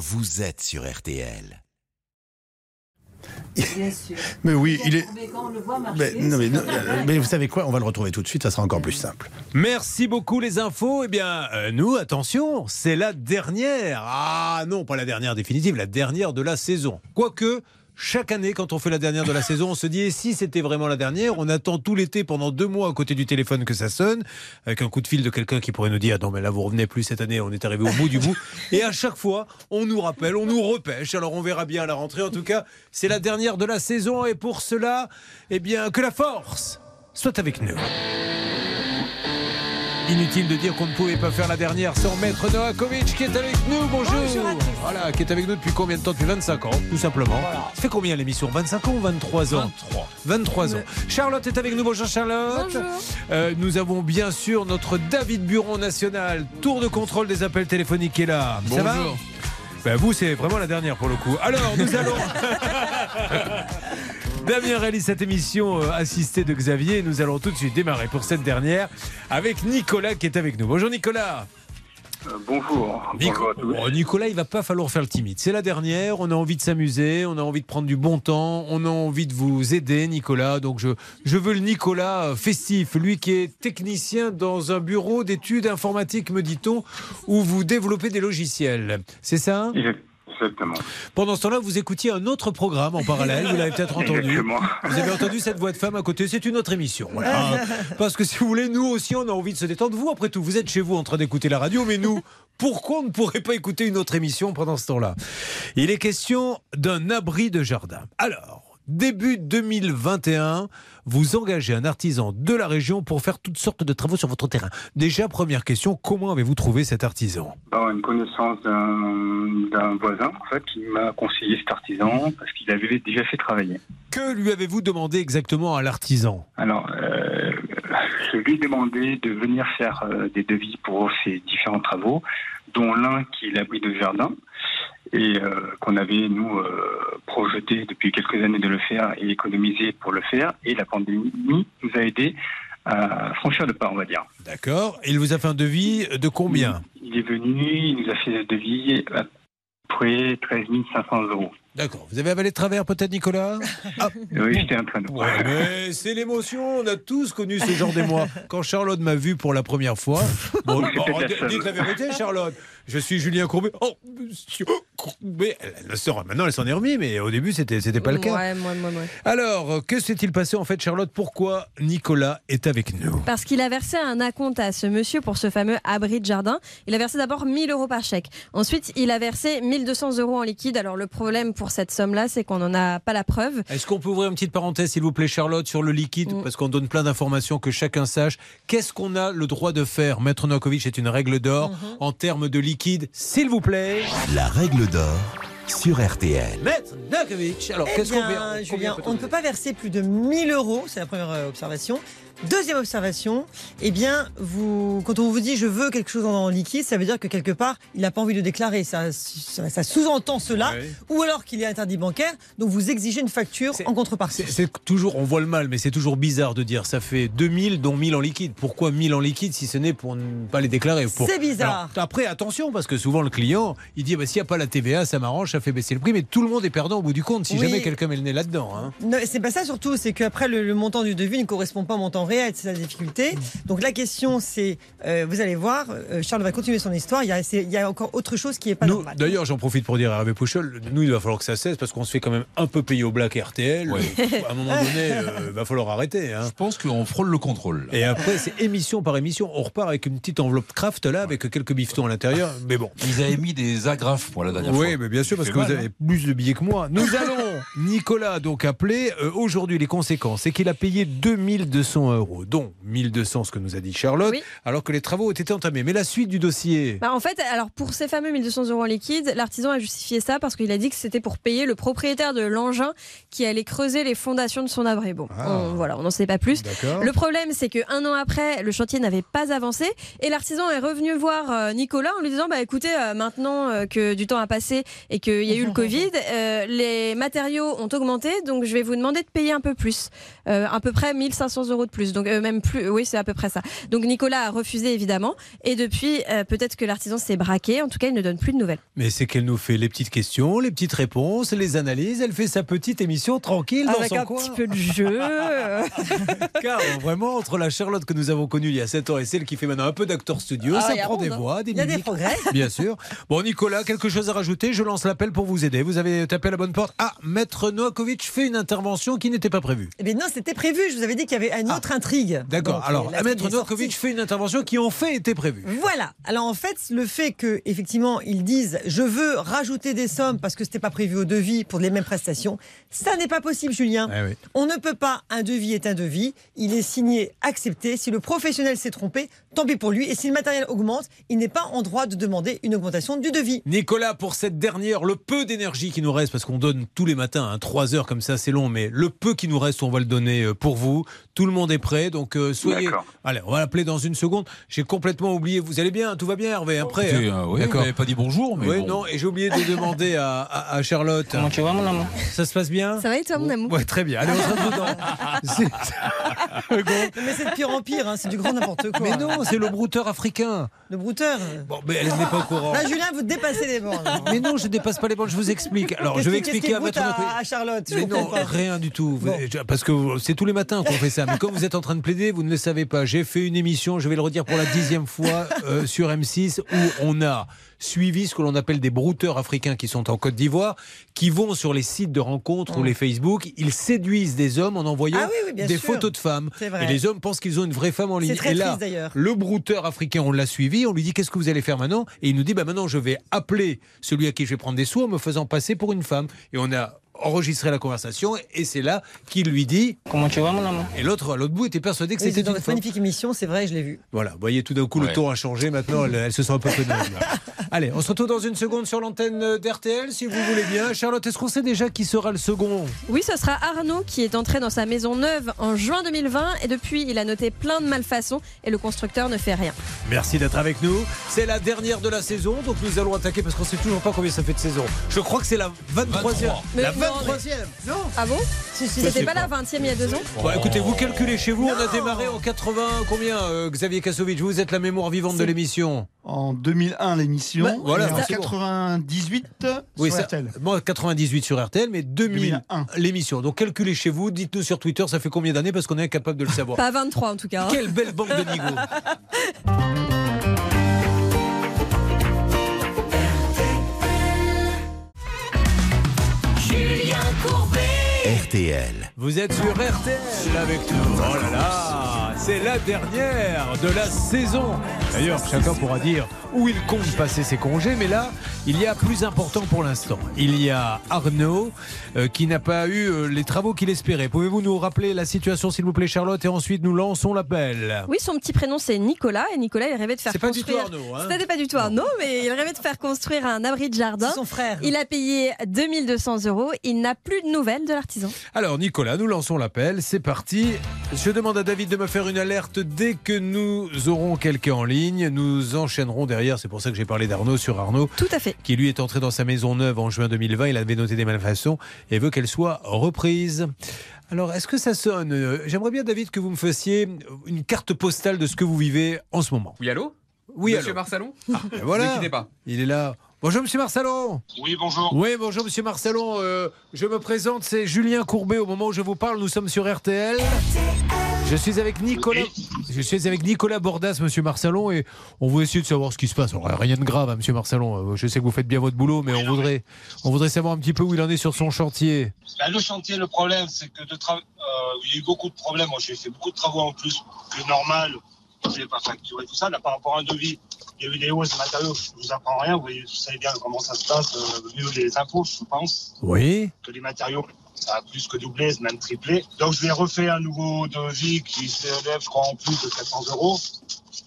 vous êtes sur RTL. Bien sûr. Mais oui, il est. Mais quand on le voit marcher, Mais, non, mais, non, mais vous savez quoi On va le retrouver tout de suite, ça sera encore plus simple. Merci beaucoup les infos. Eh bien, euh, nous, attention, c'est la dernière. Ah non, pas la dernière définitive, la dernière de la saison. Quoique, chaque année, quand on fait la dernière de la saison, on se dit, et si c'était vraiment la dernière On attend tout l'été pendant deux mois à côté du téléphone que ça sonne, avec un coup de fil de quelqu'un qui pourrait nous dire, non mais là vous revenez plus cette année, on est arrivé au bout du bout. Et à chaque fois, on nous rappelle, on nous repêche. Alors on verra bien à la rentrée. En tout cas, c'est la dernière de la saison et pour cela, eh bien, que la force soit avec nous. Inutile de dire qu'on ne pouvait pas faire la dernière sans Maître Novakovic qui est avec nous. Bonjour. Bonjour à tous. Voilà, qui est avec nous depuis combien de temps? Depuis 25 ans, tout simplement. Ça fait combien l'émission? 25 ans ou 23 ans? 23. 23 ans. Charlotte est avec nous. Bonjour Charlotte. Bonjour. Euh, nous avons bien sûr notre David Buron national, tour de contrôle des appels téléphoniques qui est là. Ça va? Ben vous, c'est vraiment la dernière pour le coup. Alors, nous allons. Damien réalise cette émission euh, assistée de Xavier. et Nous allons tout de suite démarrer pour cette dernière avec Nicolas qui est avec nous. Bonjour Nicolas. Euh, bonjour. Nico- Bonjour à tous. Oh, Nicolas, il va pas falloir faire le timide. C'est la dernière. On a envie de s'amuser. On a envie de prendre du bon temps. On a envie de vous aider, Nicolas. Donc je, je veux le Nicolas euh, festif, lui qui est technicien dans un bureau d'études informatiques, me dit-on, où vous développez des logiciels. C'est ça Exactement. Pendant ce temps-là, vous écoutiez un autre programme en parallèle. Vous l'avez peut-être entendu. Exactement. Vous avez entendu cette voix de femme à côté, c'est une autre émission. Voilà. Parce que si vous voulez, nous aussi, on a envie de se détendre. Vous, après tout, vous êtes chez vous en train d'écouter la radio, mais nous, pourquoi on ne pourrait pas écouter une autre émission pendant ce temps-là? Il est question d'un abri de jardin. Alors, début 2021, vous engagez un artisan de la région pour faire toutes sortes de travaux sur votre terrain. Déjà, première question, comment avez-vous trouvé cet artisan? Alors, une connaissance d'un d'un voisin, en fait, qui m'a conseillé cet artisan parce qu'il avait déjà fait travailler. Que lui avez-vous demandé exactement à l'artisan? Alors, euh, je lui ai demandé de venir faire euh, des devis pour ces différents travaux, dont l'un qui est l'abri de jardin, et euh, qu'on avait, nous, euh, projeté depuis quelques années de le faire et économisé pour le faire. Et la pandémie nous a aidé à franchir le pas, on va dire. D'accord. Il vous a fait un devis de combien? Il est venu, il nous a fait un devis à peu près 13 500 euros. D'accord. Vous avez avalé de travers peut-être, Nicolas? Ah, Oui, j'étais en train de Ouais, mais c'est l'émotion. On a tous connu ce genre d'émoi. Quand Charlotte m'a vu pour la première fois, bon, seule. dites la vérité, Charlotte. Je suis Julien Courbet. Oh, monsieur Courbet. Elle, elle le sort. Maintenant, elle s'en est remise, mais au début, c'était c'était pas le cas. Ouais, moi, moi, moi. Alors, que s'est-il passé en fait, Charlotte? Pourquoi Nicolas est avec nous? Parce qu'il a versé un acompte à ce monsieur pour ce fameux abri de jardin. Il a versé d'abord 1000 euros par chèque. Ensuite, il a versé 1200 euros en liquide. Alors, le problème pour cette somme-là, c'est qu'on n'en a pas la preuve. Est-ce qu'on peut ouvrir une petite parenthèse, s'il vous plaît, Charlotte, sur le liquide? Mm. Parce qu'on donne plein d'informations que chacun sache. Qu'est-ce qu'on a le droit de faire? Maître Novakovic, c'est une règle d'or Mm-hmm. en termes de liquide, s'il vous plaît. La règle d'or sur RTL. Maître Novakovic, alors Eh qu'est-ce qu'on Julien, on ne peut pas verser plus de 1000 euros, c'est la première observation. Deuxième observation, eh bien, vous, quand on vous dit je veux quelque chose en liquide, ça veut dire que quelque part, il n'a pas envie de déclarer. Ça, ça, ça sous-entend cela. Ouais. Ou alors qu'il est interdit bancaire, donc vous exigez une facture en contrepartie. C'est toujours, on voit le mal, mais c'est toujours bizarre de dire ça fait 2000 dont 1000 en liquide. Pourquoi 1000 en liquide si ce n'est pour ne pas les déclarer Pour- C'est bizarre. Alors, après, attention, parce que souvent le client, il dit bah, s'il n'y a pas la TVA, ça m'arrange, ça fait baisser le prix, mais tout le monde est perdant au bout du compte si Oui. jamais quelqu'un met le nez là-dedans. hein. C'est pas ça surtout, c'est qu'après le, le montant du devis ne correspond pas au montant réel, c'est la difficulté. Donc la question c'est, euh, vous allez voir, euh, Charles va continuer son histoire, il y a, c'est- il y a encore autre chose qui est pas Nous, normale. D'ailleurs, j'en profite pour dire à Hervé Pouchol, nous, il va falloir que ça cesse parce qu'on se fait quand même un peu payer au black RTL. À un moment donné, il va falloir arrêter. hein. Je pense qu'on frôle le contrôle. là. Et après, c'est émission par émission. On repart avec une petite enveloppe craft là, avec quelques bifetons à l'intérieur. Mais bon. Ils avaient mis des agrafes pour la dernière fois. Oui, mais bien sûr, parce que vous avez plus de billets que moi. Nous allons, Nicolas, donc appeler. euh, Aujourd'hui, les conséquences, c'est qu'il a payé 2200 euros, dont 1200, ce que nous a dit Charlotte, Oui. alors que les travaux ont été entamés. Mais la suite du dossier? Bah, en fait, alors pour ces fameux 1200 euros en liquide, l'artisan a justifié ça parce qu'il a dit que c'était pour payer le propriétaire de l'engin qui allait creuser les fondations de son abri. Bon, Ah. on, voilà, on n'en sait pas plus. Le problème, c'est qu'un an après, le chantier n'avait pas avancé et l'artisan est revenu voir euh, Nicolas en lui disant bah écoutez, euh, maintenant que du temps a passé et qu'il y a eu le Covid, euh, les matériaux matériaux ont augmenté, donc je vais vous demander de payer un peu plus, euh, à peu près 1500 euros de plus. Donc euh, même plus, oui, c'est à peu près ça. Donc Nicolas a refusé évidemment, et depuis, euh, peut-être que l'artisan s'est braqué. En tout cas, il ne donne plus de nouvelles. Mais c'est qu'elle nous fait les petites questions, les petites réponses, les analyses. Elle fait sa petite émission tranquille dans Avec son un coin. petit peu de jeu. Car vraiment, entre la Charlotte que nous avons connue il y a 7 ans et celle qui fait maintenant un peu d'acteur studio, Ah, ça prend monde, des hein. voix, des Il y a des mimiques. progrès. Bien sûr. Bon, Nicolas, quelque chose à rajouter? Je lance l'appel pour vous aider. Vous avez tapé à la bonne porte. Ah, Maître Noakovic fait une intervention qui n'était pas prévue. Eh bien non, c'était prévu. Je vous avais dit qu'il y avait une autre intrigue. Ah. D'accord. Alors, Maître Noakovic fait une intervention qui en fait était prévue. Voilà. Alors en fait, le fait que effectivement ils disent je veux rajouter des sommes parce que c'était pas prévu au devis pour les mêmes prestations, ça n'est pas possible, Julien. Ah oui. On ne peut pas. Un devis est un devis. Il est signé, accepté. Si le professionnel s'est trompé, tant pis pour lui. Et si le matériel augmente, il n'est pas en droit de demander une augmentation du devis. Nicolas, pour cette dernière, le peu d'énergie qui nous reste, parce qu'on donne tous les matins, hein, 3 heures comme ça, c'est long, mais le peu qui nous reste, on va le donner euh, pour vous. Tout le monde est prêt, donc euh, soyez. Allez, on va l'appeler dans une seconde. J'ai complètement oublié. Vous allez bien? Tout va bien, Hervé Après, hein? euh, oui, D'accord. vous n'avez pas dit bonjour, mais Oui, bon. non, et j'ai oublié de demander à, à- à Charlotte. Comment tu vas, mon amour Ça se passe bien? Ça va et toi, mon amour? Ouais, très bien. Allez, on se retrouve dans- C'est- Mais c'est de pire en pire. hein. C'est du grand n'importe quoi. Mais non, c'est le brouteur africain. Le brouteur? Bon, mais elle n'est pas au courant. Là, Julien, vous dépassez les bornes. Mais non, je dépasse pas les bornes, je vous explique. Alors, Qu'est-ce je vais expliquer à Maître. À, à Charlotte. Je Mais non, pas. rien du tout. Bon. Parce que c'est tous les matins qu'on fait ça. Mais comme vous êtes en train de plaider, vous ne le savez pas. J'ai fait une émission, je vais le redire pour la dixième fois, euh, sur M6, où on a suivi ce que l'on appelle des brouteurs africains qui sont en Côte d'Ivoire, qui vont sur les sites de rencontres ou les Facebook. Ils séduisent des hommes en envoyant Ah oui, oui, bien des sûr. photos de femmes. Et les hommes pensent qu'ils ont une vraie femme en ligne. Très Et là, triste, le brouteur africain, on l'a suivi, on lui dit qu'est-ce que vous allez faire maintenant? Et il nous dit bah maintenant je vais appeler celui à qui je vais prendre des sous en me faisant passer pour une femme. Et on a enregistré la conversation et c'est là qu'il lui dit Comment tu vas, mon amour et l'autre à l'autre bout était persuadé que Oui, c'était une votre femme. magnifique émission, c'est vrai, je l'ai vu. Voilà, vous voyez tout d'un coup le ton a changé maintenant, elle, elle se sent un peu pénible. Allez, on se retrouve dans une seconde sur l'antenne d'RTL si vous voulez bien. Charlotte, est-ce qu'on sait déjà qui sera le second? Oui, ce sera Arnaud qui est entré dans sa maison neuve en juin 2020 et depuis, il a noté plein de malfaçons et le constructeur ne fait rien. Merci d'être avec nous. C'est la dernière de la saison, donc nous allons attaquer parce qu'on sait toujours pas combien ça fait de saison. Je crois que c'est la 23e. Mais La non, 23e Non Ah bon Si, si, C'était pas pas. la 20e il y a deux ans Bon, écoutez, vous calculez chez vous, on a démarré en 80, combien euh, Xavier Kassovitch Vous êtes la mémoire vivante de l'émission. En 2001, l'émission. Bah, voilà, et en bah, c'est bon. 98 Oui, sur ça, RTL. moi 98 sur RTL, mais 2000 2001. l'émission. Donc calculez chez vous, dites-nous sur Twitter, ça fait combien d'années parce qu'on est incapable de le savoir. Pas 23 en tout cas. hein. Quelle belle banque de Corbin. RTL. Vous êtes sur RTL avec nous. Oh là là, c'est la dernière de la saison. D'ailleurs, chacun pourra dire où il compte passer ses congés, mais là, il y a plus important pour l'instant. Il y a Arnaud euh, qui n'a pas eu euh, les travaux qu'il espérait. Pouvez-vous nous rappeler la situation, s'il vous plaît, Charlotte, et ensuite nous lançons l'appel. Oui, son petit prénom c'est Nicolas et Nicolas il rêvait de faire C'est pas du tout construire. Arnaud. Hein C'était pas du tout Arnaud, mais il rêvait de faire construire un abri de jardin. C'est son frère. Il a payé 2200 euros. Il n'a plus de nouvelles de l'artisan. Alors Nicolas, nous lançons l'appel, c'est parti. Je demande à David de me faire une alerte dès que nous aurons quelqu'un en ligne. Nous enchaînerons derrière, c'est pour ça que j'ai parlé d'Arnaud sur Arnaud, Tout à fait. qui lui est entré dans sa maison neuve en juin 2020. Il avait noté des malfaçons et veut qu'elle soit reprise. Alors, est-ce que ça sonne Euh, J'aimerais bien, David, que vous me fassiez une carte postale de ce que vous vivez en ce moment. Oui, allô? Oui, Monsieur allô Marsalon? Et Ne voilà, quittez pas. il est là. Bonjour, monsieur Marsalon. Oui, bonjour. Oui, bonjour Monsieur Marcelon. Euh, je me présente, c'est Julien Courbet. Au moment où je vous parle, nous sommes sur RTL. Je suis avec Nicolas. Je suis avec Nicolas Bordas, Monsieur Marcelon, et on veut essayer de savoir ce qui se passe. Alors, rien de grave, hein, Monsieur Marcelon. Euh, Je sais que vous faites bien votre boulot, mais on voudrait, on voudrait savoir un petit peu où il en est sur son chantier. Bah, le chantier, le problème, c'est que de tra- euh, il y a eu beaucoup de problèmes. Moi, j'ai fait beaucoup de travaux en plus que normal. Je n'ai pas facturé tout ça. Là, par rapport à un devis, des hausses de matériaux. Je ne vous apprends rien. Vous, voyez, vous savez bien comment ça se passe, euh, vu les impôts, je pense, Oui. que les matériaux, ça a plus que doublé, même triplé. Donc, je vais refaire un nouveau devis qui s'élève, je crois, en plus de 400 euros.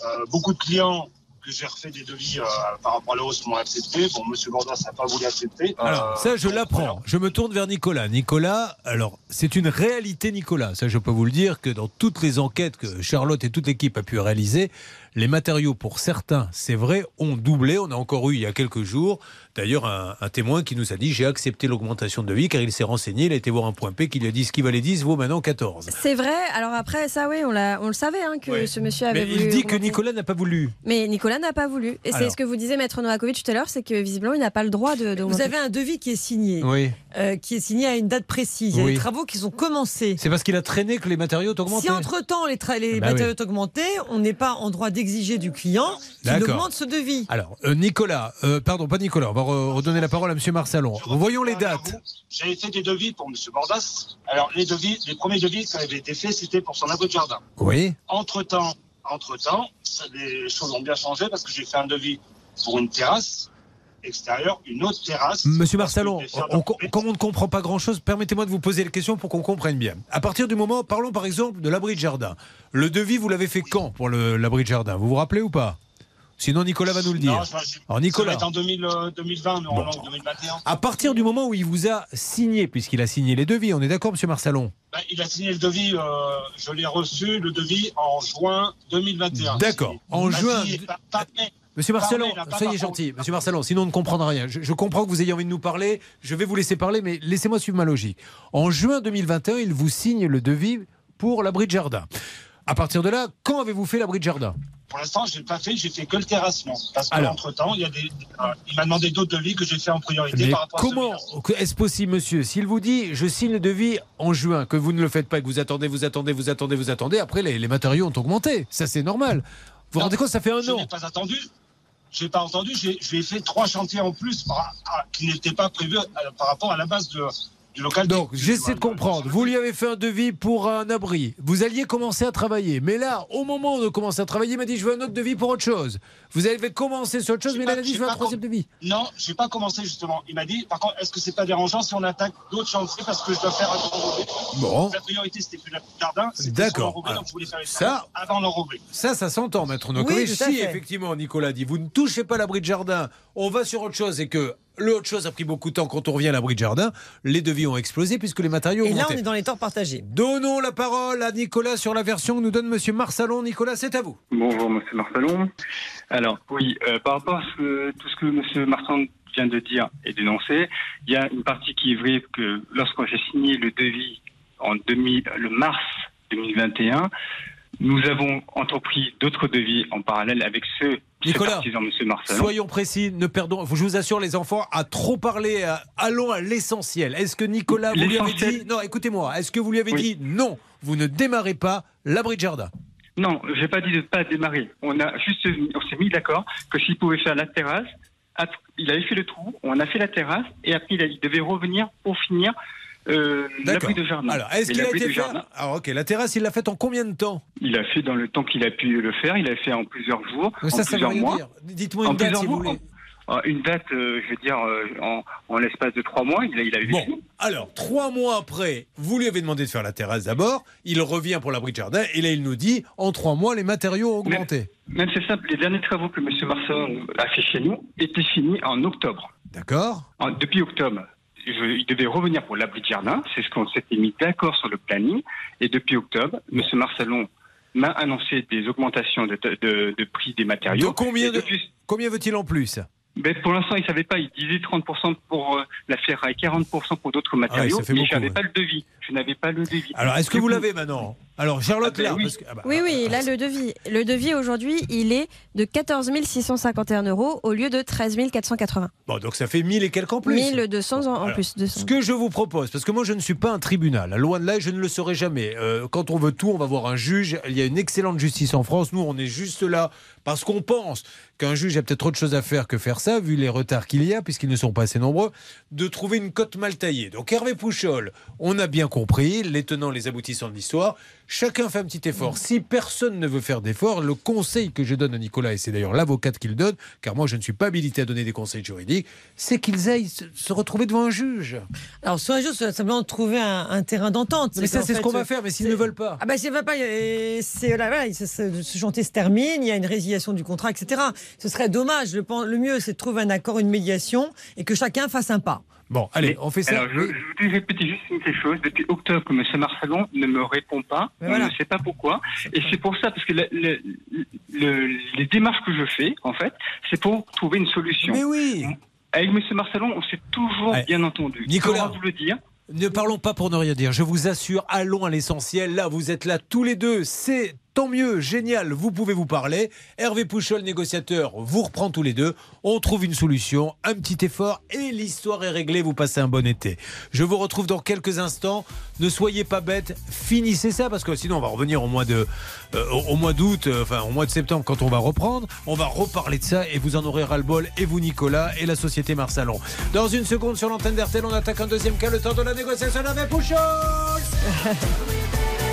Euh, beaucoup de clients que j'ai refait des devis euh, par rapport à la hausse m'ont accepté. Bon, Monsieur Bordas n'a pas voulu accepter. Alors, Euh, ça, je l'apprends. Je me tourne vers Nicolas. Nicolas, alors, c'est une réalité, Nicolas. Ça, je peux vous le dire que dans toutes les enquêtes que Charlotte et toute l'équipe a pu réaliser, Les matériaux, pour certains, c'est vrai, ont doublé. On a encore eu il y a quelques jours, d'ailleurs, un, un témoin qui nous a dit j'ai accepté l'augmentation de devis car il s'est renseigné, il a été voir un point P qui lui a dit ce qui valait 10 vaut maintenant 14. C'est vrai. Alors après, ça, oui, on, le savait hein, que Ouais. ce monsieur avait Mais voulu. il dit que. Nicolas n'a pas voulu. Mais Nicolas n'a pas voulu. Et c'est ce que vous disiez, Maître Novakovic, tout à l'heure, c'est que visiblement, il n'a pas le droit de. Vous avez un devis qui est signé, Oui. euh, qui est signé à une date précise. Il y a Oui. des travaux qui sont commencés. C'est parce qu'il a traîné que les matériaux ont augmenté. Si entre-temps les, tra- les Bah matériaux oui. ont augmenté, on n'est pas en droit d'exiger du client qu'il D'accord. augmente ce devis. Alors, euh, Nicolas, euh, pardon, pas Nicolas, on va re- redonner la parole à Monsieur Marsalon. Voyons les dates. J'avais fait des devis pour M. Bordas. Alors, les devis, les premiers devis qui avaient été faits, c'était pour son abri de jardin. Oui. Entre-temps, entre-temps, ça- les choses ont bien changé parce que j'ai fait un devis pour une terrasse extérieure, une autre terrasse. Monsieur Marsalon, on- on- comme on ne comprend pas grand-chose, permettez-moi de vous poser la question pour qu'on comprenne bien. À partir du moment, parlons par exemple de l'abri de jardin. Le devis, vous l'avez fait quand pour l'abri de jardin? Vous vous rappelez ou pas? Sinon, Nicolas va nous le dire. Non, je- Alors, Ça va Nicolas, être en 2000, euh, 2020, normalement, ou 2021. à partir du moment où il vous a signé, puisqu'il a signé les devis, on est d'accord, Monsieur Marsalon Ben, il a signé le devis, euh, je l'ai reçu, le devis en juin 2021. D'accord. En juin. signé, pas- pas fait. Monsieur Marcelon, soyez gentil. Monsieur Marcelon, sinon on ne comprendra rien. Je, je comprends que vous ayez envie de nous parler. Je vais vous laisser parler, mais laissez-moi suivre ma logique. En juin 2021, il vous signe le devis pour l'abri de jardin. À partir de là, quand avez-vous fait l'abri de jardin? Pour l'instant, je l'ai pas fait, j'ai fait que le terrassement. Parce qu'entre-temps, il, y a des, euh, il m'a demandé d'autres devis que j'ai fait en priorité Mais par rapport comment à celui-là. est-ce possible, monsieur? S'il vous dit, je signe le devis en juin, que vous ne le faites pas, que vous attendez, vous attendez, vous attendez, vous attendez, après les, les matériaux ont augmenté. Ça, c'est normal. Vous vous rendez compte, ça fait un Je an. n'ai pas attendu. Je n'ai pas entendu. J'ai je lui ai fait trois chantiers en plus par- à- qui n'étaient pas prévus euh, par rapport à la base de, du local. Donc, j'essaie de comprendre. Vous lui avez fait un devis pour un abri. Vous alliez commencer à travailler. Mais là, au moment où on a commencé à travailler, il m'a dit je veux un autre devis pour autre chose. Vous avez commencé sur autre chose, mais pas- là, il a dit je veux un troisième devis. Non, je n'ai pas commencé justement. Il m'a dit, par contre, est-ce que c'est pas dérangeant si on attaque d'autres chantiers parce que je dois faire un enrobé Bon. La priorité, c'était plus le jardin. D'accord. sur l'enrobé, donc je voulais faire les Ça- avant l'enrobé. Ça, ça s'entend, maître Nokovic. Oui, si, effectivement, Nicolas dit vous ne touchez pas l'abri de jardin, on va sur autre chose et que l'autre chose a pris beaucoup de temps quand on revient à l'abri de jardin, les devis ont explosé puisque les matériaux ont Et là, on est dans les torts partagés. Donnons la parole à Nicolas sur la version que nous donne Monsieur Marsalon. Nicolas, c'est à vous. Bonjour, monsieur Marcelon. Alors, oui, euh, par rapport à ce- tout ce que monsieur Marcelon vient de dire et d'énoncer, il y a une partie qui est vraie que lorsque j'ai signé le devis en 2000, le mars 2021, nous avons entrepris d'autres devis en parallèle avec ceux Nicolas. Soyons précis, ne perdons. Je vous assure, les enfants, à trop parler, à- allons à l'essentiel. Est-ce que Nicolas, vous lui avez dit. Non, écoutez-moi. Est-ce que vous lui avez Oui. dit non, vous ne démarrez pas l'abri de jardin Non, j'ai pas dit de pas démarrer. On a juste, on s'est mis d'accord que s'il pouvait faire la terrasse, il avait fait le trou, on a fait la terrasse et après il, a- il devait revenir pour finir euh, l'abri de jardin. Alors, est-ce qu'il a été fait jardin, Alors, ok, la terrasse, il l'a faite en combien de temps? Il a fait dans le temps qu'il a pu le faire. Il a fait en plusieurs jours, Mais en Ça, ça plusieurs mois. Dites-moi En une date si vous voulez. Une date, euh, je veux dire, euh, en, en l'espace de trois mois, il, a- il avait Bon, alors, trois mois après, vous lui avez demandé de faire la terrasse d'abord. Il revient pour l'abri de jardin. Et là, il nous dit en trois mois, les matériaux ont augmenté. Même c'est simple, les derniers travaux que M. Marcelon a fait chez nous étaient finis en octobre. D'accord depuis octobre, je- il devait revenir pour l'abri de jardin. C'est ce qu'on s'était mis d'accord sur le planning. Et depuis octobre, M. Marcelon m'a annoncé des augmentations de, de- de prix des matériaux. De combien Et de- depuis- Combien veut-il en plus? ben, pour l'instant, il ne savait pas. Il disait 30% pour euh, la ferraille, 40% pour d'autres matériaux. Ah fait mais je n'avais ouais. pas le devis. Je n'avais pas le devis. Alors, est-ce que vous l'avez maintenant Alors, Charlotte Ah ben là, oui. parce que- ah bah, Oui, oui, là, le devis. Le devis aujourd'hui, il est de 14 651 euros au lieu de 13 480. Bon, donc ça fait 1000 et quelques en plus. 1200 en, en Alors, plus. 200. Ce que je vous propose, parce que moi je ne suis pas un tribunal, loin de là, je ne le serai jamais. Euh, quand on veut tout, on va voir un juge. Il y a une excellente justice en France. Nous, on est juste là parce qu'on pense qu'un juge a peut-être autre chose à faire que faire ça, vu les retards qu'il y a, puisqu'ils ne sont pas assez nombreux, de trouver une cote mal taillée. Donc Hervé Pouchol, on a bien compris les tenants, les aboutissants de l'histoire. Chacun fait un petit effort. Si personne ne veut faire d'effort, le conseil que je donne à Nicolas, et c'est d'ailleurs l'avocate qui le donne, car moi je ne suis pas habilité à donner des conseils juridiques, c'est qu'ils aillent se- retrouver devant un juge. Alors, soit un jour, c'est simplement trouver un, un terrain d'entente. Mais ça, c'est ce qu'on va faire, mais s'ils ne veulent pas. Ah bah, c'est va pas. euh, C'est voilà, voilà, ce, chantier se termine, il y a une résiliation du contrat, etc. Ce serait dommage. Le mieux, c'est de trouver un accord, une médiation, et que chacun fasse un pas. Bon, allez, on fait ça. Alors, je, je voudrais répéter juste une petite chose. Depuis octobre, M. Marcelon ne me répond pas. Voilà. ne sait pas pourquoi. Et c'est pour ça, parce que le- le- le- les démarches que je fais, en fait, c'est pour trouver une solution. Mais oui Avec M. Marcelon, on s'est toujours bien entendu. Nicolas. Comment vous le dire? Ne parlons pas pour ne rien dire. Je vous assure, allons à l'essentiel. Là, vous êtes là tous les deux. C'est tant mieux, génial. Vous pouvez vous parler. Hervé Pouchol, négociateur, vous reprend tous les deux. On trouve une solution, un petit effort et l'histoire est réglée. Vous passez un bon été. Je vous retrouve dans quelques instants. Ne soyez pas bêtes. Finissez ça parce que sinon on va revenir au mois euh, d'août, euh, enfin au mois de septembre quand on va reprendre. On va reparler de ça et vous en aurez ras le bol et vous Nicolas et la société Marsalon. Dans une seconde sur l'antenne d'RTL, on attaque un deuxième cas. Le temps de la négociation avec Pouchol.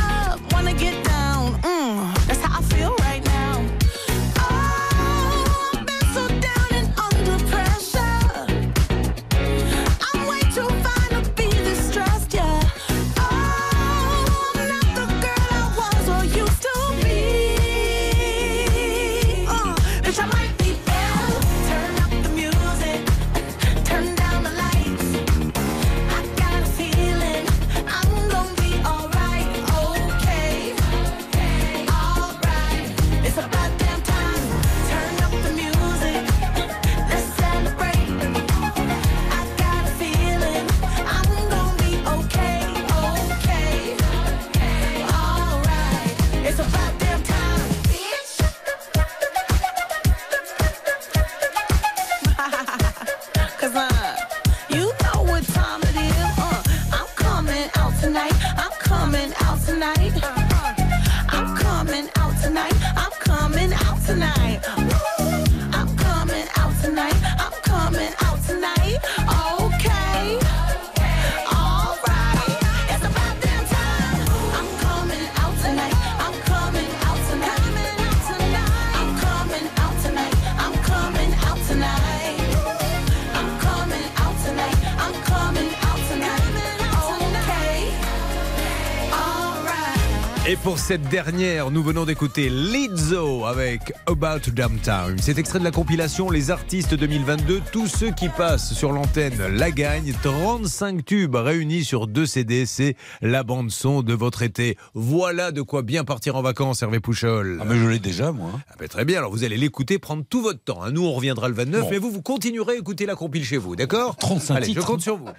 cette dernière, nous venons d'écouter Lizzo avec About Damn Time. C'est extrait de la compilation Les Artistes 2022. Tous ceux qui passent sur l'antenne la gagnent. 35 tubes réunis sur deux CD. C'est la bande-son de votre été. Voilà de quoi bien partir en vacances, Hervé Pouchol. Ah, mais je l'ai déjà, moi. Ah ben, très bien, alors vous allez l'écouter, prendre tout votre temps. hein. Nous, on reviendra le 29, Bon. mais vous, vous continuerez à écouter la compile chez vous, d'accord? 35 Allez, je titres. compte sur vous.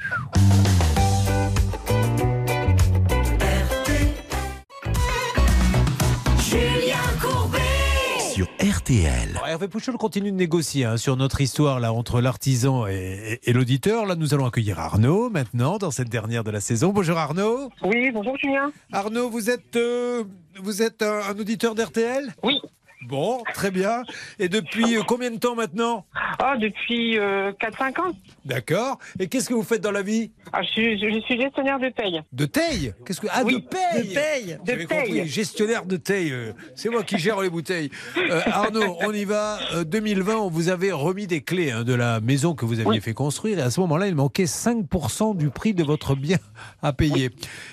RTL. Alors, Hervé Pouchol continue de négocier hein, sur notre histoire là entre l'artisan et, et- et l'auditeur. Là, nous allons accueillir Arnaud maintenant dans cette dernière de la saison. Bonjour Arnaud. Oui, bonjour Julien. Arnaud, vous êtes, euh, vous êtes un, un auditeur d'RTL? Oui. Bon, très bien. Et depuis euh, combien de temps maintenant? Ah, depuis 4-5 ans. D'accord. Et qu'est-ce que vous faites dans la vie? Ah, je, suis, je suis gestionnaire de paye. De taille Qu'est-ce que Ah, Oui, de paye? De paye. De paye. compris, gestionnaire de taille. euh, C'est moi qui gère les bouteilles. Euh, Arnaud, on y va. Euh, 2020, on vous avait remis des clés hein, de la maison que vous aviez fait construire. Et à ce moment-là, il manquait 5% du prix de votre bien à payer.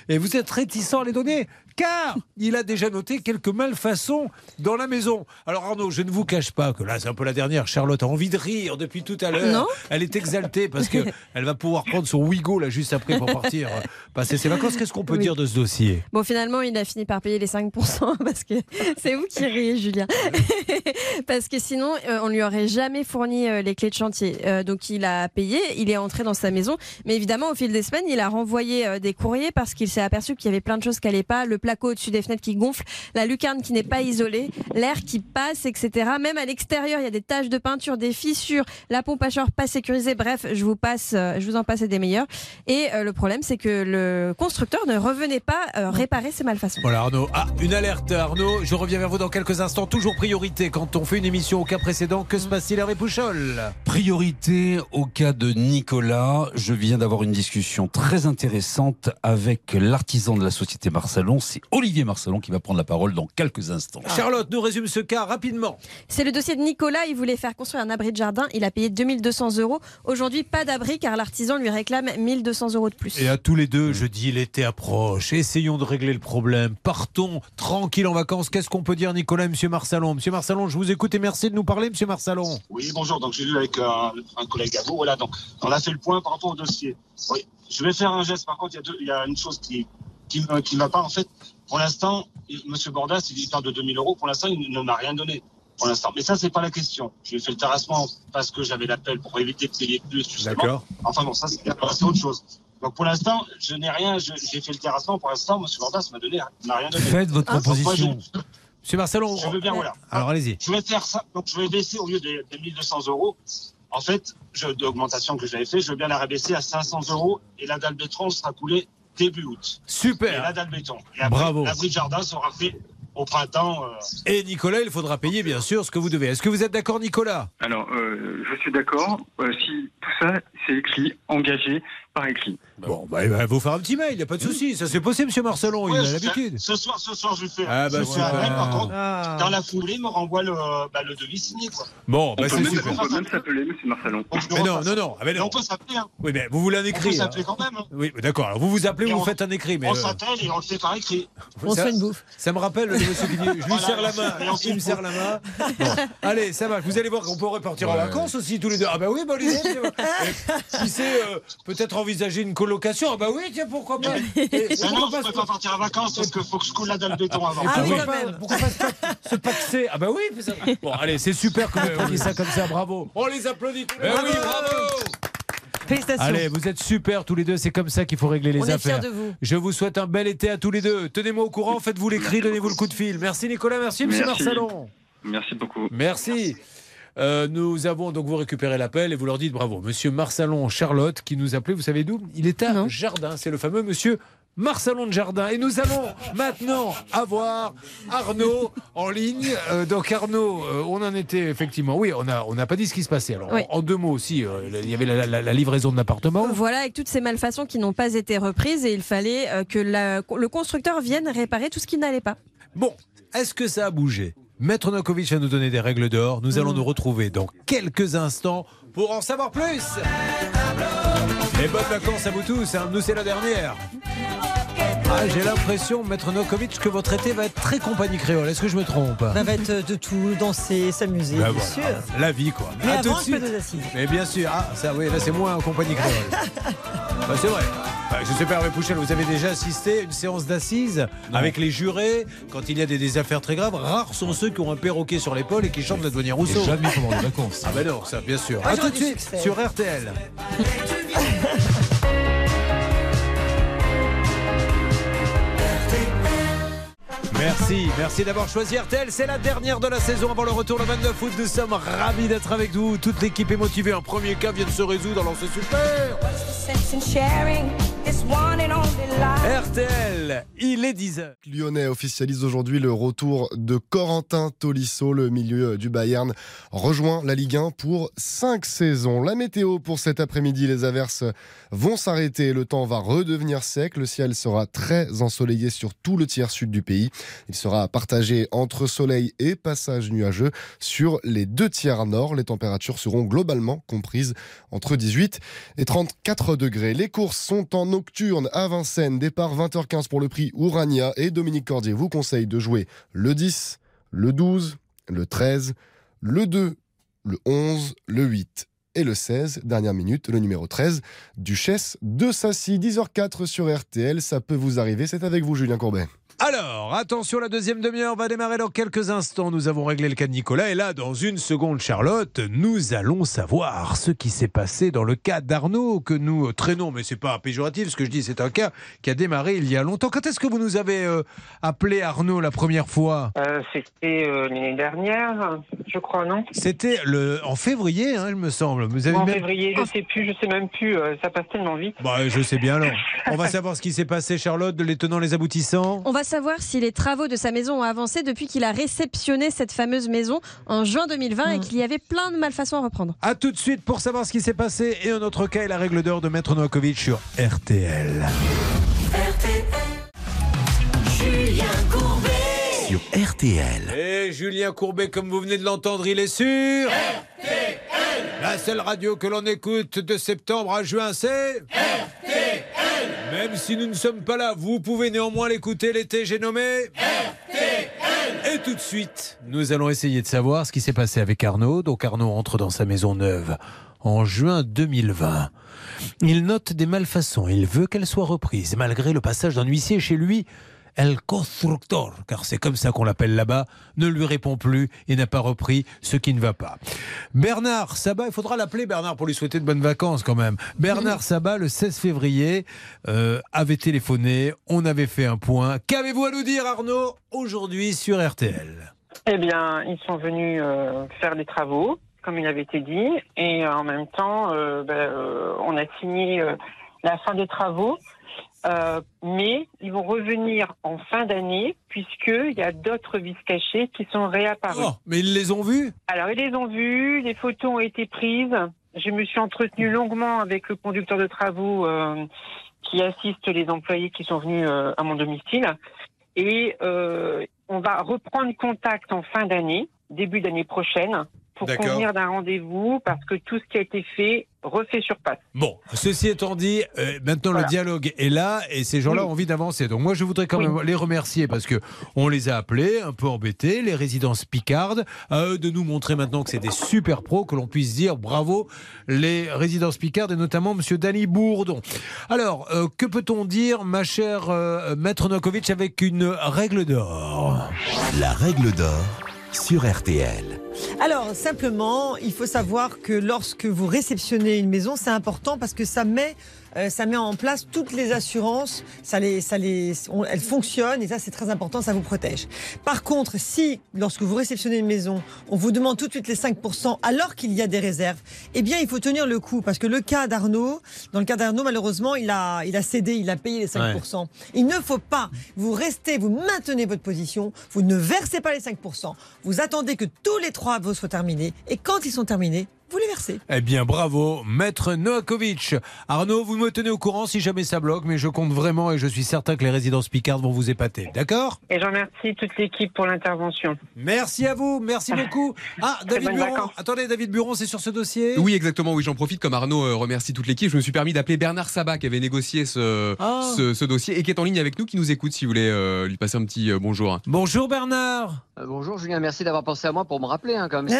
Et vous êtes réticent à les donner car il a déjà noté quelques malfaçons dans la maison. Alors Arnaud, je ne vous cache pas que là, c'est un peu la dernière. Charlotte a envie de rire depuis tout à l'heure. Non. Elle est exaltée parce que elle va pouvoir prendre son Wigo là juste après pour partir euh, passer ses vacances. Qu'est-ce qu'on peut Oui. dire de ce dossier? Bon, finalement, il a fini par payer les 5% parce que c'est vous qui riez, Julien. parce que sinon, euh, on lui aurait jamais fourni euh, les clés de chantier. Donc, il a payé, il est entré dans sa maison. Mais évidemment, au fil des semaines, il a renvoyé des courriers parce qu'il s'est aperçu qu'il y avait plein de choses qui n'allaient pas. Le placo au-dessus des fenêtres qui gonfle, la lucarne qui n'est pas isolée, l'air qui passe, etc. Même à l'extérieur, il y a des taches de peinture, des fissures, la pompe à chaleur pas sécurisée. Bref, je vous passe, euh, je vous en passe des meilleurs. Et euh, le problème, c'est que le constructeur ne revenait pas euh, réparer ses malfaçons. Voilà Arnaud. Ah, une alerte Arnaud. Je reviens vers vous dans quelques instants. Toujours priorité quand on fait une émission au cas précédent. Que se passe-t-il Hervé Pouchol Priorité au cas de Nicolas. Je viens d'avoir une discussion très intéressante avec l'artisan de la société Marsalon. C'est Olivier Marsalon qui va prendre la parole dans quelques instants. Charlotte nous résume ce cas rapidement. C'est le dossier de Nicolas. Il voulait faire construire un abri de jardin. Il a payé 2200 euros. Aujourd'hui, pas d'abri car l'artisan lui réclame 1200 euros de plus. Et à tous les deux, je dis l'été approche. Essayons de régler le problème. Partons tranquille en vacances. Qu'est-ce qu'on peut dire, Nicolas et Monsieur Marsalon Monsieur Marsalon, je vous écoute et merci de nous parler, Monsieur Marsalon. Oui, bonjour. Donc, j'ai vu avec euh, un collègue à vous. Voilà, donc, on a fait le point par rapport au dossier. Oui, je vais faire un geste. Par contre, il y a, y une chose qui qui me- qui ne va pas. En fait, pour l'instant, Monsieur Bordas, il parle de 2000 euros. Pour l'instant, il ne m'a rien donné. Pour l'instant. Mais ça, c'est pas la question. J'ai fait le terrassement parce que j'avais l'appel pour éviter de payer plus, justement. D'accord. Enfin bon, ça, c'est autre chose. Donc, pour l'instant, je n'ai rien. J'ai fait le terrassement. Pour l'instant, Monsieur Bordas m'a donné, m'a rien donné. Faites votre Donc, moi, je- proposition. Monsieur Marsalon. je veux bien, voilà. Alors allez-y. Je vais faire ça. Donc, je vais baisser au lieu des, des 1200 euros. En fait, d'augmentation que j'avais fait, je veux bien la rabaisser à 500 euros et la dalle béton sera coulée début août. Et la Super. dalle béton. Et après, Bravo. l'abri de jardin sera fait au printemps. euh, Et Nicolas, il faudra payer bien sûr ce que vous devez. Est-ce que vous êtes d'accord, Nicolas? Alors, euh, je suis d'accord. Euh, si tout ça, c'est écrit, engagé par écrit. Bon, bah, il va vous faire un petit mail, il n'y a pas de souci. Ça c'est possible, Monsieur Marcelon, il ouais, a je l'habitude. Ce soir, ce soir, je fais. Ah, bah, super. par contre, Ah. dans la foulée, il me renvoie le, bah, le devis signé. Quoi. Bon, On bah c'est super. on peut même s'appeler Monsieur le Mais non, non, non. Ah, mais non. on peut s'appeler. Hein. Oui, mais vous voulez un On peut écrit. hein. s'appeler quand même. hein. Oui, d'accord. Alors vous vous appelez, Et vous on- faites un écrit. Mais On euh, s'appelle et on le fait par écrit. On se fait une bouffe. ça me rappelle le monsieur qui dit Je lui serre la et main, il me serre la main. Bon. Allez, ça va. Vous allez voir qu'on peut repartir en vacances aussi tous les deux. Ah bah oui. Et Si c'est euh, peut-être envisager une colocation, ah bah oui, tiens, pourquoi pas. Et- et Mais pourquoi non, pas partir en vacances parce qu'il faut que je coule la dalle béton avant. Ah oui, pourquoi quand pas- même. Pourquoi pas se- se paxer Ah bah oui. mais ça- Bon, allez, c'est super que vous preniez ça comme ça. Bravo. On les applaudit. tous les Ben deux. oui, bravo Félicitations. Allez, vous êtes super tous les deux. C'est comme ça qu'il faut régler les on est affaires. fiers de vous. Je vous souhaite un bel été à tous les deux. Tenez-moi au courant, faites-vous l'écrit, donnez-vous le coup de fil. Merci Nicolas, merci Monsieur Merci. Marsalon. Merci beaucoup. Merci. Euh, nous avons donc vous récupérez l'appel et vous leur dites bravo. Monsieur Marsalon Charlotte qui nous appelait, vous savez d'où? Il est à Non. Jardin, c'est le fameux monsieur Marsalon de Jardin. Et nous allons maintenant avoir Arnaud en ligne. Euh, donc Arnaud, euh, on en était effectivement. Oui, on n'a on pas dit ce qui se passait. Alors Oui. en, en deux mots aussi, euh, il y avait la, la- la livraison de l'appartement. Voilà, avec toutes ces malfaçons qui n'ont pas été reprises et il fallait que la- le constructeur vienne réparer tout ce qui n'allait pas. Bon, est-ce que ça a bougé? Maître Nokovic va nous donner des règles d'or. Nous allons nous retrouver dans quelques instants pour en savoir plus. Et bonnes vacances à vous tous. hein. Nous, c'est la dernière. Ah, J'ai l'impression, Maître Nokovic, que votre été va être très compagnie créole. Est-ce que je me trompe? Ça va être de tout, danser, s'amuser, Ben bien voilà. sûr. La vie, quoi. Mais À tout de avant, je fais suite. Mais bien sûr, ah, ça, oui, là c'est moins en compagnie créole. Bah, c'est vrai. Bah, je sais pas, Hervé Pouchel, vous avez déjà assisté à une séance d'assises avec les jurés quand il y a des, des affaires très graves. Rares sont ceux qui ont un perroquet sur l'épaule et qui chantent la douanière Rousseau. Jamais pendant les vacances. Ah ben non, ça bien sûr. Ah, à tout de suite succès. sur RTL. Merci, merci d'avoir choisi RTL. C'est la dernière de la saison avant le retour le 29 août. Nous sommes ravis d'être avec vous. Toute l'équipe est motivée. Un premier cas vient de se résoudre, alors c'est super. RTL, il est 10h. Lyonnais officialise aujourd'hui le retour de Corentin Tolisso, le milieu du Bayern, rejoint la Ligue 1 pour 5 saisons. La météo pour cet après-midi, les averses vont s'arrêter, le temps va redevenir sec, le ciel sera très ensoleillé sur tout le tiers sud du pays. Il sera partagé entre soleil et passage nuageux sur les deux tiers nord. Les températures seront globalement comprises entre 18 et 34 degrés. Les courses sont en nocturne à Vincennes, départ 20h15 pour le prix Urania et Dominique Cordier vous conseille de jouer le 10, le 12, le 13, le 2, le 11, le 8 et le 16, dernière minute, le numéro 13, Duchesse de Sassy, 10h04 sur RTL. Ça peut vous arriver, c'est avec vous, Julien Courbet. Alors, attention, la deuxième demi-heure va démarrer dans quelques instants. Nous avons réglé le cas de Nicolas. Et là, dans une seconde, Charlotte, nous allons savoir ce qui s'est passé dans le cas d'Arnaud que nous traînons. Mais c'est pas péjoratif, ce que je dis, c'est un cas qui a démarré il y a longtemps. Quand est-ce que vous nous avez euh, appelé Arnaud la première fois? Euh, C'était euh, l'année dernière, je crois, non? C'était le... en février, hein, il me semble. Vous avez En même- février, je sais plus, je sais même plus. euh, ça passe tellement vite. Bah, je sais bien alors. On va savoir ce qui s'est passé, Charlotte, de les tenants, les aboutissants. On va savoir si les travaux de sa maison ont avancé depuis qu'il a réceptionné cette fameuse maison en juin 2020 et qu'il y avait plein de malfaçons à reprendre. A tout de suite pour savoir ce qui s'est passé et un autre cas et la règle d'or de Maître Novakovic sur RTL. Julien Courbet. Sur RTL. Et Julien Courbet, comme vous venez de l'entendre, il est sûr. La seule radio que l'on écoute de septembre à juin, c'est Même si nous ne sommes pas là, vous pouvez néanmoins l'écouter l'été, j'ai nommé Et tout de suite, nous allons essayer de savoir ce qui s'est passé avec Arnaud. Donc Arnaud entre dans sa maison neuve en juin 2020. Il note des malfaçons, il veut qu'elles soient reprises, malgré le passage d'un huissier chez lui. El Constructor, car c'est comme ça qu'on l'appelle là-bas, ne lui répond plus et n'a pas repris ce qui ne va pas. Bernard Sabat, il faudra l'appeler Bernard pour lui souhaiter de bonnes vacances quand même. Bernard Sabat, le 16 février, euh, avait téléphoné, on avait fait un point. Qu'avez-vous à nous dire Arnaud aujourd'hui sur RTL Eh bien, ils sont venus euh, faire des travaux, comme il avait été dit, et euh, en même temps, euh, ben, euh, on a signé euh, la fin des travaux. Euh, mais ils vont revenir en fin d'année puisqu'il y a d'autres vis cachées qui sont réapparues. Oh, mais ils les ont vus Alors, ils les ont vus, les photos ont été prises. Je me suis entretenue longuement avec le conducteur de travaux euh, qui assiste les employés qui sont venus euh, à mon domicile. Et on va reprendre contact en fin d'année, début d'année prochaine, pour convenir d'un rendez-vous parce que tout ce qui a été fait refait surface. Bon, ceci étant dit, euh, maintenant Voilà. le dialogue est là et ces gens-là Oui. ont envie d'avancer. Donc moi, je voudrais quand Oui. même les remercier parce que on les a appelés, un peu embêtés, les résidences Picardes, à eux de nous montrer maintenant que c'est des super pros, que l'on puisse dire bravo les résidences Picardes et notamment Monsieur Danny Bourdon. Alors, euh, que peut-on dire, ma chère euh, Maître Nokovic, avec une règle d'or? La règle d'or sur RTL. Alors, simplement, il faut savoir que lorsque vous réceptionnez une maison, c'est important parce que ça met, euh, ça met en place toutes les assurances, ça les, ça les, on- elles fonctionnent et ça, c'est très important, ça vous protège. Par contre, si, lorsque vous réceptionnez une maison, on vous demande tout de suite les 5% alors qu'il y a des réserves, eh bien, il faut tenir le coup parce que le cas d'Arnaud, dans le cas d'Arnaud, malheureusement, il a, il a cédé, il a payé les 5%. Il ne faut pas, vous restez, vous maintenez votre position, vous ne versez pas les 5%, vous attendez que tous les trois travaux soient terminés et quand ils sont terminés, vous les Eh bien, bravo, maître Noakovic. Arnaud, vous me tenez au courant si jamais ça bloque, mais je compte vraiment et je suis certain que les résidences Picardes vont vous épater. D'accord? Et je remercie toute l'équipe pour l'intervention. Merci à vous, merci beaucoup. Ah, David Buron. vacances. Attendez, David Buron, c'est sur ce dossier? Oui, exactement. Oui, j'en profite comme Arnaud euh, remercie toute l'équipe. Je me suis permis d'appeler Bernard Sabat qui avait négocié ce, Ah. ce, ce dossier et qui est en ligne avec nous, qui nous écoute si vous voulez euh, lui passer un petit euh, bonjour. Bonjour Bernard. Euh, bonjour Julien, merci d'avoir pensé à moi pour me rappeler hein, quand même.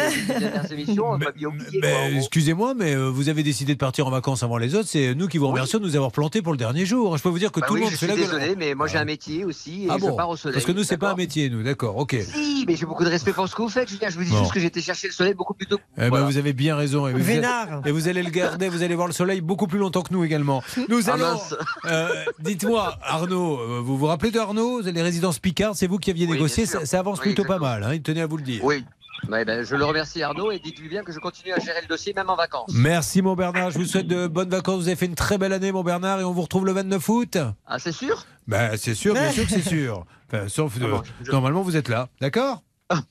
C'est on. Mais. Excusez-moi, mais euh, vous avez décidé de partir en vacances avant les autres. C'est nous qui vous remercions de nous avoir plantés pour le dernier jour. Je peux vous dire que Bah tout oui, le monde je fait suis la gueule. désolé, mais moi j'ai un métier aussi et Ah je bon pars au soleil. Parce que nous, c'est pas un métier, nous. D'accord, ok. Si, mais j'ai beaucoup de respect pour ce que vous faites, Julien. Je vous dis Bon. juste que j'étais chercher le soleil beaucoup plus tôt. Eh ben, Voilà. vous avez bien raison. Et vous, Vénard. et vous allez le garder, vous allez voir le soleil beaucoup plus longtemps que nous également. Nous Ah, allons. euh, Dites-moi, Arnaud, euh, vous vous rappelez de Arnaud Les résidences Picard, c'est vous qui aviez Oui, négocié. Ça, ça avance Oui, plutôt pas mal. Hein, il tenait à vous le dire. Oui. Ouais, ben, je le remercie Arnaud et dites-lui bien que je continue à gérer le dossier même en vacances. Merci, mon Bernard. Je vous souhaite de bonnes vacances. Vous avez fait une très belle année, mon Bernard, et on vous retrouve le 29 août. Ah, c'est sûr? Ben, c'est sûr, bien sûr que c'est sûr. Enfin, sauf de- normalement, vous êtes là, d'accord?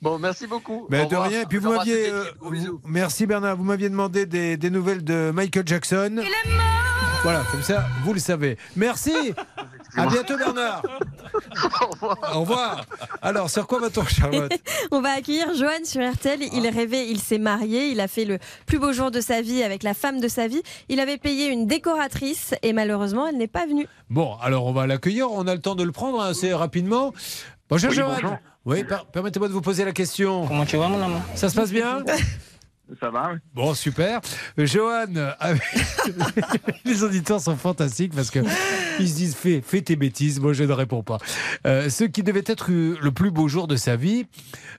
Bon, merci beaucoup. Ben, de rien. Et puis vous m'aviez. euh, merci Bernard. Vous m'aviez demandé des, des nouvelles de Michael Jackson. Voilà, comme ça, vous le savez. Merci. À bientôt, Bernard. Au revoir. Alors, sur quoi va-t-on, Charlotte On va accueillir Johan sur RTL. Il rêvait, il s'est marié, il a fait le plus beau jour de sa vie avec la femme de sa vie. Il avait payé une décoratrice et malheureusement, elle n'est pas venue. Bon, alors on va l'accueillir. On a le temps de le prendre assez rapidement. Bonjour, Oui, Johan. bonjour. Oui, per- permettez-moi de vous poser la question. Comment tu vas, mon amour Ça se passe bien? Ça va, oui. Bon, super. Euh, Johan, avec- les auditeurs sont fantastiques parce que ils se disent fais, fais tes bêtises. Moi, je ne réponds pas. Euh, ce qui devait être euh, le plus beau jour de sa vie,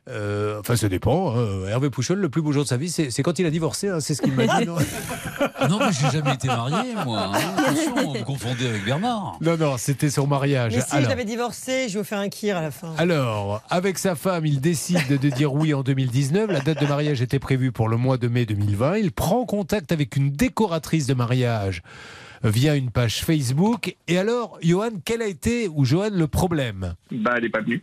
euh, enfin, ça dépend. hein. Hervé Pouchol, le plus beau jour de sa vie, c'est quand il a divorcé. hein, c'est ce qu'il m'a dit. Non, Non, mais j'ai jamais été marié, moi. hein. Attention, vous confondez avec Bernard. non, non, c'était son mariage. Mais si Alors- je l'avais divorcé, je vais vous faire un kir à la fin. Alors, avec sa femme, il décide de dire oui en 2019. La date de mariage était prévue pour le mois de mai 2020. Il prend contact avec une décoratrice de mariage via une page Facebook. Et alors, Johan, quel a été, ou Johan, le problème Bah, elle n'est pas venue.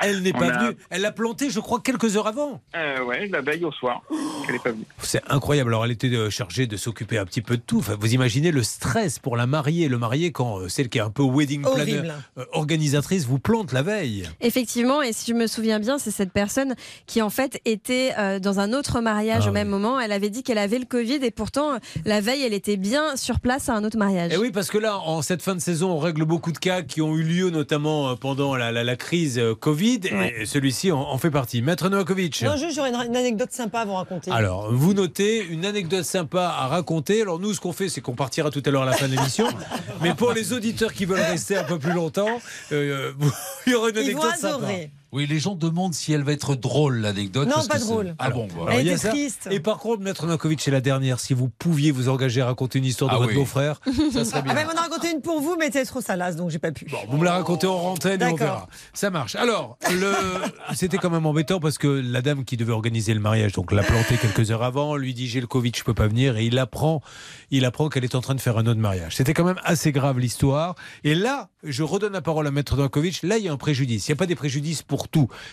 Elle n'est pas a- venue. Elle l'a planté, je crois, quelques heures avant. Euh, ouais, la veille au soir. Elle n'est pas venue. C'est incroyable. Alors, elle était euh, chargée de s'occuper un petit peu de tout. Enfin, vous imaginez le stress pour la mariée, le marié, quand euh, celle qui est un peu wedding planner, Horrible. euh, organisatrice, vous plante la veille. Effectivement, et si je me souviens bien, c'est cette personne qui en fait était dans un autre mariage Ah au même moment. Elle avait dit qu'elle avait le Covid et pourtant la veille, elle était bien sur place à un autre mariage. Et Eh oui, parce que là, en cette fin de saison, on règle beaucoup de cas qui ont eu lieu, notamment euh, pendant la, la- la crise euh, Covid. Et celui-ci en, en fait partie. Maître Novakovic. Non, juste j'aurais une, une anecdote sympa à vous raconter. Alors, vous notez une anecdote sympa à raconter. Alors, nous, ce qu'on fait, c'est qu'on partira tout à l'heure à la fin de l'émission. Mais pour les auditeurs qui veulent rester un peu plus longtemps, euh, il y aura une anecdote sympa. Oui, les gens demandent si elle va être drôle, l'anecdote. Non, parce pas drôle. Ah bon, voilà. Alors, il y a ça. Et par contre, Maître Novakovic, c'est la dernière. Si vous pouviez vous engager à raconter une histoire de Ah votre oui. beau-frère, ça serait Ah bien. ben, on en a raconté une pour vous, mais c'était trop salace, donc j'ai pas pu. Vous me la racontez en antenne et on D'accord. verra. Ça marche. Alors, le... c'était quand même embêtant parce que la dame qui devait organiser le mariage, donc l'a planté quelques heures avant, lui dit j'ai le Covid, je peux pas venir, et il apprend, il apprend qu'elle est en train de faire un autre mariage. C'était quand même assez grave l'histoire. Et là, je redonne la parole à Maître Dankovic. Là, il y a un préjudice. Il n'y a pas des préjudices pour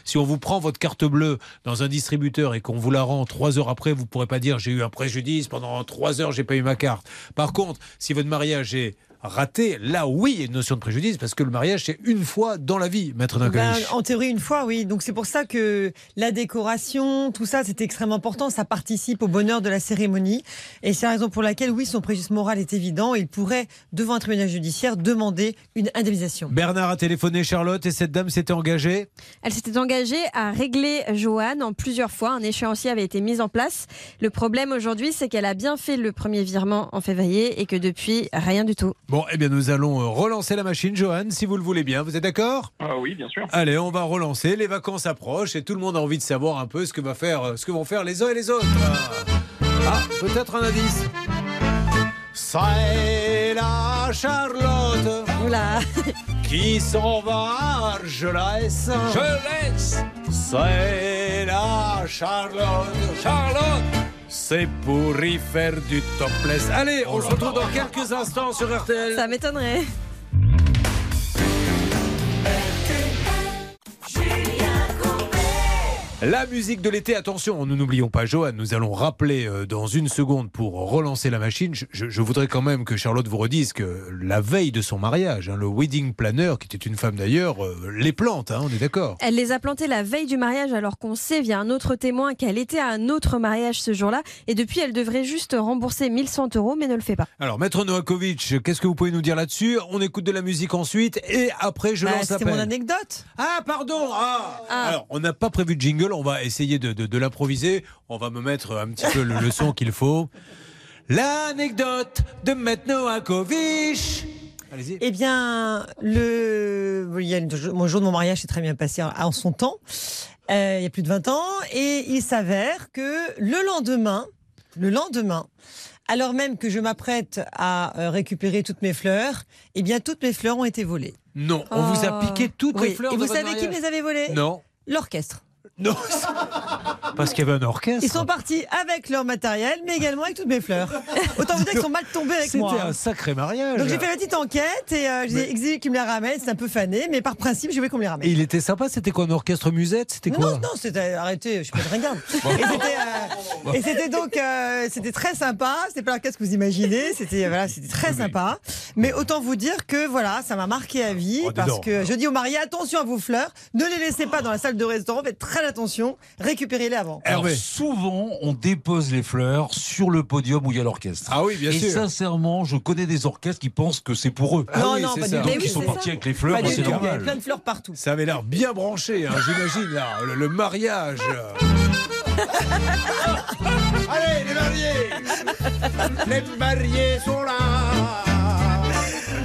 Si on vous prend votre carte bleue dans un distributeur et qu'on vous la rend trois heures après, vous pourrez pas dire j'ai eu un préjudice pendant trois heures, j'ai pas eu ma carte. Par contre, si votre mariage est raté, là oui, il y a une notion de préjudice parce que le mariage c'est une fois dans la vie, Maître Ben, en théorie, une fois, oui. Donc c'est pour ça que la décoration, tout ça, c'est extrêmement important. Ça participe au bonheur de la cérémonie. Et c'est la raison pour laquelle, oui, son préjudice moral est évident. Il pourrait, devant un tribunal judiciaire, demander une indemnisation. Bernard a téléphoné Charlotte et cette dame s'était engagée. Elle s'était engagée à régler Joanne en plusieurs fois. Un échéancier avait été mis en place. Le problème aujourd'hui, c'est qu'elle a bien fait le premier virement en février et que depuis, rien du tout. Bon, eh bien nous allons euh, relancer la machine, Johan, si vous le voulez bien. Vous êtes d'accord? Ah oui, bien sûr. Allez, on va relancer. Les vacances approchent et tout le monde a envie de savoir un peu ce que, va faire, euh, ce que vont faire les uns et les autres. Ah, peut-être un indice. C'est la Charlotte Oula. qui s'en va à Argelès. Je laisse C'est la Charlotte. Charlotte C'est pour y faire du topless. Allez, on se retrouve dans quelques instants sur RTL. Ça m'étonnerait. La musique de l'été, attention, nous n'oublions pas Johan, nous allons rappeler euh, dans une seconde pour relancer la machine. Je, je- je voudrais quand même que Charlotte vous redise que la veille de son mariage, hein, le wedding planner, qui était une femme d'ailleurs, euh, les plantes, hein, on est d'accord Elle les a plantées la veille du mariage alors qu'on sait via un autre témoin qu'elle était à un autre mariage ce jour-là et depuis elle devrait juste rembourser 1100 euros mais ne le fait pas. Alors, Maître Novakovic, qu'est-ce que vous pouvez nous dire là-dessus? On écoute de la musique ensuite et après je Bah, lance C'était mon anecdote. Ah, pardon ah. Alors, on n'a pas prévu de jingle, On va essayer de, de- de l'improviser. On va me mettre un petit peu le, le son qu'il faut. L'anecdote de Metnoakovic. Allez-y. Eh bien, le, il y a le mon jour de mon mariage s'est très bien passé en, son temps, euh, il y a plus de 20 ans, et il s'avère que le lendemain, le lendemain, alors même que je m'apprête à euh, récupérer toutes mes fleurs, eh bien, toutes mes fleurs ont été volées. Non, on vous a piqué toutes Oui. les fleurs Et de vous votre savez qui me les avait volées? Non. L'orchestre. Non. Parce qu'il y avait un orchestre. Ils sont partis avec leur matériel, mais également avec toutes mes fleurs. Autant vous dire qu'ils sont mal tombés avec moi. C'était hein. un sacré mariage. Donc j'ai fait la petite enquête et euh, j'ai exigé qu'ils me les ramènent. C'est un peu fané, mais par principe, je voulais qu'on me les ramène. Et il était sympa, c'était quoi un orchestre musette C'était quoi? Non, non, c'était arrêté, je suis pas de ringarde. Et c'était, euh, et c'était donc, euh, c'était très sympa. C'était pas l'orchestre que vous imaginez. C'était, voilà, c'était très sympa. Mais autant vous dire que voilà, ça m'a marqué à vie Oh, parce que je dis aux mariés attention à vos fleurs, ne les laissez pas dans la salle de restaurant, faites très attention, récupérez-les avant. Alors souvent, on dépose les fleurs sur le podium où il y a l'orchestre. Ah oui, bien Et sûr. sincèrement, je connais des orchestres qui pensent que c'est pour eux. Ah non, oui, non, pas ça. du tout. Donc ils sont partis avec les fleurs, c'est tout. Il y avait normal. plein de fleurs partout. Ça avait l'air bien branché, hein, j'imagine, là, le, le mariage. Allez, les mariés Les mariés sont là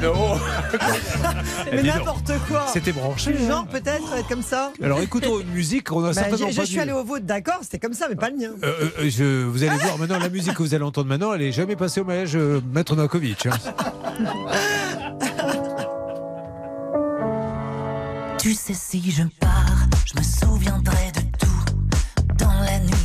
Mais n'importe quoi. C'était branché. Le genre peut-être être comme ça. Alors écoutons une musique qu'on a Bah, certainement je pas suis allé au vôtre, d'accord, c'était comme ça, mais pas le mien. Euh, euh, je, vous allez voir maintenant la musique que vous allez entendre maintenant, elle est jamais passée au mariage euh, Maître Novakovic. hein. Tu sais, si je pars, je me souviendrai de tout. Dans la nuit,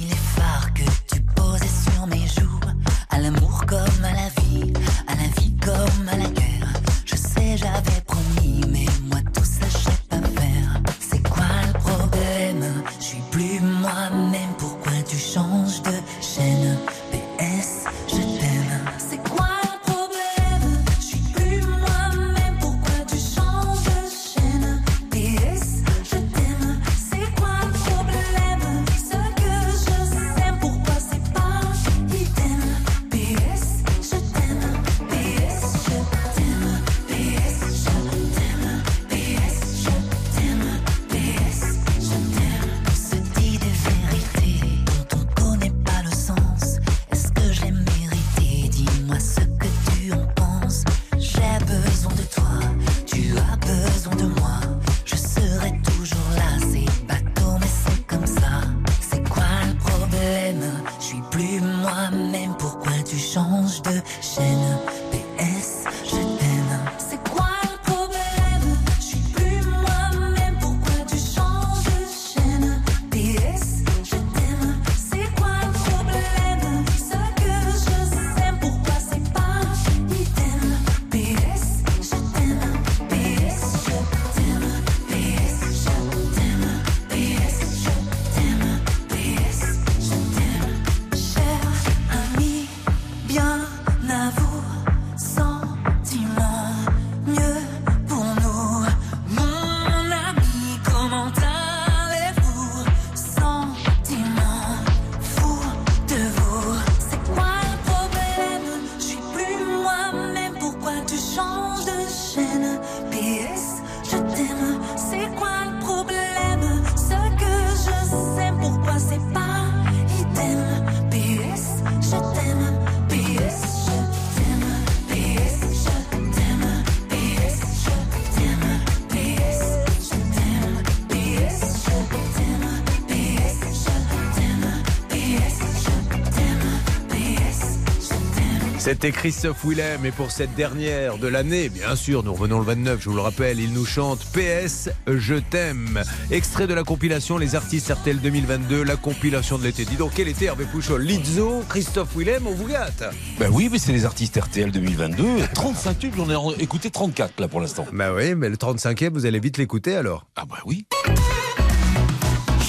C'était Christophe Willem et pour cette dernière de l'année, bien sûr, nous revenons le 29, je vous le rappelle, il nous chante PS, je t'aime. Extrait de la compilation Les artistes RTL 2022, la compilation de l'été. Dis donc, quel été Hervé Pouchol? Lizzo, Christophe Willem, on vous gâte Ben oui, mais c'est les artistes RTL 2022. 35 tubes, j'en ai écouté 34 là pour l'instant. Bah oui, mais le 35e, vous allez vite l'écouter alors. Ah bah oui.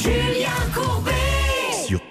Julien Courbet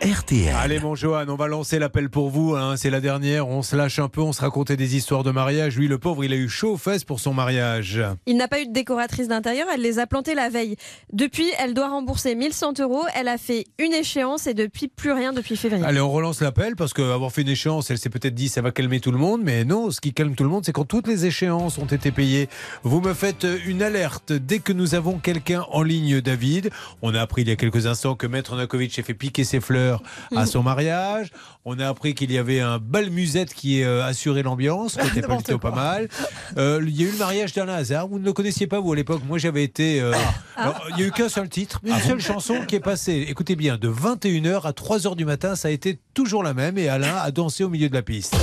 RTL. Allez mon Johan, on va lancer l'appel pour vous. hein. C'est la dernière. On se lâche un peu, on se racontait des histoires de mariage. Lui, le pauvre, il a eu chaud aux fesses pour son mariage. Il n'a pas eu de décoratrice d'intérieur, elle les a plantées la veille. Depuis, elle doit rembourser 1100 euros. Elle a fait une échéance et depuis, plus rien depuis février. Allez, on relance l'appel parce qu'avoir fait une échéance, elle s'est peut-être dit ça va calmer tout le monde, mais non, ce qui calme tout le monde, c'est quand toutes les échéances ont été payées. Vous me faites une alerte dès que nous avons quelqu'un en ligne, David. On a appris il y a quelques instants que Maître Nakovic s'est fait piquer ses fleurs à son mariage. On a appris qu'il y avait un bal musette qui euh, assurait l'ambiance, qui était plutôt pas mal. Euh, il y a eu le mariage d'Alain Hazard. Vous ne le connaissiez pas, vous, à l'époque. Moi, j'avais été. euh, alors, il n'y a eu qu'un seul titre, une seule chanson qui est passée. Écoutez bien, de 21h à 3h du matin, ça a été toujours la même. Et Alain a dansé au milieu de la piste.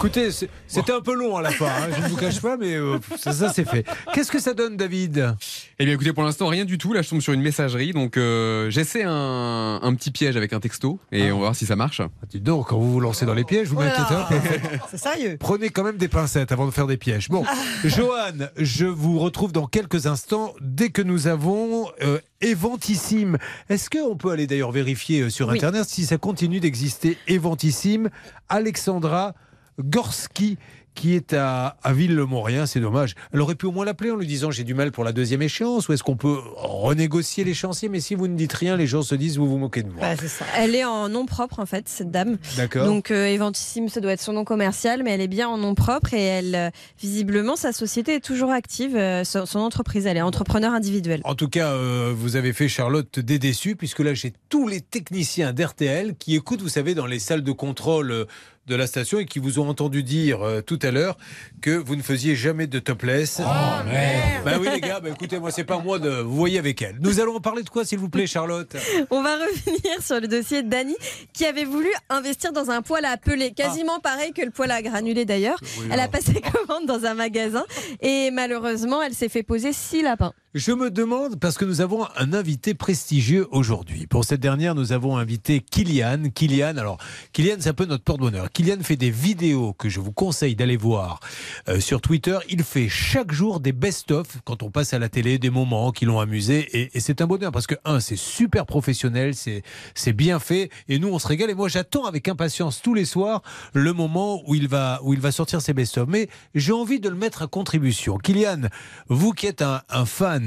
Écoutez, c'était un peu long à la fin, hein, je ne vous cache pas, mais euh, ça, ça, c'est fait. Qu'est-ce que ça donne, David? Eh bien, écoutez, pour l'instant, rien du tout. Là, je tombe sur une messagerie. Donc, euh, j'essaie un, un petit piège avec un texto et on va voir si ça marche. Dis donc, quand vous vous lancez dans les pièges, vous mettez Voilà. top. en fait. C'est sérieux. Prenez quand même des pincettes avant de faire des pièges. Bon, Johan, je vous retrouve dans quelques instants dès que nous avons euh, Éventissime. Est-ce qu'on peut aller d'ailleurs vérifier euh, sur Oui. Internet si ça continue d'exister Éventissime Alexandra Gorski qui est à, à Ville-le-Maurien, c'est dommage. Elle aurait pu au moins l'appeler en lui disant j'ai du mal pour la deuxième échéance ou est-ce qu'on peut renégocier l'échéancier? Mais si vous ne dites rien, les gens se disent vous vous moquez de moi. Bah, c'est ça. Elle est en nom propre en fait, cette dame. D'accord. Donc euh, Éventissime, ça doit être son nom commercial, mais elle est bien en nom propre et elle, euh, visiblement, sa société est toujours active. euh, son, son entreprise, elle est entrepreneur individuel. En tout cas, euh, vous avez fait Charlotte des déçus, puisque là, j'ai tous les techniciens d'RTL qui écoutent, vous savez, dans les salles de contrôle de la station et qui vous ont entendu dire euh, tout à l'heure que vous ne faisiez jamais de topless. Oh merde Bah oui les gars, bah écoutez, moi c'est pas moi de... Vous voyez avec elle. Nous allons parler de quoi s'il vous plaît Charlotte? On va revenir sur le dossier d'Annie qui avait voulu investir dans un poêle à peler, quasiment pareil que le poêle à granulés d'ailleurs. Oui, Elle a alors. passé commande dans un magasin et malheureusement, elle s'est fait poser six lapins. Je me demande, parce que nous avons un invité prestigieux aujourd'hui. Pour cette dernière, nous avons invité Kylian. Kylian, alors, Kylian, c'est un peu notre porte-bonheur. Kylian fait des vidéos que je vous conseille d'aller voir euh, sur Twitter. Il fait chaque jour des best-of, quand on passe à la télé, des moments qui l'ont amusé. Et, c'est un bonheur, parce que, un, c'est super professionnel, c'est bien fait. Et nous, on se régale. Et moi, j'attends avec impatience tous les soirs le moment où il va, où il va sortir ses best-of. Mais j'ai envie de le mettre à contribution. Kylian, vous qui êtes un fan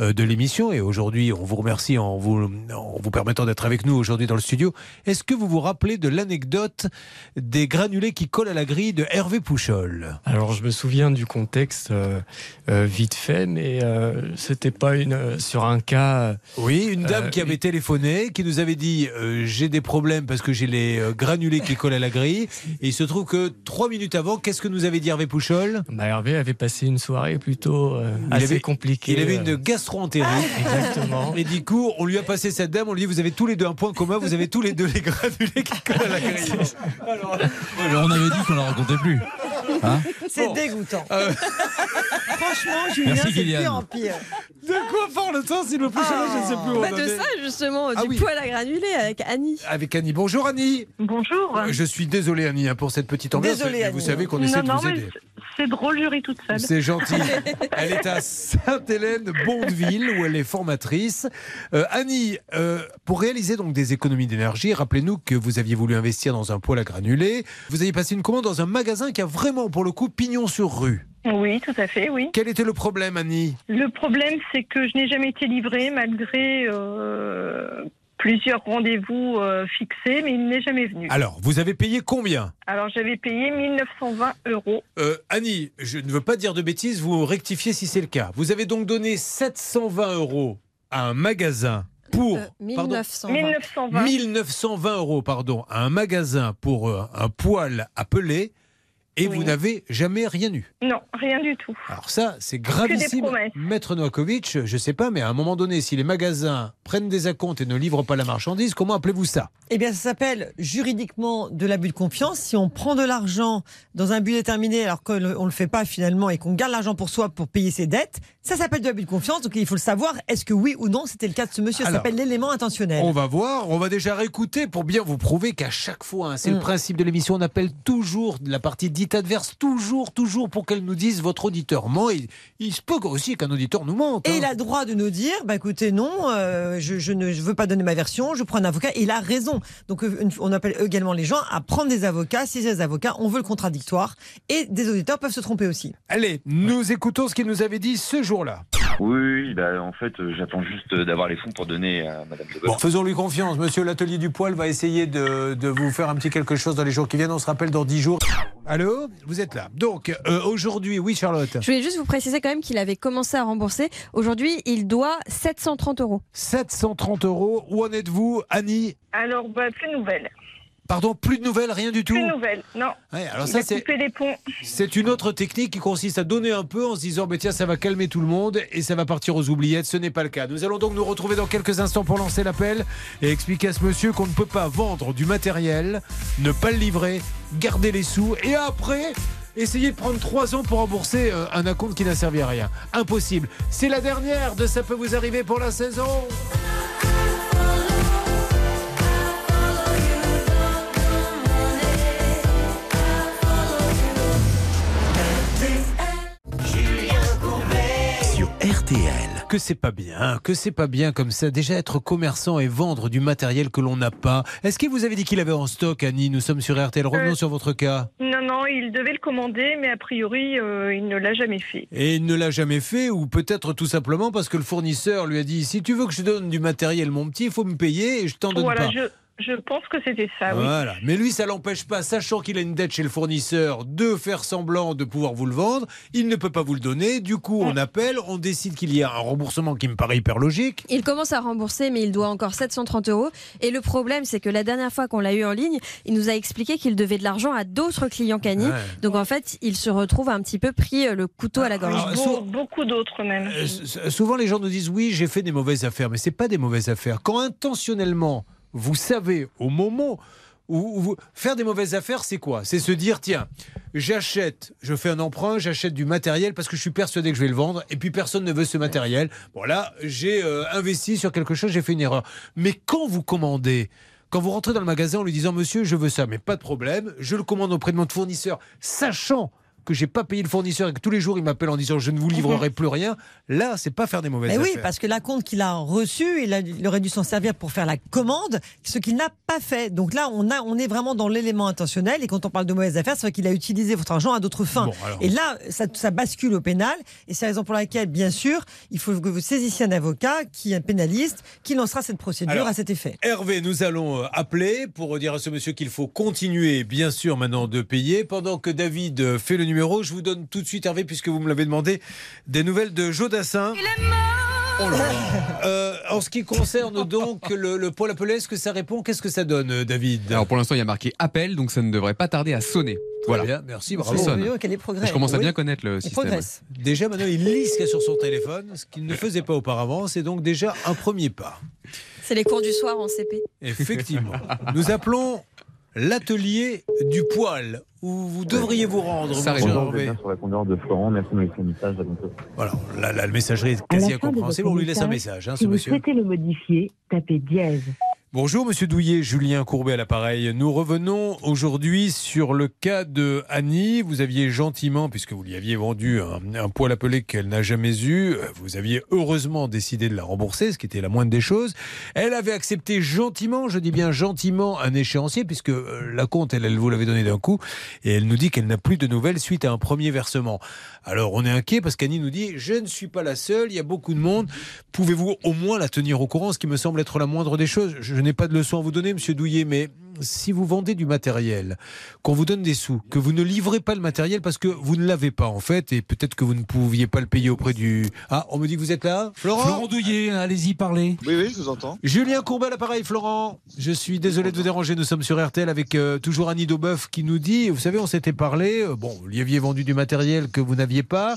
euh, de l'émission, et aujourd'hui, on vous remercie en vous, en vous permettant d'être avec nous aujourd'hui dans le studio, est-ce que vous vous rappelez de l'anecdote des granulés qui collent à la grille de Hervé Pouchol? Alors je me souviens du contexte euh, euh, vite fait, mais euh, c'était pas une sur un cas. Oui, une dame qui avait téléphoné, qui nous avait dit j'ai des problèmes parce que j'ai les granulés qui collent à la grille. Et il se trouve que trois minutes avant, qu'est-ce que nous avait dit Hervé Pouchol? Bah, Hervé avait passé une soirée plutôt assez avait- compliquée. Il avait une gastro-entérite. Exactement. Et du coup, on lui a passé cette dame, on lui dit vous avez tous les deux un point commun, vous avez tous les deux les granulés qui collent à la grille. Alors, on avait dit qu'on la racontait plus. Hein C'est dégoûtant. Euh, Franchement, Julien, c'est de pire en pire. de quoi parle-t-on, s'il vous plaît? Charlotte Je ne sais plus Bah, de ça justement, Ah du oui. poêle à granulés avec Annie. Avec Annie. Bonjour Annie. Bonjour. Euh, Je suis désolé Annie hein, pour cette petite ambiance. Désolé, mais vous Annie. savez qu'on non, essaie de non, vous mais aider. c'est- drôle, je ris toute seule. C'est gentil. Elle est à Sainte-Hélène, Bondeville, où elle est formatrice. Euh, Annie, euh, pour réaliser donc des économies d'énergie, rappelez-nous que vous aviez voulu investir dans un poêle à granulés. Vous avez passé une commande dans un magasin qui a vraiment, pour le coup, pignon sur rue. Oui, tout à fait, oui. Quel était le problème, Annie? Le problème, c'est que je n'ai jamais été livrée malgré euh, plusieurs rendez-vous euh, fixés, mais il n'est jamais venu. Alors, vous avez payé combien? Alors, j'avais payé 1920 euros. Euh, Annie, je ne veux pas dire de bêtises, vous rectifiez si c'est le cas. Vous avez donc donné 720 euros à un magasin pour... Euh, pardon, 1920. 1920. 1920 euros, pardon, à un magasin pour un poêle appelé et vous n'avez jamais rien eu. Non, rien du tout. Alors ça, c'est des gravissime. promesses. Maître Novakovic, je sais pas, mais à un moment donné, si les magasins prennent des acomptes et ne livrent pas la marchandise, comment appelez-vous ça? Eh bien, ça s'appelle juridiquement de l'abus de confiance. Si on prend de l'argent dans un but déterminé alors qu'on ne le fait pas finalement et qu'on garde l'argent pour soi pour payer ses dettes, ça s'appelle de l'abus de confiance. Donc il faut le savoir. Est-ce que oui ou non c'était le cas de ce monsieur? Ça s'appelle l'élément intentionnel. On va voir, on va déjà réécouter pour bien vous prouver qu'à chaque fois, hein, c'est Mm. le principe de l'émission, on appelle toujours la partie adverse toujours, toujours pour qu'elle nous dise votre auditeur ment. Il, il se peut aussi qu'un auditeur nous mente. Et hein. il a le droit de nous dire, bah écoutez, non, euh, je, je ne je veux pas donner ma version, je prends un avocat. Et il a raison. Donc euh, on appelle également les gens à prendre des avocats. Si c'est des avocats, on veut le contradictoire. Et des auditeurs peuvent se tromper aussi. Allez, nous écoutons ce qu'il nous avait dit ce jour-là. Oui, oui, bah, en fait, euh, j'attends juste d'avoir les fonds pour donner à Madame de Bon, faisons-lui confiance. Monsieur l'atelier du poil va essayer de, de vous faire un petit quelque chose dans les jours qui viennent. On se rappelle dans 10 jours. Allô Vous êtes là. Donc, euh, aujourd'hui, oui, Charlotte. Je voulais juste vous préciser quand même qu'il avait commencé à rembourser. Aujourd'hui, il doit 730 euros. 730 euros. Où en êtes-vous, Annie? Alors, bah, plus de nouvelles. Pardon, plus de nouvelles, rien du tout Plus de nouvelles, non. Ouais, alors Il ça, a c'est- les ponts. C'est une autre technique qui consiste à donner un peu en se disant bah, tiens ça va calmer tout le monde et ça va partir aux oubliettes. Ce n'est pas le cas. Nous allons donc nous retrouver dans quelques instants pour lancer l'appel et expliquer à ce monsieur qu'on ne peut pas vendre du matériel, ne pas le livrer, garder les sous et après essayer de prendre trois ans pour rembourser euh, un acompte qui n'a servi à rien. Impossible. C'est la dernière de ça peut vous arriver pour la saison. RTL. Que c'est pas bien, que c'est pas bien comme ça. Déjà être commerçant et vendre du matériel que l'on n'a pas. Est-ce qu'il vous avait dit qu'il avait en stock, Annie Nous sommes sur RTL. Revenons Euh, sur votre cas. Non, non, il devait le commander, mais a priori, euh, il ne l'a jamais fait. Et il ne l'a jamais fait, ou peut-être tout simplement parce que le fournisseur lui a dit si tu veux que je te donne du matériel, mon petit, il faut me payer et je t'en donne Voilà, pas. je, je pense que c'était ça, oui. Voilà. Mais lui, ça l'empêche pas, sachant qu'il a une dette chez le fournisseur, de faire semblant de pouvoir vous le vendre. Il ne peut pas vous le donner. Du coup, on appelle, on décide qu'il y a un remboursement qui me paraît hyper logique. Il commence à rembourser, mais il doit encore 730 euros. Et le problème, c'est que la dernière fois qu'on l'a eu en ligne, il nous a expliqué qu'il devait de l'argent à d'autres clients qu'Annie. Ouais. Donc en fait, il se retrouve un petit peu pris euh, le couteau à la gorge. Alors, Beau- so- beaucoup d'autres même. Euh, Souvent, les gens nous disent oui, j'ai fait des mauvaises affaires, mais c'est pas des mauvaises affaires. Quand intentionnellement, vous savez au moment où vous faire des mauvaises affaires, c'est quoi? C'est se dire tiens, j'achète, je fais un emprunt, j'achète du matériel parce que je suis persuadé que je vais le vendre, et puis personne ne veut ce matériel. Bon là, j'ai euh, investi sur quelque chose, j'ai fait une erreur. Mais quand vous commandez quand vous rentrez dans le magasin en lui disant Monsieur, je veux ça, mais pas de problème, je le commande auprès de mon fournisseur, sachant que j'ai pas payé le fournisseur et que tous les jours il m'appelle en disant je ne vous livrerai plus rien, là c'est pas faire des mauvaises Mais oui, affaires. parce que la compte qu'il a reçu, il, aurait dû s'en servir pour faire la commande, ce qu'il n'a pas fait. Donc là, on, a, on est vraiment dans l'élément intentionnel. Et quand on parle de mauvaises affaires, c'est vrai qu'il a utilisé votre argent à d'autres fins. Bon, alors. Et là, ça, ça bascule au pénal. Et c'est la raison pour laquelle, bien sûr, il faut que vous saisissiez un avocat qui est un pénaliste, qui lancera cette procédure Alors, à cet effet. Hervé, nous allons euh, appeler pour dire à ce monsieur qu'il faut continuer, bien sûr, maintenant de payer. Pendant que David euh, fait le numéro, je vous donne tout de suite, Hervé, puisque vous me l'avez demandé, des nouvelles de Jodassin. Oh là là. Euh, en ce qui concerne donc le, le Paul appelé, est-ce que ça répond? Qu'est-ce que ça donne, euh, David? Alors pour l'instant, il y a marqué appel, donc ça ne devrait pas tarder à sonner. Voilà. bien, merci, Ça bravo. sonne. Oh, est progrès? Je commence à Oui. bien connaître le Il système. progresse. Déjà, maintenant, il lit ce qu'il y a sur son téléphone, ce qu'il ne faisait pas auparavant. C'est donc déjà un premier pas. C'est les cours du soir en CP. Effectivement. Nous appelons l'atelier du poil, où vous devriez vous rendre. Ça sur la conduire de Florent. Merci de me laisser un message. Voilà, la, la messagerie est quasi la incompréhensible. On lui laisse un message, hein, si ce vous monsieur. souhaitez le modifier, tapez dièse. Bonjour Monsieur Douillet, Julien Courbet à l'appareil. Nous revenons aujourd'hui sur le cas de Annie. Vous aviez gentiment, puisque vous lui aviez vendu un, un poil appelé qu'elle n'a jamais eu, euh, vous aviez heureusement décidé de la rembourser, ce qui était la moindre des choses. Elle avait accepté gentiment, je dis bien gentiment, un échéancier, puisque euh, la compte, elle, elle vous l'avait donné d'un coup, et elle nous dit qu'elle n'a plus de nouvelles suite à un premier versement. Alors on est inquiet parce qu'Annie nous dit, je ne suis pas la seule, il y a beaucoup de monde. Pouvez-vous au moins la tenir au courant, ce qui me semble être la moindre des choses? N'ai pas de leçon à vous donner, Monsieur Douillet, mais si vous vendez du matériel, qu'on vous donne des sous, que vous ne livrez pas le matériel parce que vous ne l'avez pas en fait, et peut-être que vous ne pouviez pas le payer auprès du... Ah, on me dit que vous êtes là Florent? Florent Douillet, allez-y, parlez. Oui, oui, je vous entends. Julien Courbet l'appareil, Florent. Je suis désolé de vous déranger. Nous sommes sur RTL avec euh, toujours Annie Daubeuf qui nous dit, vous savez, on s'était parlé, euh, bon, vous lui aviez vendu du matériel que vous n'aviez pas.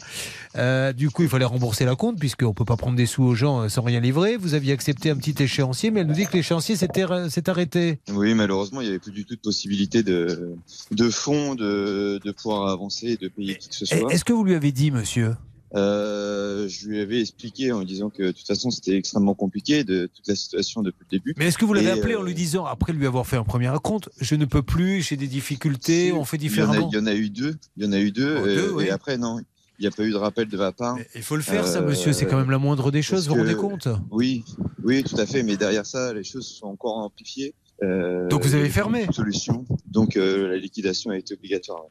Euh, du coup, il fallait rembourser la compte puisqu'on ne peut pas prendre des sous aux gens sans rien livrer. Vous aviez accepté un petit échéancier, mais elle nous dit que l'échéancier s'était s'est arrêté. Oui, malheureusement, il n'y avait plus du tout de possibilité de, de fonds, de, de pouvoir avancer et de payer qui que ce soit. Est-ce que vous lui avez dit, monsieur? Euh, je lui avais expliqué en lui disant que de toute façon c'était extrêmement compliqué de toute la situation depuis le début. Mais est-ce que vous l'avez Et, appelé euh, en lui disant, après lui avoir fait un premier raconte, je ne peux plus, j'ai des difficultés, on fait il y, en a, différemment? il y en a eu deux. Il y en a eu deux. Oh, deux, euh, oui. Et après non, il n'y a pas eu de rappel de ma part. Il faut le faire, ça, Euh, monsieur. C'est quand même la moindre des choses. Vous vous rendez compte? Oui, oui, tout à fait. Mais derrière ça, les choses sont encore amplifiées. Euh, Donc vous avez fermé Solution. Donc euh, la liquidation a été obligatoire.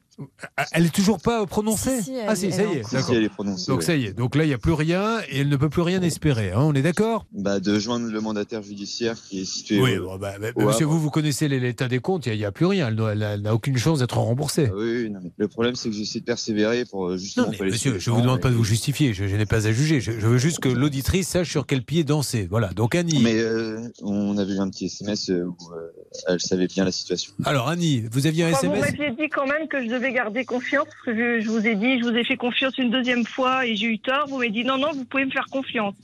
Ah, Elle est toujours pas prononcée? Si, si, Ah elle- si, ça elle y est Si, d'accord. si, elle est prononcée, Donc ouais. ça y est. Donc là, il n'y a plus rien et elle ne peut plus rien espérer. hein, on est d'accord? Bah, de joindre le mandataire judiciaire qui est situé. Oui, au- bah, bah, au monsieur, vous, vous connaissez les- l'état des comptes, il n'y a, plus rien. Elle n'a- Elle n'a- n'a aucune chance d'être remboursée. Ah oui, oui, non, mais le problème, c'est que j'essaie de persévérer pour euh, justement. Non, mais monsieur, je ne vous demande pas de vous justifier. Je, je n'ai pas à juger. Je, je veux juste que l'auditrice sache sur quel pied danser. Voilà. Donc Annie. Mais euh, on avait eu un petit SMS où euh, elle savait bien la situation. Alors Annie, vous aviez un Enfin, vous SMS m'aviez dit quand même que je devais garder confiance, parce que je, je vous ai dit, je vous ai fait confiance une deuxième fois et j'ai eu tort. Vous m'avez dit non, non, vous pouvez me faire confiance.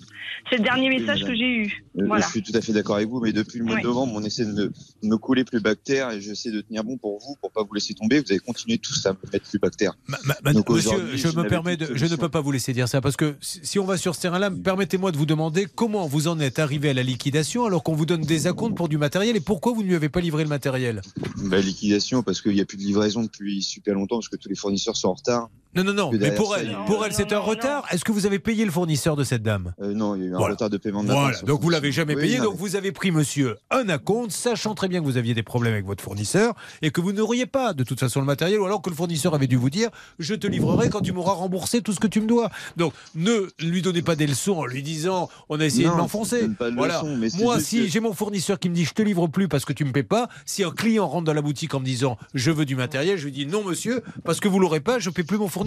C'est le dernier message que j'ai eu. Euh, Voilà. Je suis tout à fait d'accord avec vous, mais depuis le mois Oui. de novembre, on essaie de me, de me couler plus bactère et j'essaie de tenir bon pour vous, pour pas vous laisser tomber. Vous avez continué tous à me mettre plus bactère. Ma- Donc Monsieur, je me n'avais permets plus de, de je ne peux pas vous laisser dire ça parce que si si on va sur ce terrain-là, permettez-moi de vous demander comment vous en êtes arrivé à la liquidation alors qu'on vous donne des acomptes pour du matériel et pourquoi vous ne lui avez pas livré le matériel? Bah, liquidation, parce qu'il n'y a plus de livraison depuis super longtemps, parce que tous les fournisseurs sont en retard. Non, non, non. Mais pour elle, pour elle, c'est un retard. Est-ce que vous avez payé le fournisseur de cette dame? Euh, non, il y a eu un Voilà. retard de paiement de part Voilà, donc vous l'avez jamais payé, Oui, non, donc vous avez pris monsieur un acompte, sachant très bien que vous aviez des problèmes avec votre fournisseur et que vous n'auriez pas de toute façon le matériel, ou alors que le fournisseur avait dû vous dire je te livrerai quand tu m'auras remboursé tout ce que tu me dois. Donc ne lui donnez pas des leçons en lui disant on a essayé Non, de m'enfoncer. Voilà. mais Moi, si que- j'ai mon fournisseur qui me dit je te livre plus parce que tu me paies pas, si un client rentre dans la boutique en me disant je veux du matériel, je lui dis non monsieur, parce que vous l'aurez pas, je paie plus mon fournisseur.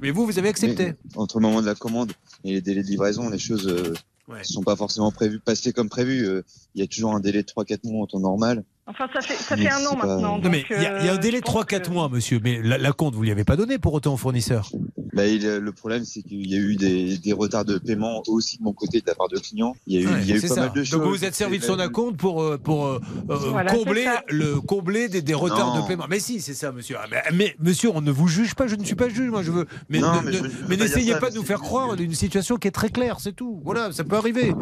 Mais vous, vous avez accepté. Mais entre le moment de la commande et les délais de livraison, les choses euh, ne sont pas forcément prévues, passées comme prévu. Euh, Il y a toujours un délai de 3-4 mois en temps normal. Enfin, ça fait, ça Mais fait un an maintenant. Non, mais donc, il y, a- il y a un euh, délai de pense 3-4 que- mois, monsieur. Mais la, la compte, vous lui avez pas donné pour autant au fournisseur Bah, il, euh, le problème, c'est qu'il y a eu des, des retards de paiement aussi de mon côté de la part de clients. Il y a eu, Ouais, il y a eu c'est pas ça. mal de choses. Donc vous vous êtes servi de son acompte pour, euh, pour euh, Voilà, combler, le, combler des, des retards Non. de paiement. Mais si, c'est ça, monsieur. Ah, mais, mais, monsieur, on ne vous juge pas, je ne suis pas juge, moi je veux. Mais, ne- ne- pas n'essayez pas de nous faire croire une situation qui est très claire, c'est tout. Voilà, ça peut arriver.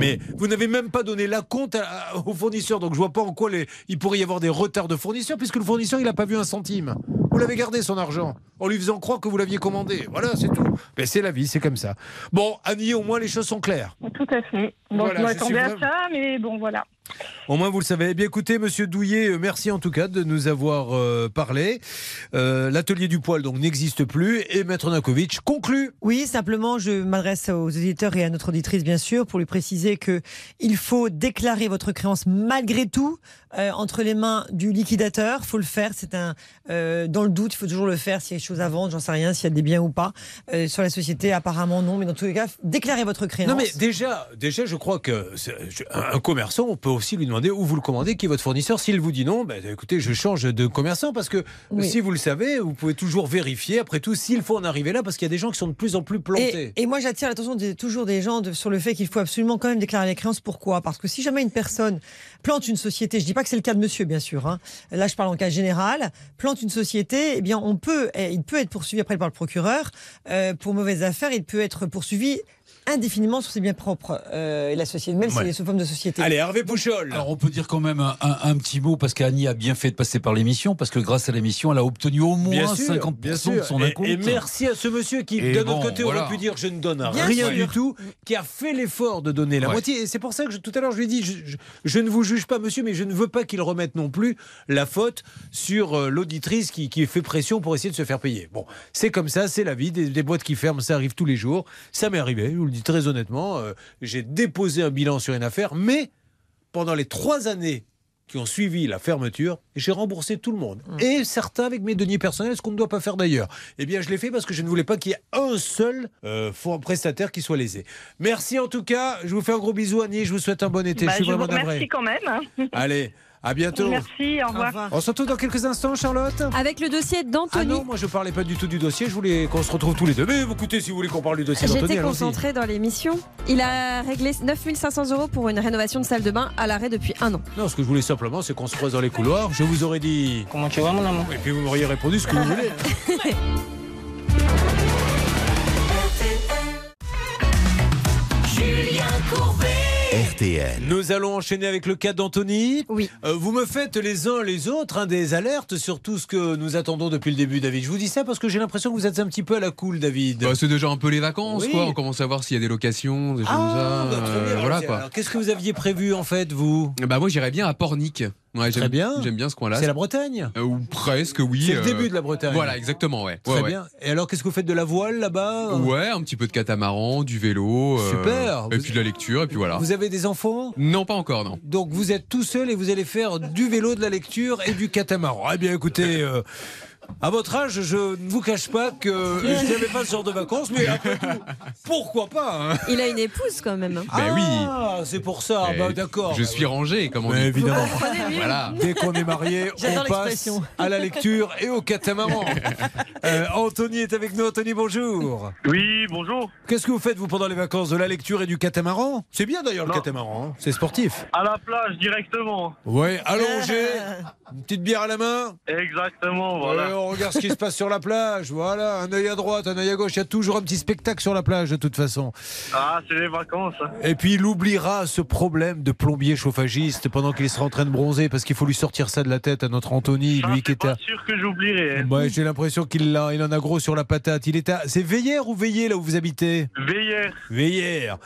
Mais vous n'avez même pas donné la compte à- à- au fournisseur, donc je vois pas en quoi les, il pourrait y avoir des retards de fournisseur, puisque le fournisseur, il n'a pas vu un centime. Vous l'avez gardé son argent, en lui faisant croire que vous l'aviez commandé. Voilà, c'est tout. Mais c'est la vie, c'est comme ça. Bon, Annie, au moins les choses sont claires. Tout à fait. Donc, Voilà, je m'attendais à ça, mais bon, voilà. Au moins, vous le savez. Eh bien, écoutez, monsieur Douillet, euh, merci en tout cas de nous avoir euh, parlé. Euh, L'atelier du poil, donc, n'existe plus. Et Maître Nakovic conclut. Oui, simplement, je m'adresse aux auditeurs et à notre auditrice, bien sûr, pour lui préciser que il faut déclarer votre créance malgré tout euh, entre les mains du liquidateur. faut le faire. C'est un dans le doute, il faut toujours le faire. S'il y a des choses à vendre, j'en sais rien, s'il y a des biens ou pas sur la société. Apparemment non, mais dans tous les cas, déclarez votre créance. Non, mais déjà, déjà, je crois que je- un commerçant, on peut aussi lui demander où vous le commandez, qui est votre fournisseur. S'il vous dit non, ben, écoutez, je change de commerçant parce que Oui. si vous le savez, vous pouvez toujours vérifier. Après tout, s'il faut en arriver là, parce qu'il y a des gens qui sont de plus en plus plantés. Et, et moi, j'attire l'attention toujours des gens de- sur le fait qu'il faut absolument quand même déclarer les créances. Pourquoi? Parce que si jamais une personne plante une société, je dis pas que c'est le cas de monsieur, bien sûr. hein, là, je parle en cas général. Plante une société, eh bien, on peut, eh, il peut être poursuivi après par le procureur euh, pour mauvaises affaires. Il peut être poursuivi indéfiniment sur ses biens propres euh, et la société, même Ouais. s'il est sous forme de société. Allez, Hervé Pouchol. Alors on peut dire quand même un, un- un petit mot parce qu'Annie a bien fait de passer par l'émission parce que grâce à l'émission elle a obtenu au moins Bien sûr, 50% bien de son Et-. Et, merci à ce monsieur qui, bon, autre côté, voilà. aurait pu dire je ne donne Bien rien sûr. du tout, qui a fait l'effort de donner la Ouais. moitié. Et c'est pour ça que je- tout à l'heure je lui ai dit je, je- je ne vous juge pas, monsieur, mais je ne veux pas qu'il remette non plus la faute sur euh, l'auditrice qui, qui fait pression pour essayer de se faire payer. Bon, c'est comme ça, c'est la vie. Des, des boîtes qui ferment, ça arrive tous les jours. Ça m'est arrivé, je vous le très honnêtement. euh, J'ai déposé un bilan sur une affaire, mais pendant les trois années qui ont suivi la fermeture, j'ai remboursé tout le monde. Et certains avec mes deniers personnels, ce qu'on ne doit pas faire d'ailleurs. Eh bien, je l'ai fait parce que je ne voulais pas qu'il y ait un seul euh, prestataire qui soit lésé. Merci en tout cas. Je vous fais un gros bisou, Annie. Je vous souhaite un bon été. Bah, je suis je vous vraiment navré. quand même. Allez, à bientôt. Merci, au revoir. On se retrouve dans quelques instants, Charlotte. Avec le dossier Ah d'Anthony. non, moi je parlais pas du tout du dossier. Je voulais qu'on se retrouve tous les deux. Mais écoutez, si vous voulez qu'on parle du dossier d'Anthony, J'étais allons-y. concentrée dans l'émission. Il a réglé 9500 euros pour une rénovation de salle de bain à l'arrêt depuis un an. Non, ce que je voulais simplement, c'est qu'on se croise dans les couloirs. Je vous aurais dit. Comment tu vas, mon amour? Et puis vous m'auriez répondu ce que vous voulez. RTL. Nous allons enchaîner avec le cas d'Anthony. Oui. Euh, vous me faites les uns les autres hein, des alertes sur tout ce que nous attendons depuis le début, David. Je vous dis ça parce que j'ai l'impression que vous êtes un petit peu à la cool, David. Bah, c'est déjà un peu les vacances, Oui. quoi. On commence à voir s'il y a des locations, des choses Ah, comme ça. bah, euh, voilà, Alors, quoi. Qu'est-ce que vous aviez prévu en fait, vous? Bah, moi, j'irais bien à Pornic. Ouais, Très bien. J'aime bien ce coin-là. C'est la Bretagne Euh, Ou presque, oui. C'est le euh, début de la Bretagne. Voilà, exactement, ouais. Très Ouais, ouais. bien. Et alors, qu'est-ce que vous faites de la voile là-bas Ouais, un petit peu de catamaran, du vélo. euh, Super. Et puis de la lecture, et puis voilà. Vous avez des enfants? Non, pas encore, non. Donc vous êtes tout seul et vous allez faire du vélo, de la lecture et du catamaran. Eh bien écoutez, à votre âge, je ne vous cache pas que je n'avais pas ce genre de vacances, mais après tout, pourquoi pas hein Il a une épouse quand même. hein. Ben oui. Ah, c'est pour ça, bah, d'accord. Je suis rangé, comme on Mais dit. évidemment. Voilà. Dès qu'on est marié, on passe à la lecture et au catamaran. Euh, Anthony est avec nous. Anthony, bonjour. Oui, bonjour. Qu'est-ce que vous faites, vous, pendant les vacances De la lecture et du catamaran? C'est bien d'ailleurs le catamaran, hein. c'est sportif. À la plage directement. Ouais, allongé, une petite bière à la main. Exactement, voilà. On regarde ce qui se passe sur la plage. Voilà, un œil à droite, un œil à gauche. Il y a toujours un petit spectacle sur la plage, de toute façon. Ah, c'est les vacances. Et puis il oubliera ce problème de plombier chauffagiste pendant qu'il sera en train de bronzer, parce qu'il faut lui sortir ça de la tête à notre Anthony, lui qui était. Pas sûr que j'oublierai. hein. Ouais, j'ai l'impression qu'il l'a- il en a gros sur la patate. Il est à. C'est Veillère ou Veillé là où vous habitez? Veillère. Veillère.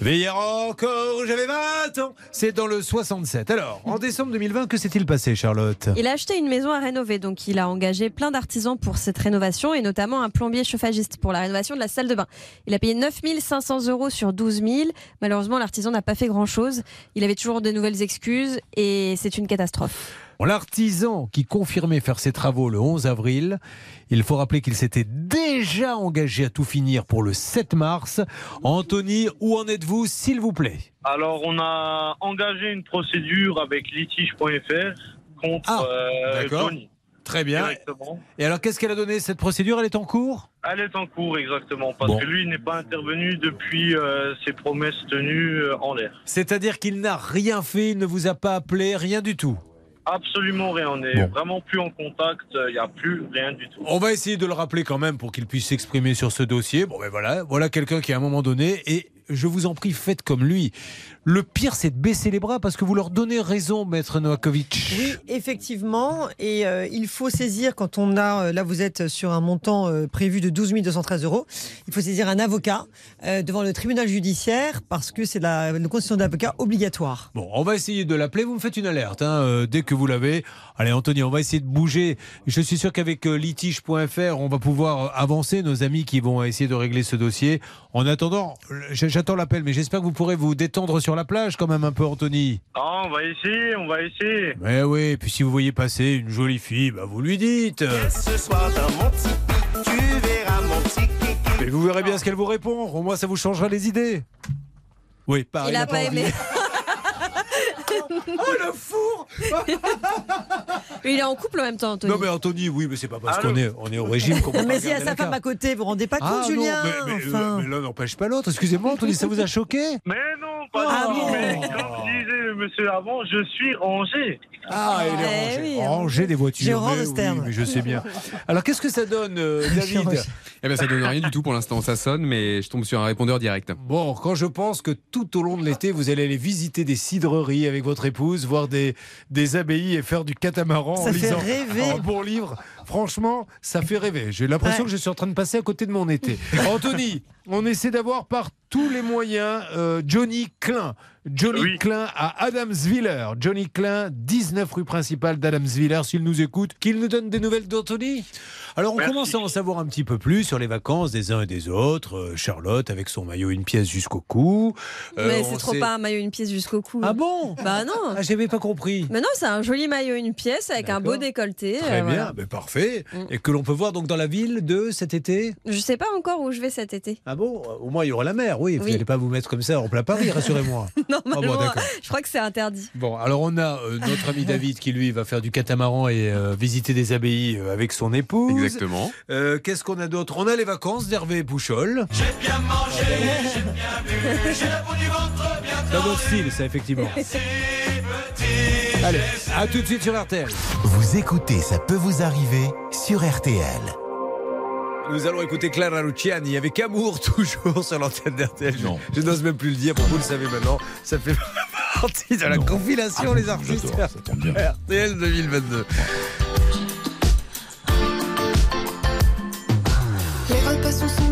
Veillère encore, j'avais 20 ans. C'est dans le 67. Alors, en décembre 2020, que s'est-il passé, Charlotte? Il a acheté une maison à rénover, donc il a engagé plein d'artisans pour cette rénovation et notamment un plombier chauffagiste pour la rénovation de la salle de bain. Il a payé 9 500 euros sur 12 000. Malheureusement, l'artisan n'a pas fait grand-chose. Il avait toujours de nouvelles excuses et c'est une catastrophe. L'artisan qui confirmait faire ses travaux le 11 avril, il faut rappeler qu'il s'était déjà engagé à tout finir pour le 7 mars. Anthony, où en êtes-vous, s'il vous plaît? Alors, on a engagé une procédure avec litige.fr contre Ah, euh. Johnny. Très bien. Directement. Et alors, qu'est-ce qu'elle a donné cette procédure? Elle est en cours? Elle est en cours, exactement, parce Bon. que lui, il n'est pas intervenu depuis euh, ses promesses tenues euh, en l'air. C'est-à-dire qu'il n'a rien fait, il ne vous a pas appelé, rien du tout? Absolument rien. On n'est Bon. vraiment plus en contact. Il n'y a plus rien du tout. On va essayer de le rappeler quand même pour qu'il puisse s'exprimer sur ce dossier. Bon, ben voilà, voilà quelqu'un qui à un moment donné, et je vous en prie, faites comme lui. Le pire, c'est de baisser les bras parce que vous leur donnez raison, maître Novakovic. Oui, effectivement. Et euh, il faut saisir, quand on a, euh, là vous êtes sur un montant euh, prévu de 12 213 euros, il faut saisir un avocat euh, devant le tribunal judiciaire parce que c'est la, une constitution d'avocat obligatoire. Bon, on va essayer de l'appeler. Vous me faites une alerte hein, dès que vous l'avez. Allez, Anthony, on va essayer de bouger. Je suis sûr qu'avec litige.fr, on va pouvoir avancer. Nos amis qui vont essayer de régler ce dossier. En attendant, j'attends l'appel, mais j'espère que vous pourrez vous détendre sur la plage quand même un peu, Anthony. Ah, on va essayer, on va essayer. Mais oui, puis si vous voyez passer une jolie fille, bah vous lui dites. Ce soir dans mon petit tu verras mon petit kiki. Et vous verrez bien ce qu'elle vous répond. Au moins, ça vous changera les idées. Oui, pareil. il a pas aimé. Oh le four il est en couple en même temps, Anthony. Non mais Anthony, oui, mais c'est pas parce Allô qu'on est, on est au régime qu'on Non, mais s'il y a sa la femme carte. à côté, vous vous rendez pas compte, Ah non, Julien mais, mais, enfin. mais l'un n'empêche pas l'autre. Excusez-moi, Anthony, ça vous a choqué Mais non, pas Ah du tout. bon Mais comme disait le monsieur avant, je suis rangé. Ah, il est Eh rangé. oui, Rangé des voitures. J'ai horreur mais de ce oui, terme. mais je sais bien. Alors, qu'est-ce que ça donne, euh, David Eh ben, ça donne rien du tout pour l'instant. Ça sonne, mais je tombe sur un répondeur direct. Bon, quand je pense que tout au long de l'été, vous allez aller visiter des cidreries avec votre épouse, voir des, des abbayes et faire du catamaran Ça en fait lisant rêver. un bon livre, franchement, ça fait rêver. J'ai l'impression Ouais. que je suis en train de passer à côté de mon été. Anthony, on essaie d'avoir par tous les moyens euh, Johnny Klein. Johnny Oui. Klein à Adamsviller. Johnny Klein, 19 rue principale d'Adamsviller, s'il nous écoute, qu'il nous donne des nouvelles d'Anthony. Alors on Merci. commence à en savoir un petit peu plus sur les vacances des uns et des autres. Euh, Charlotte avec son maillot une pièce jusqu'au cou. Euh, mais c'est trop sait- pas un maillot une pièce jusqu'au cou. Ah bon Bah non. Ah, j'avais pas compris. Mais non, c'est un joli maillot une pièce avec un beau décolleté. Très euh, bien, voilà. ben parfait. Mm. Et que l'on peut voir donc dans la ville de cet été. Je sais pas encore où je vais cet été. Ah bon Au moins il y aura la mer, oui. Vous n'allez pas vous mettre comme ça en plein Paris, rassurez-moi. Normalement, d'accord. je crois que c'est interdit. Bon, alors on a euh, notre ami David qui lui va faire du catamaran et euh, visiter des abbayes euh, avec son épouse. Exactement. Euh, Qu'est-ce qu'on a d'autre? On a les vacances d'Hervé Pouchol. J'ai bien mangé, j'ai bien bu, j'ai le bout du ventre bien Dans votre style, ça effectivement. Allez, à tout de suite sur RTL. Vous écoutez Ça peut vous arriver sur RTL. Nous allons écouter Clara Luciani avec amour toujours sur l'antenne d'RTL. Je, je n'ose même plus le dire, vous le savez maintenant. Ça fait partie de la compilation Ah, Les Artistes. RTL 2022. Les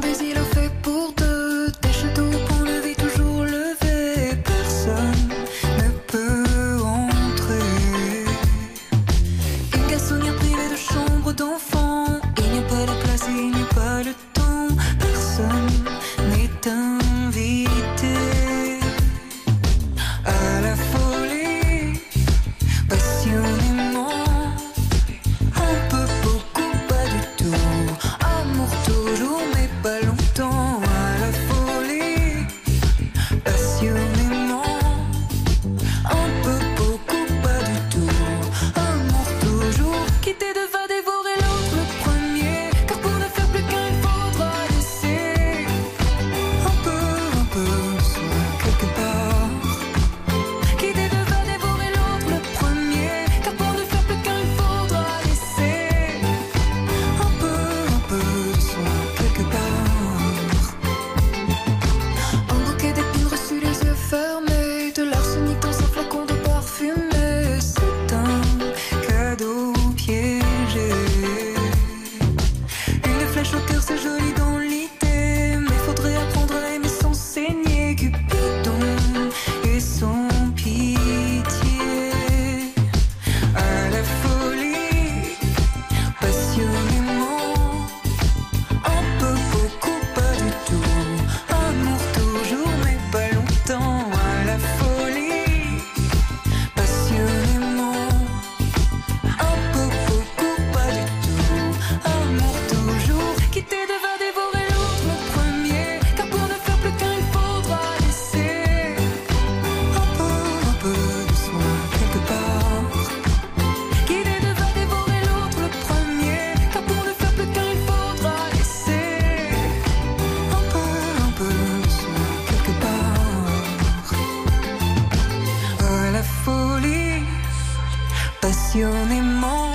passionnément.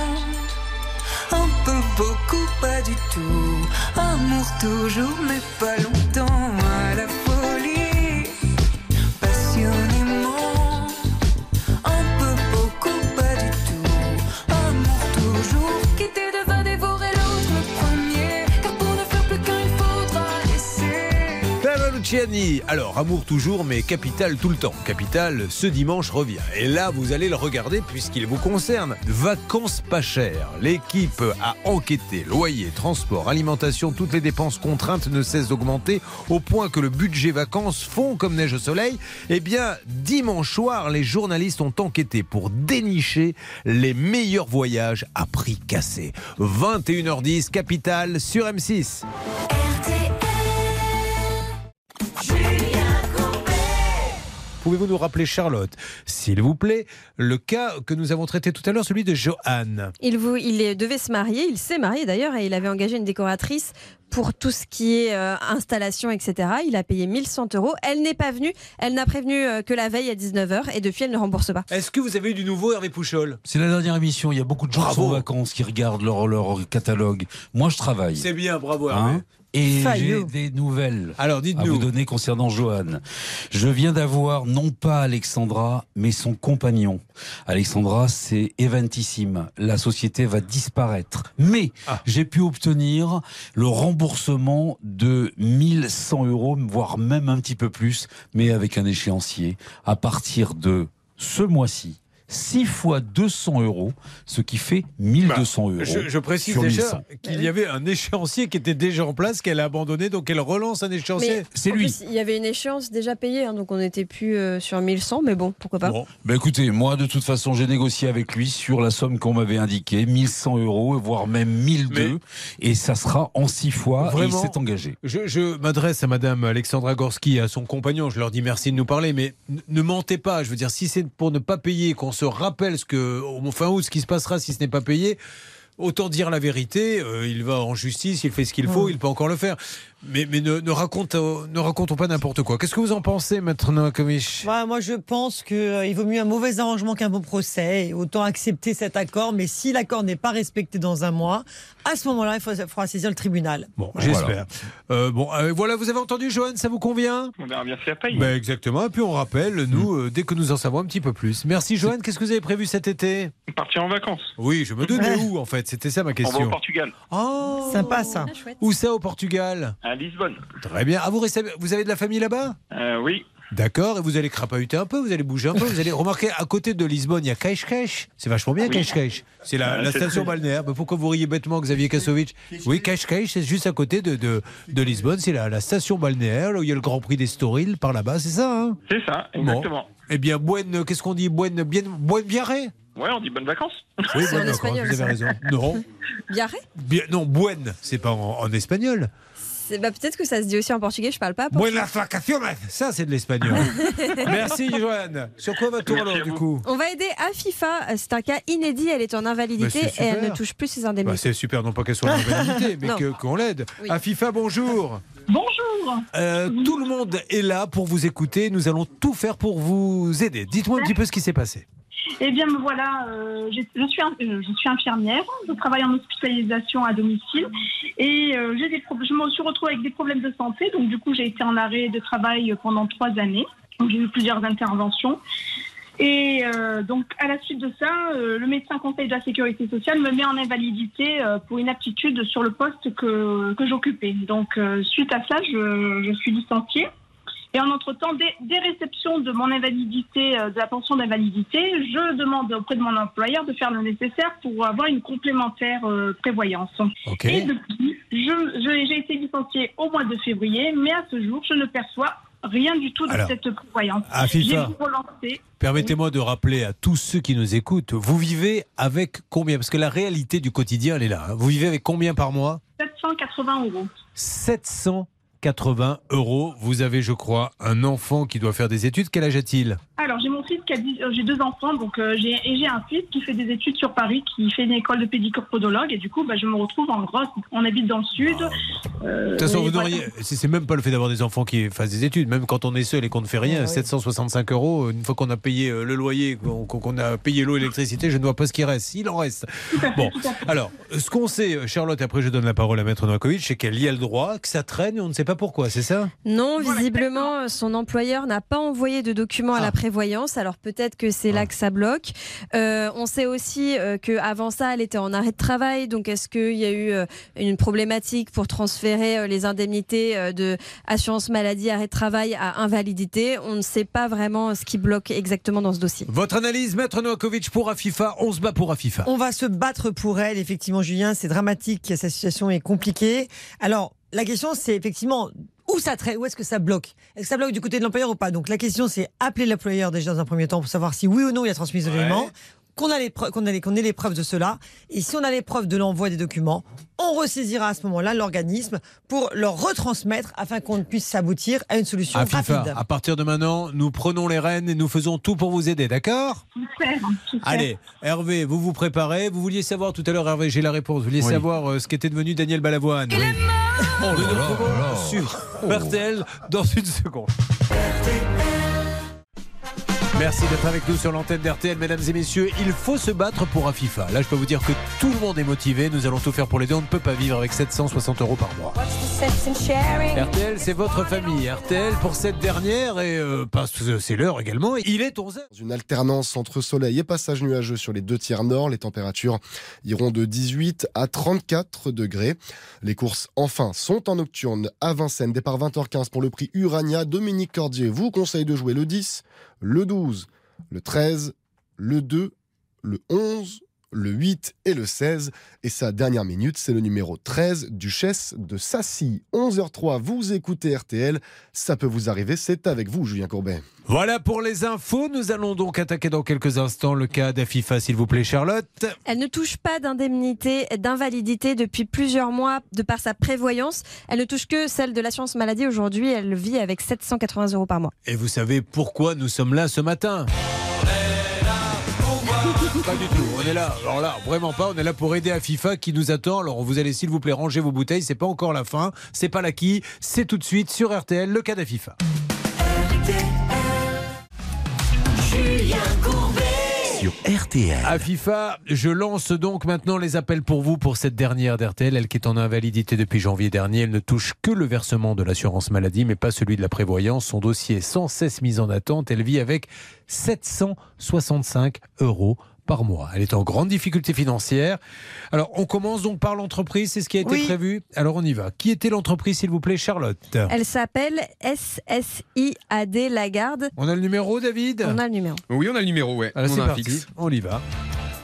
Un peu, beaucoup, pas du tout. Amour toujours, mais pas longtemps. À la folie, Alors, amour toujours, mais capital tout le temps. Capital, ce dimanche revient. Et là, vous allez le regarder puisqu'il vous concerne. Vacances pas chères. L'équipe a enquêté. Loyer, transport, alimentation, toutes les dépenses contraintes ne cessent d'augmenter au point que le budget vacances fond comme neige au soleil. Eh bien, dimanche soir, les journalistes ont enquêté pour dénicher les meilleurs voyages à prix cassé. 21h10, Capital sur M6. Pouvez-vous nous rappeler, Charlotte, s'il vous plaît, le cas que nous avons traité tout à l'heure, celui de Johan? Il, devait se marier, il s'est marié d'ailleurs, et il avait engagé une décoratrice pour tout ce qui est euh, installation, etc. Il a payé 1100 euros. Elle n'est pas venue, elle n'a prévenu euh, que la veille à 19h, et depuis elle ne rembourse pas. Est-ce que vous avez eu du nouveau, Hervé Pouchol? C'est la dernière émission. Il y a beaucoup de gens qui sont en vacances qui regardent leur, leur catalogue. Moi, je travaille. C'est bien, bravo Hervé. Hein? Et j'ai des nouvelles Alors, à vous donner concernant Johan. Je viens d'avoir non pas Alexandra, mais son compagnon. Alexandra, c'est éventissime. La société va disparaître. Mais Ah. j'ai pu obtenir le remboursement de 1100 euros, voire même un petit peu plus, mais avec un échéancier à partir de ce mois-ci. 6 fois 200 euros, ce qui fait 1200 euros. Bah, Je, je précise sur déjà 1100. qu'il y avait un échéancier qui était déjà en place, qu'elle a abandonné, donc elle relance un échéancier. Mais en plus, il y avait une échéance déjà payée, hein, donc on n'était plus euh, sur 1100, mais bon, pourquoi pas. Ben écoutez, moi de toute façon j'ai négocié avec lui sur la somme qu'on m'avait indiquée, 1100 euros, voire même 1002, et ça sera en six fois, et il Vraiment, s'est engagé. Je, je m'adresse à Madame Alexandra Gorski et à son compagnon. Je leur dis merci de nous parler, mais ne mentez pas. Je veux dire, si c'est pour ne pas payer, qu'on se rappelle ce que, au fin août, ce qui se passera si ce n'est pas payé. Autant dire la vérité, euh, il va en justice, il fait ce qu'il faut, il peut encore le faire. Mais, mais ne, ne, raconte, ne racontons pas n'importe quoi. Qu'est-ce que vous en pensez, Maître Novakovic? Ouais, Moi, je pense qu'il vaut mieux un mauvais arrangement qu'un bon procès. Et autant accepter cet accord. Mais si l'accord n'est pas respecté dans un mois, à ce moment-là, il faudra, faudra saisir le tribunal. Bon, j'espère. Euh, bon, euh, voilà, vous avez entendu, Johan, ça vous convient? On verra bien si paye. Ben, exactement. Et puis on rappelle, nous, euh, dès que nous en savons un petit peu plus. Merci, Johan. Qu'est-ce que vous avez prévu cet été? Partir en vacances. Oui, je me doute. Mais où, en fait? C'était ça ma On question. va au Portugal. Oh, Sympa ça. Où ça au Portugal? À Lisbonne. Très bien. Ah, vous, restez... vous avez de la famille là-bas? Euh, oui. D'accord, et vous allez crapahuter un peu, vous allez bouger un peu, vous allez remarquer à côté de Lisbonne, il y a Cache-Cache. C'est vachement bien, Oui. Cache-Cache. C'est la, Ah, la station très- balnéaire. Mais pourquoi vous riez bêtement, Xavier Kasovic Oui, Cache-Cache, c'est juste à côté de, de, de Lisbonne. C'est la, la station balnéaire, là où il y a le Grand Prix d'Estoril, par là-bas, c'est ça hein? C'est ça, exactement. Eh bien, Buen, qu'est-ce qu'on dit? Buen, bien, Buen Biarré Ouais, on dit bonnes vacances. Oui, d'accord, espagnol, vous avez raison. Non, Biarré bien, non Buen, c'est pas en, en espagnol. C'est- bah, Peut-être que ça se dit aussi en portugais, je parle pas. portugais. Buenas vacaciones, ça c'est de l'espagnol. Merci, Joanne. Sur quoi va-t-on Merci alors, du coup On va aider Afifa. C'est un cas inédit. Elle est en invalidité Bah, et elle ne touche plus ses Bah, indemnités. c'est super, non pas qu'elle soit en invalidité, mais qu'on l'aide. Oui. À FIFA, bonjour. Bonjour. Euh, tout le monde est là pour vous écouter. Nous allons tout faire pour vous aider. Dites-moi un petit peu ce qui s'est passé. Eh bien, me voilà, euh, je, suis, euh, je suis infirmière, je travaille en hospitalisation à domicile et euh, j'ai des je me suis retrouvée avec des problèmes de santé. Donc, du coup, j'ai été en arrêt de travail pendant trois années. J'ai eu plusieurs interventions. Et euh, donc, à la suite de ça, euh, le médecin conseil de la sécurité sociale me met en invalidité euh, pour inaptitude sur le poste que, que j'occupais. Donc, euh, suite à ça, je, je suis licenciée. Et en entre-temps, dès, dès réception de mon invalidité, euh, de la pension d'invalidité, je demande auprès de mon employeur de faire le nécessaire pour avoir une complémentaire euh, prévoyance. Et depuis, j'ai été licenciée au mois de février, mais à ce jour, je ne perçois rien du tout de Alors, cette prévoyance. à FIFA. Permettez-moi de rappeler à tous ceux qui nous écoutent, vous vivez avec combien? Parce que la réalité du quotidien, elle est là. hein. Vous vivez avec combien par mois? 780 euros. 780 euros. Vous avez, je crois, un enfant qui doit faire des études. Quel âge a-t-il? Alors, j'ai mon fils qui a dix- euh, j'ai deux enfants, donc euh, j'ai et j'ai un fils qui fait des études sur Paris, qui fait une école de pédicure-podologue, et du coup, bah, je me retrouve en grosse. On habite dans le sud. Euh, De toute façon, vous n'auriez. C'est c'est même pas le fait d'avoir des enfants qui fassent des études. Même quand on est seul et qu'on ne fait rien, 765 euros, une fois qu'on a payé le loyer, qu'on qu'on a payé l'eau et l'électricité, je ne vois pas ce qui reste. Il en reste. Bon, alors, ce qu'on sait, Charlotte, et après je donne la parole à Maître Novakovic, c'est qu'elle y a le droit, que ça traîne et on ne sait pas pourquoi, c'est ça? Non, visiblement, son employeur n'a pas envoyé de documents à Ah. la prévoyance. Alors peut-être que c'est là que ça bloque. Euh, on sait aussi euh, qu'avant ça, elle était en arrêt de travail. Donc est-ce qu'il y a eu euh, une problématique pour transférer euh, les indemnités euh, de assurance maladie, arrêt de travail à invalidité? On ne sait pas vraiment ce qui bloque exactement dans ce dossier. Votre analyse, Maître Novakovic, pour Afifa, on se bat pour Afifa. On va se battre pour elle, effectivement, Julien. C'est dramatique, sa situation est compliquée. Alors, la question, c'est effectivement où ça traite, où est-ce que ça bloque? Est-ce que ça bloque du côté de l'employeur ou pas? Donc, la question, c'est appeler l'employeur déjà dans un premier temps pour savoir si oui ou non il. Qu'on a les preuves- qu'on a les- qu'on ait les preuves de cela. Et si on a les preuves de l'envoi des documents, on ressaisira à ce moment-là l'organisme pour leur retransmettre afin qu'on puisse s'aboutir à une solution Afifa, rapide. à partir de maintenant, nous prenons les rênes et nous faisons tout pour vous aider, d'accord. Allez, Hervé, vous vous préparez. Vous vouliez savoir tout à l'heure, Hervé, j'ai la réponse. Vous vouliez Oui. savoir euh, ce qu'était devenu Daniel Balavoine. Il est mort Nous nous retrouvons sur RTL dans une seconde. Merci d'être avec nous sur l'antenne d'RTL, mesdames et messieurs. Il faut se battre pour Afifa. Là, je peux vous dire que tout le monde est motivé. Nous allons tout faire pour l'aider. On ne peut pas vivre avec 760 euros par mois. RTL, c'est votre famille. RTL pour cette dernière et euh, c'est l'heure également. Il est 11h. Une alternance entre soleil et passage nuageux sur les deux tiers nord. Les températures iront de 18 à 34 degrés. Les courses, enfin, sont en nocturne à Vincennes. Départ 20h15 pour le prix Urania. Dominique Cordier vous conseille de jouer le 10, le 12, le 13, le 2, le 11, le 8 et le 16. Et sa dernière minute, c'est le numéro 13, Duchesse de Sassy. 11h03, vous écoutez RTL. Ça peut vous arriver, c'est avec vous, Julien Courbet. Voilà pour les infos. Nous allons donc attaquer dans quelques instants le cas d'Afifa, s'il vous plaît, Charlotte. Elle ne touche pas d'indemnité d'invalidité depuis plusieurs mois de par sa prévoyance. Elle ne touche que celle de l'assurance maladie. Aujourd'hui, elle vit avec 780 euros par mois. Et vous savez pourquoi nous sommes là ce matin? Pas du tout. On est là. Alors là, vraiment pas. On est là pour aider à FIFA qui nous attend. Alors vous allez s'il vous plaît ranger vos bouteilles. C'est pas encore la fin. C'est pas l'acquis. C'est tout de suite sur RTL le cas d'AFIFA. Julien Courbet. Sur RTL. À FIFA, je lance donc maintenant les appels pour vous pour cette dernière d'RTL, elle qui est en invalidité depuis janvier dernier. Elle ne touche que le versement de l'assurance maladie, mais pas celui de la prévoyance. Son dossier est sans cesse mis en attente. Elle vit avec 765 euros par mois. Elle est en grande difficulté financière. Alors, on commence donc par l'entreprise, c'est ce qui a été Oui. prévu. Alors, on y va. Qui était l'entreprise, s'il vous plaît, Charlotte Elle s'appelle SSIAD Lagarde. On a le numéro, David On a le numéro. Oui, on a le numéro, ouais. Alors, on c'est a parti. fixe. On y va.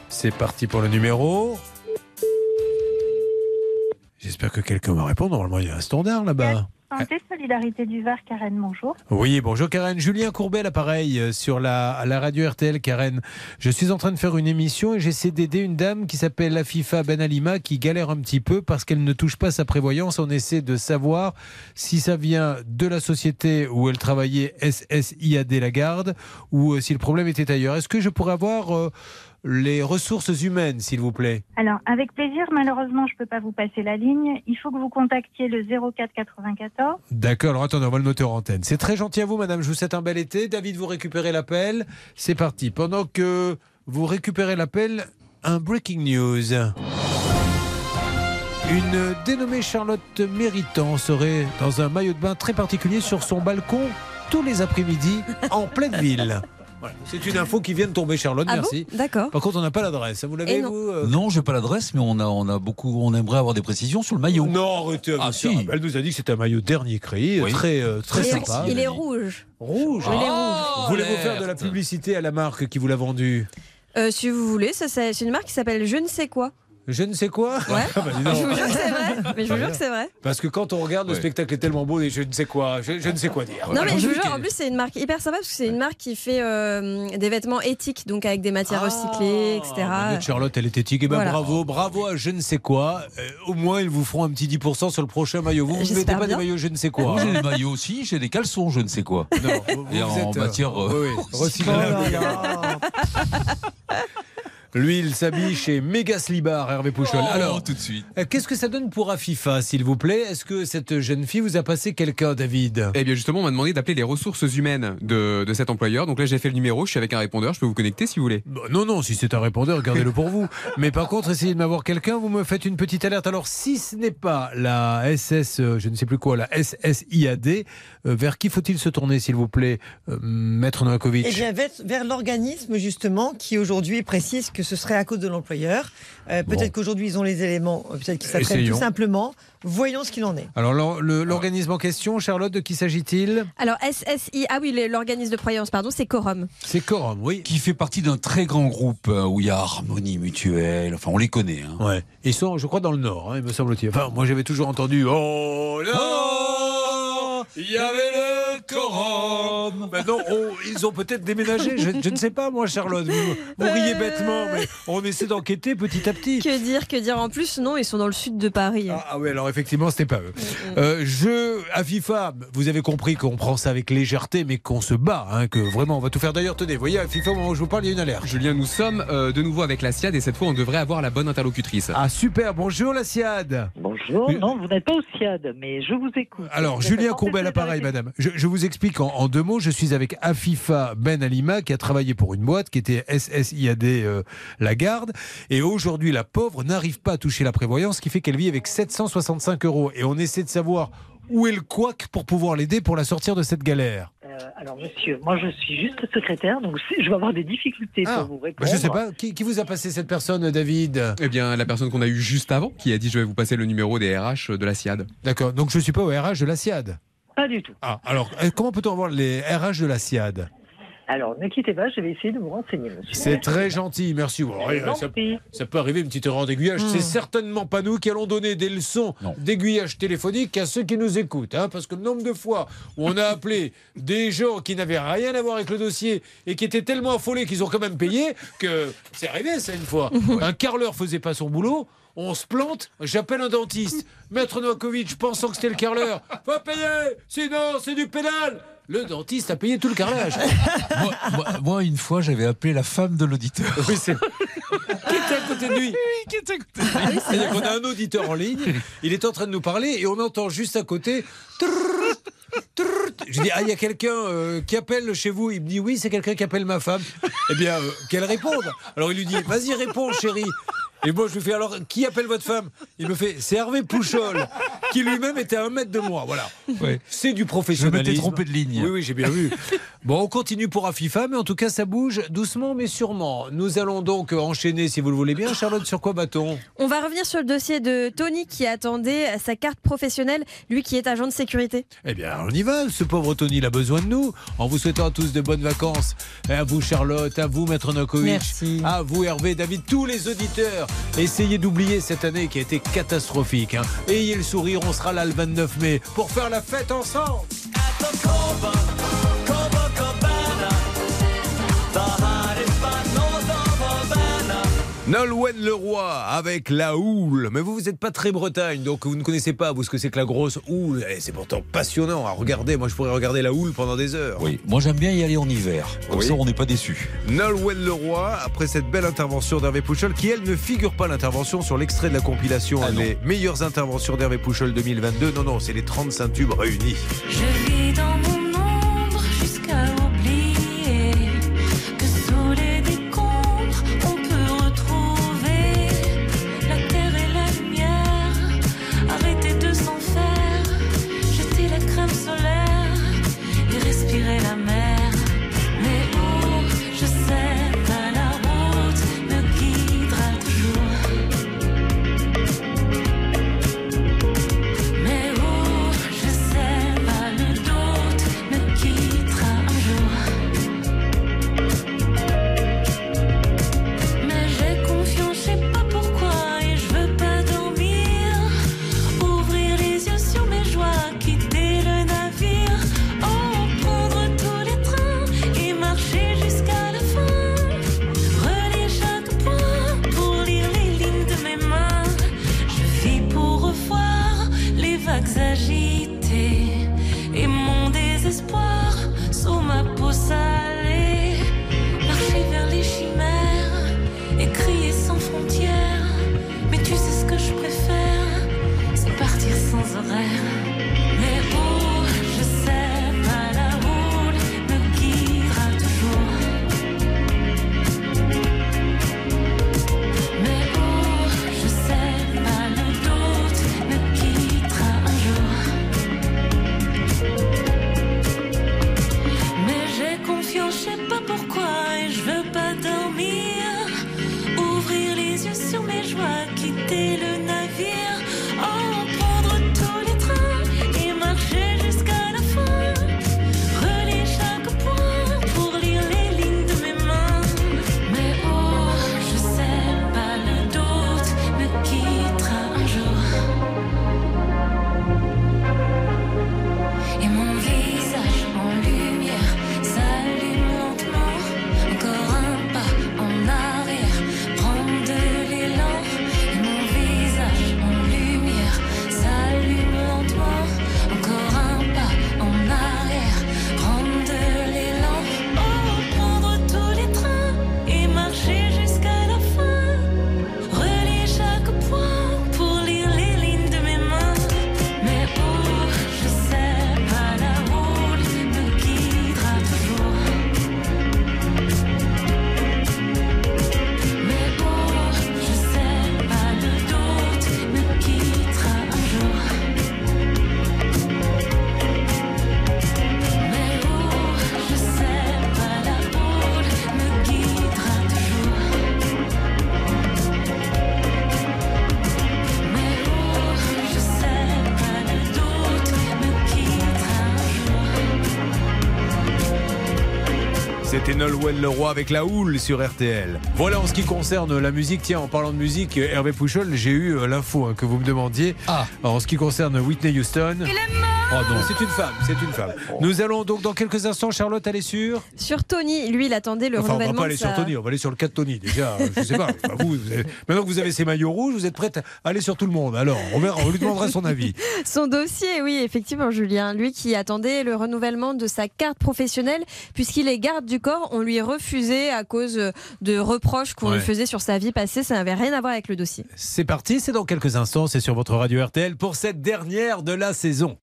C'est parti pour le numéro. J'espère que quelqu'un va répondre. Normalement, il y a un standard là-bas. Santé, Solidarité du Var, Karen, bonjour. Oui, bonjour Karen. Julien Courbet, l'appareil euh, sur la, la radio RTL. Karen, je suis en train de faire une émission et j'essaie d'aider une dame qui s'appelle Afifa Ben Alima qui galère un petit peu parce qu'elle ne touche pas sa prévoyance. On essaie de savoir si ça vient de la société où elle travaillait SSIAD Lagarde ou euh, si le problème était ailleurs. Est-ce que je pourrais avoir euh, les ressources humaines, s'il vous plaît Alors, avec plaisir, malheureusement, je ne peux pas vous passer la ligne. Il faut que vous contactiez le 04 94. D'accord, alors attendez, on va le noter en antenne. C'est très gentil à vous, madame. Je vous souhaite un bel été. David, vous récupérez l'appel. C'est parti. Pendant que vous récupérez l'appel, un breaking news. Une dénommée Charlotte Méritant serait dans un maillot de bain très particulier sur son balcon tous les après-midi en pleine ville. Voilà. C'est une info qui vient de tomber, Charlotte. Ah bon merci. D'accord. Par contre, on n'a pas l'adresse. Vous l'avez, non. vous euh Non, j'ai pas l'adresse, mais on a, on a beaucoup, on aimerait avoir des précisions sur le maillot. Non, arrêtez avec Ah, si. Elle nous a dit que c'était un maillot dernier cri, Oui. très, euh, très il, est, sympa. il est rouge. Rouge Il est Ah, rouge. Voulez-vous faire de la publicité à la marque qui vous l'a vendu? Euh, si vous voulez, ça, c'est c'est une marque qui s'appelle Je ne sais quoi. Je ne sais quoi Ouais. Ah bah. Je vous jure que c'est vrai. Mais je vous jure que c'est vrai. Parce que quand on regarde le Ouais. spectacle est tellement beau et je ne sais quoi, je, je ne sais quoi dire. Non mais je vous jure, en plus c'est une marque hyper sympa parce que c'est une marque qui fait euh, des vêtements éthiques, donc avec des matières recyclées, etc. Ah, notre Charlotte, elle est éthique. Eh ben, Voilà. bravo, bravo à je ne sais quoi. Euh, au moins, ils vous feront un petit 10% sur le prochain maillot. Vous, vous ne mettez pas bien. des maillots je ne sais quoi. Moi, j'ai des maillots aussi, j'ai des caleçons, je ne sais quoi. Non, vous- Et vous en êtes, euh, matière, euh, oui, oui, recyclable. Lui, il s'habille chez Méga Slibar, Hervé Pouchol. Oh, Alors, tout de suite. euh, qu'est-ce que ça donne pour Afifa, s'il vous plaît Est-ce que cette jeune fille vous a passé quelqu'un, David Eh bien justement, on m'a demandé d'appeler les ressources humaines de, de cet employeur. Donc là, j'ai fait le numéro, je suis avec un répondeur, je peux vous connecter si vous voulez. Bah, non, non, si c'est un répondeur, gardez-le pour vous. Mais par contre, essayez de m'avoir quelqu'un, vous me faites une petite alerte. Alors, si ce n'est pas la SS, euh, je ne sais plus quoi, la SSIAD, euh, vers qui faut-il se tourner, s'il vous plaît, euh, Maître Novakovic Eh bien, vers, vers l'organisme, justement, qui aujourd'hui précise que ce serait à cause de l'employeur. Euh, peut-être Bon. qu'aujourd'hui, ils ont les éléments, euh, peut-être qu'ils s'apprennent tout simplement. Voyons ce qu'il en est. Alors, l'organisme en question, Charlotte, de qui s'agit-il? Alors SSI, ah oui, l'organisme de croyance, pardon, c'est Quorum. C'est Corum, oui. Qui fait partie d'un très grand groupe euh, où il y a Harmonie Mutuelle. Enfin, on les connaît. hein. Ouais. Ils sont, je crois, dans le Nord, hein, il me semble-t-il. Enfin, moi, j'avais toujours entendu Oh là Il y avait le Corum Maintenant, oh, ils ont peut-être déménagé. Je, je ne sais pas, moi, Charlotte. Vous, vous riez bêtement, mais on essaie d'enquêter petit à petit. Que dire, que dire en plus? Non, ils sont dans le sud de Paris. Ah, ah oui, alors effectivement, c'était pas eux. Euh, je, à FIFA, vous avez compris qu'on prend ça avec légèreté, mais qu'on se bat, hein, que vraiment, on va tout faire. D'ailleurs, tenez, vous voyez, à FIFA, au moment où je vous parle, il y a une alerte. Julien, nous sommes euh, de nouveau avec la SIAD et cette fois, on devrait avoir la bonne interlocutrice. Ah, super, bonjour la SIAD. Bonjour, non, vous n'êtes pas au SIAD, mais je vous écoute. Alors, Vous Julien en Courbet, à l'appareil, madame. Je, je vous explique en, en deux mots. Je suis avec Afifa Ben Alima, qui a travaillé pour une boîte qui était SSIAD euh, Lagarde. Et aujourd'hui, la pauvre n'arrive pas à toucher la prévoyance, ce qui fait qu'elle vit avec 765 euros. Et on essaie de savoir où est le couac pour pouvoir l'aider pour la sortir de cette galère. Euh, alors, monsieur, moi, je suis juste secrétaire, donc je vais avoir des difficultés Ah, pour vous bah, répondre. je sais pas. Qui, qui vous a passé cette personne, David? Eh bien, la personne qu'on a eue juste avant, qui a dit je vais vous passer le numéro des RH de la SIAD. D'accord. Donc, je ne suis pas au RH de la SIAD. Ah, alors, euh, comment peut-on avoir les RH de la SIAD? Alors, ne quittez pas, je vais essayer de vous renseigner, monsieur. C'est très gentil, merci. Bon, ouais, ça, peut arriver une petite erreur d'aiguillage. Hmm. C'est certainement pas nous qui allons donner des leçons d'aiguillage téléphonique à ceux qui nous écoutent. hein, parce que le nombre de fois où on a appelé des gens qui n'avaient rien à voir avec le dossier et qui étaient tellement affolés qu'ils ont quand même payé que c'est arrivé ça une fois. Un carreleur faisait pas son boulot. On se plante, j'appelle un dentiste. Maître Novakovic, pensant que c'était le carreleur. Faut payer, sinon c'est du pénal. Le dentiste a payé tout le carrelage. moi, moi- moi, une fois, j'avais appelé la femme de l'auditeur. Oui, c'est qui était à côté de lui. qui était à côté de lui. C'est-à-dire qu'on a un auditeur en ligne, il est en train de nous parler et on entend juste à côté. Je dis, ah, il y a quelqu'un euh, qui appelle chez vous. Il me dit, oui, c'est quelqu'un qui appelle ma femme. Eh bien, euh, qu'elle réponde. Alors il lui dit, vas-y, réponds, chérie. Et moi, je lui fais, alors, qui appelle votre femme? Il me fait, c'est Hervé Pouchol, qui lui-même était à un mètre de moi. Voilà. C'est du professionnalisme. Je m'étais trompé de ligne. Oui, oui, j'ai bien vu. Bon, on continue pour Afifa, mais en tout cas, ça bouge doucement, mais sûrement. Nous allons donc enchaîner, si vous le voulez bien. Charlotte, sur quoi va-t-on? On va revenir sur le dossier de Tony qui attendait sa carte professionnelle, lui qui est agent de sécurité. Eh bien, on y va. Ce pauvre Tony, il a besoin de nous. En vous souhaitant à tous de bonnes vacances. Et à vous, Charlotte, à vous, Maître Nokovic. Merci. À vous, Hervé, David, tous les auditeurs. Essayez d'oublier cette année qui a été catastrophique. hein. Ayez le sourire, on sera là le 29 mai pour faire la fête ensemble. Nolwenn Leroy avec la houle. Mais vous, vous n'êtes pas très Bretagne, donc vous ne connaissez pas, vous, ce que c'est que la grosse houle. Et c'est pourtant passionnant à regarder. Moi, je pourrais regarder la houle pendant des heures. Oui, moi j'aime bien y aller en hiver. Comme Oui. ça, on n'est pas déçu. Nolwenn Leroy, après cette belle intervention d'Hervé Pouchol, qui elle ne figure pas l'intervention sur l'extrait de la compilation Les meilleures interventions d'Hervé Pouchol 2022. Non, non, c'est les 35 tubes réunis. Je vis dans mon Nolwenn Leroy avec la houle sur RTL. Voilà en ce qui concerne la musique. Tiens, en parlant de musique, Hervé Pouchol, j'ai eu euh, l'info hein, que vous me demandiez. Ah. En ce qui concerne Whitney Houston. Oh non, c'est une femme, c'est une femme. Nous allons donc dans quelques instants, Charlotte, aller sur. Sur Tony, lui, il attendait le Enfin, on va renouvellement pas aller sur Tony, on va aller sur le cas de Tony. Déjà, je sais pas. Enfin, vous, vous avez- Maintenant que vous avez ces maillots rouges, vous êtes prête à aller sur tout le monde. Alors, on, verra, on lui demandera son avis. Son dossier, oui, effectivement, Julien. Lui qui attendait le renouvellement de sa carte professionnelle, puisqu'il est garde du corps, on lui refusait à cause de reproches qu'on Ouais. lui faisait sur sa vie passée. Ça n'avait rien à voir avec le dossier. C'est parti, c'est dans quelques instants, c'est sur votre radio RTL pour cette dernière de la saison.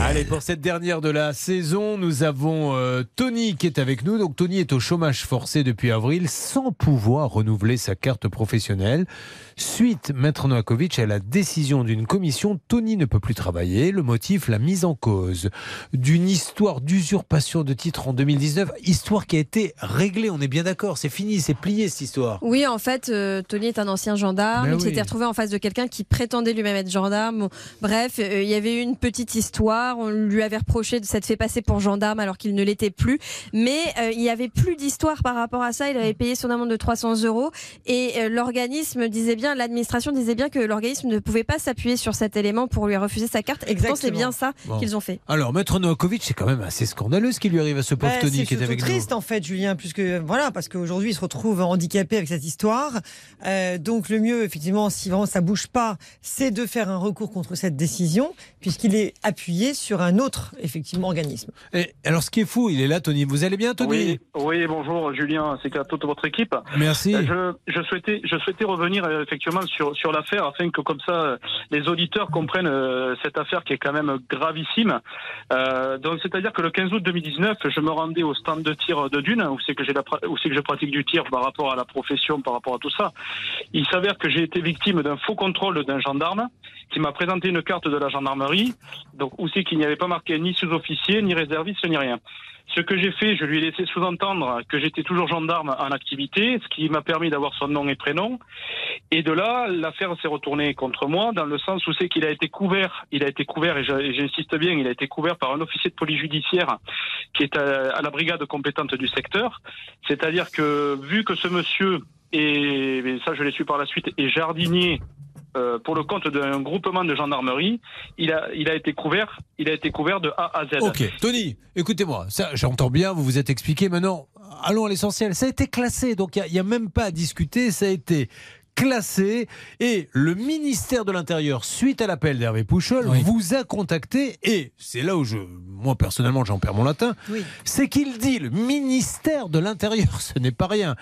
Allez, pour cette dernière de la saison, nous avons euh, Tony qui est avec nous. Donc Tony est au chômage forcé depuis avril sans pouvoir renouveler sa carte professionnelle. Suite, Maître Novakovic, à la décision d'une commission, Tony ne peut plus travailler. Le motif, la mise en cause d'une histoire d'usurpation de titre en 2019. Histoire qui a été réglée, on est bien d'accord. C'est fini, c'est plié cette histoire. Oui, en fait, euh, Tony est un ancien gendarme. Ben il oui. s'était retrouvé en face de quelqu'un qui prétendait lui-même être gendarme. Bon, bref, euh, il y avait eu une petite histoire. On lui avait reproché de s'être fait passer pour gendarme alors qu'il ne l'était plus. Mais euh, il n'y avait plus d'histoire par rapport à ça. Il avait payé son amende de 300 euros. Et l'organisme disait bien, l'administration disait bien que l'organisme ne pouvait pas s'appuyer sur cet élément pour lui refuser sa carte. Et pourtant, c'est Exactement. bien ça Bon. qu'ils ont fait. Alors, Maître Novakovic, c'est quand même assez scandaleux ce qui lui arrive à ce pauvre Bah, Tony c'est qui est avec nous. triste en fait, Julien, puisque voilà, parce qu'aujourd'hui il se retrouve handicapé avec cette histoire. Euh, donc le mieux, effectivement, si vraiment ça bouge pas, c'est de faire un recours contre cette décision, puisqu'il est appuyé sur un autre, effectivement, organisme. Et alors, ce qui est fou, il est là, Tony. Vous allez bien, Tony? Oui, oui, bonjour Julien, c'est qu'à toute votre équipe. Merci. Euh, Je, je souhaitais, je souhaitais revenir euh, effectivement sur, sur l'affaire afin que comme ça les auditeurs comprennent euh, cette affaire qui est quand même gravissime. Euh, donc c'est-à-dire que le 15 août 2019, je me rendais au stand de tir de Dune où c'est que j'ai où c'est que je pratique du tir par rapport à la profession, par rapport à tout ça. Il s'avère que j'ai été victime d'un faux contrôle d'un gendarme qui m'a présenté une carte de la gendarmerie, donc où c'est qu'il n'y avait pas marqué ni sous-officier, ni réserviste, ni rien. Ce que j'ai fait, je lui ai laissé sous-entendre que j'étais toujours gendarme en activité, ce qui m'a permis d'avoir son nom et prénom. Et de là, l'affaire s'est retournée contre moi, dans le sens où c'est qu'il a été couvert, il a été couvert, et et j'insiste bien, il a été couvert par un officier de police judiciaire qui est à, la brigade compétente du secteur. C'est-à-dire que, vu que ce monsieur est, et ça je l'ai su par la suite, est jardinier euh, pour le compte d'un groupement de gendarmerie, il a, il a été couvert, il a été couvert de A à Z. Ok, Tony, écoutez-moi, j'entends bien, vous vous êtes expliqué. Maintenant, allons à l'essentiel. Ça a été classé, donc il n'y a, même pas à discuter. Ça a été classé et le ministère de l'Intérieur, suite à l'appel d'Hervé Pouchol, vous a contacté et c'est là où je, moi personnellement, j'en perds mon latin. Oui. C'est qu'il dit, le ministère de l'Intérieur, ce n'est pas rien.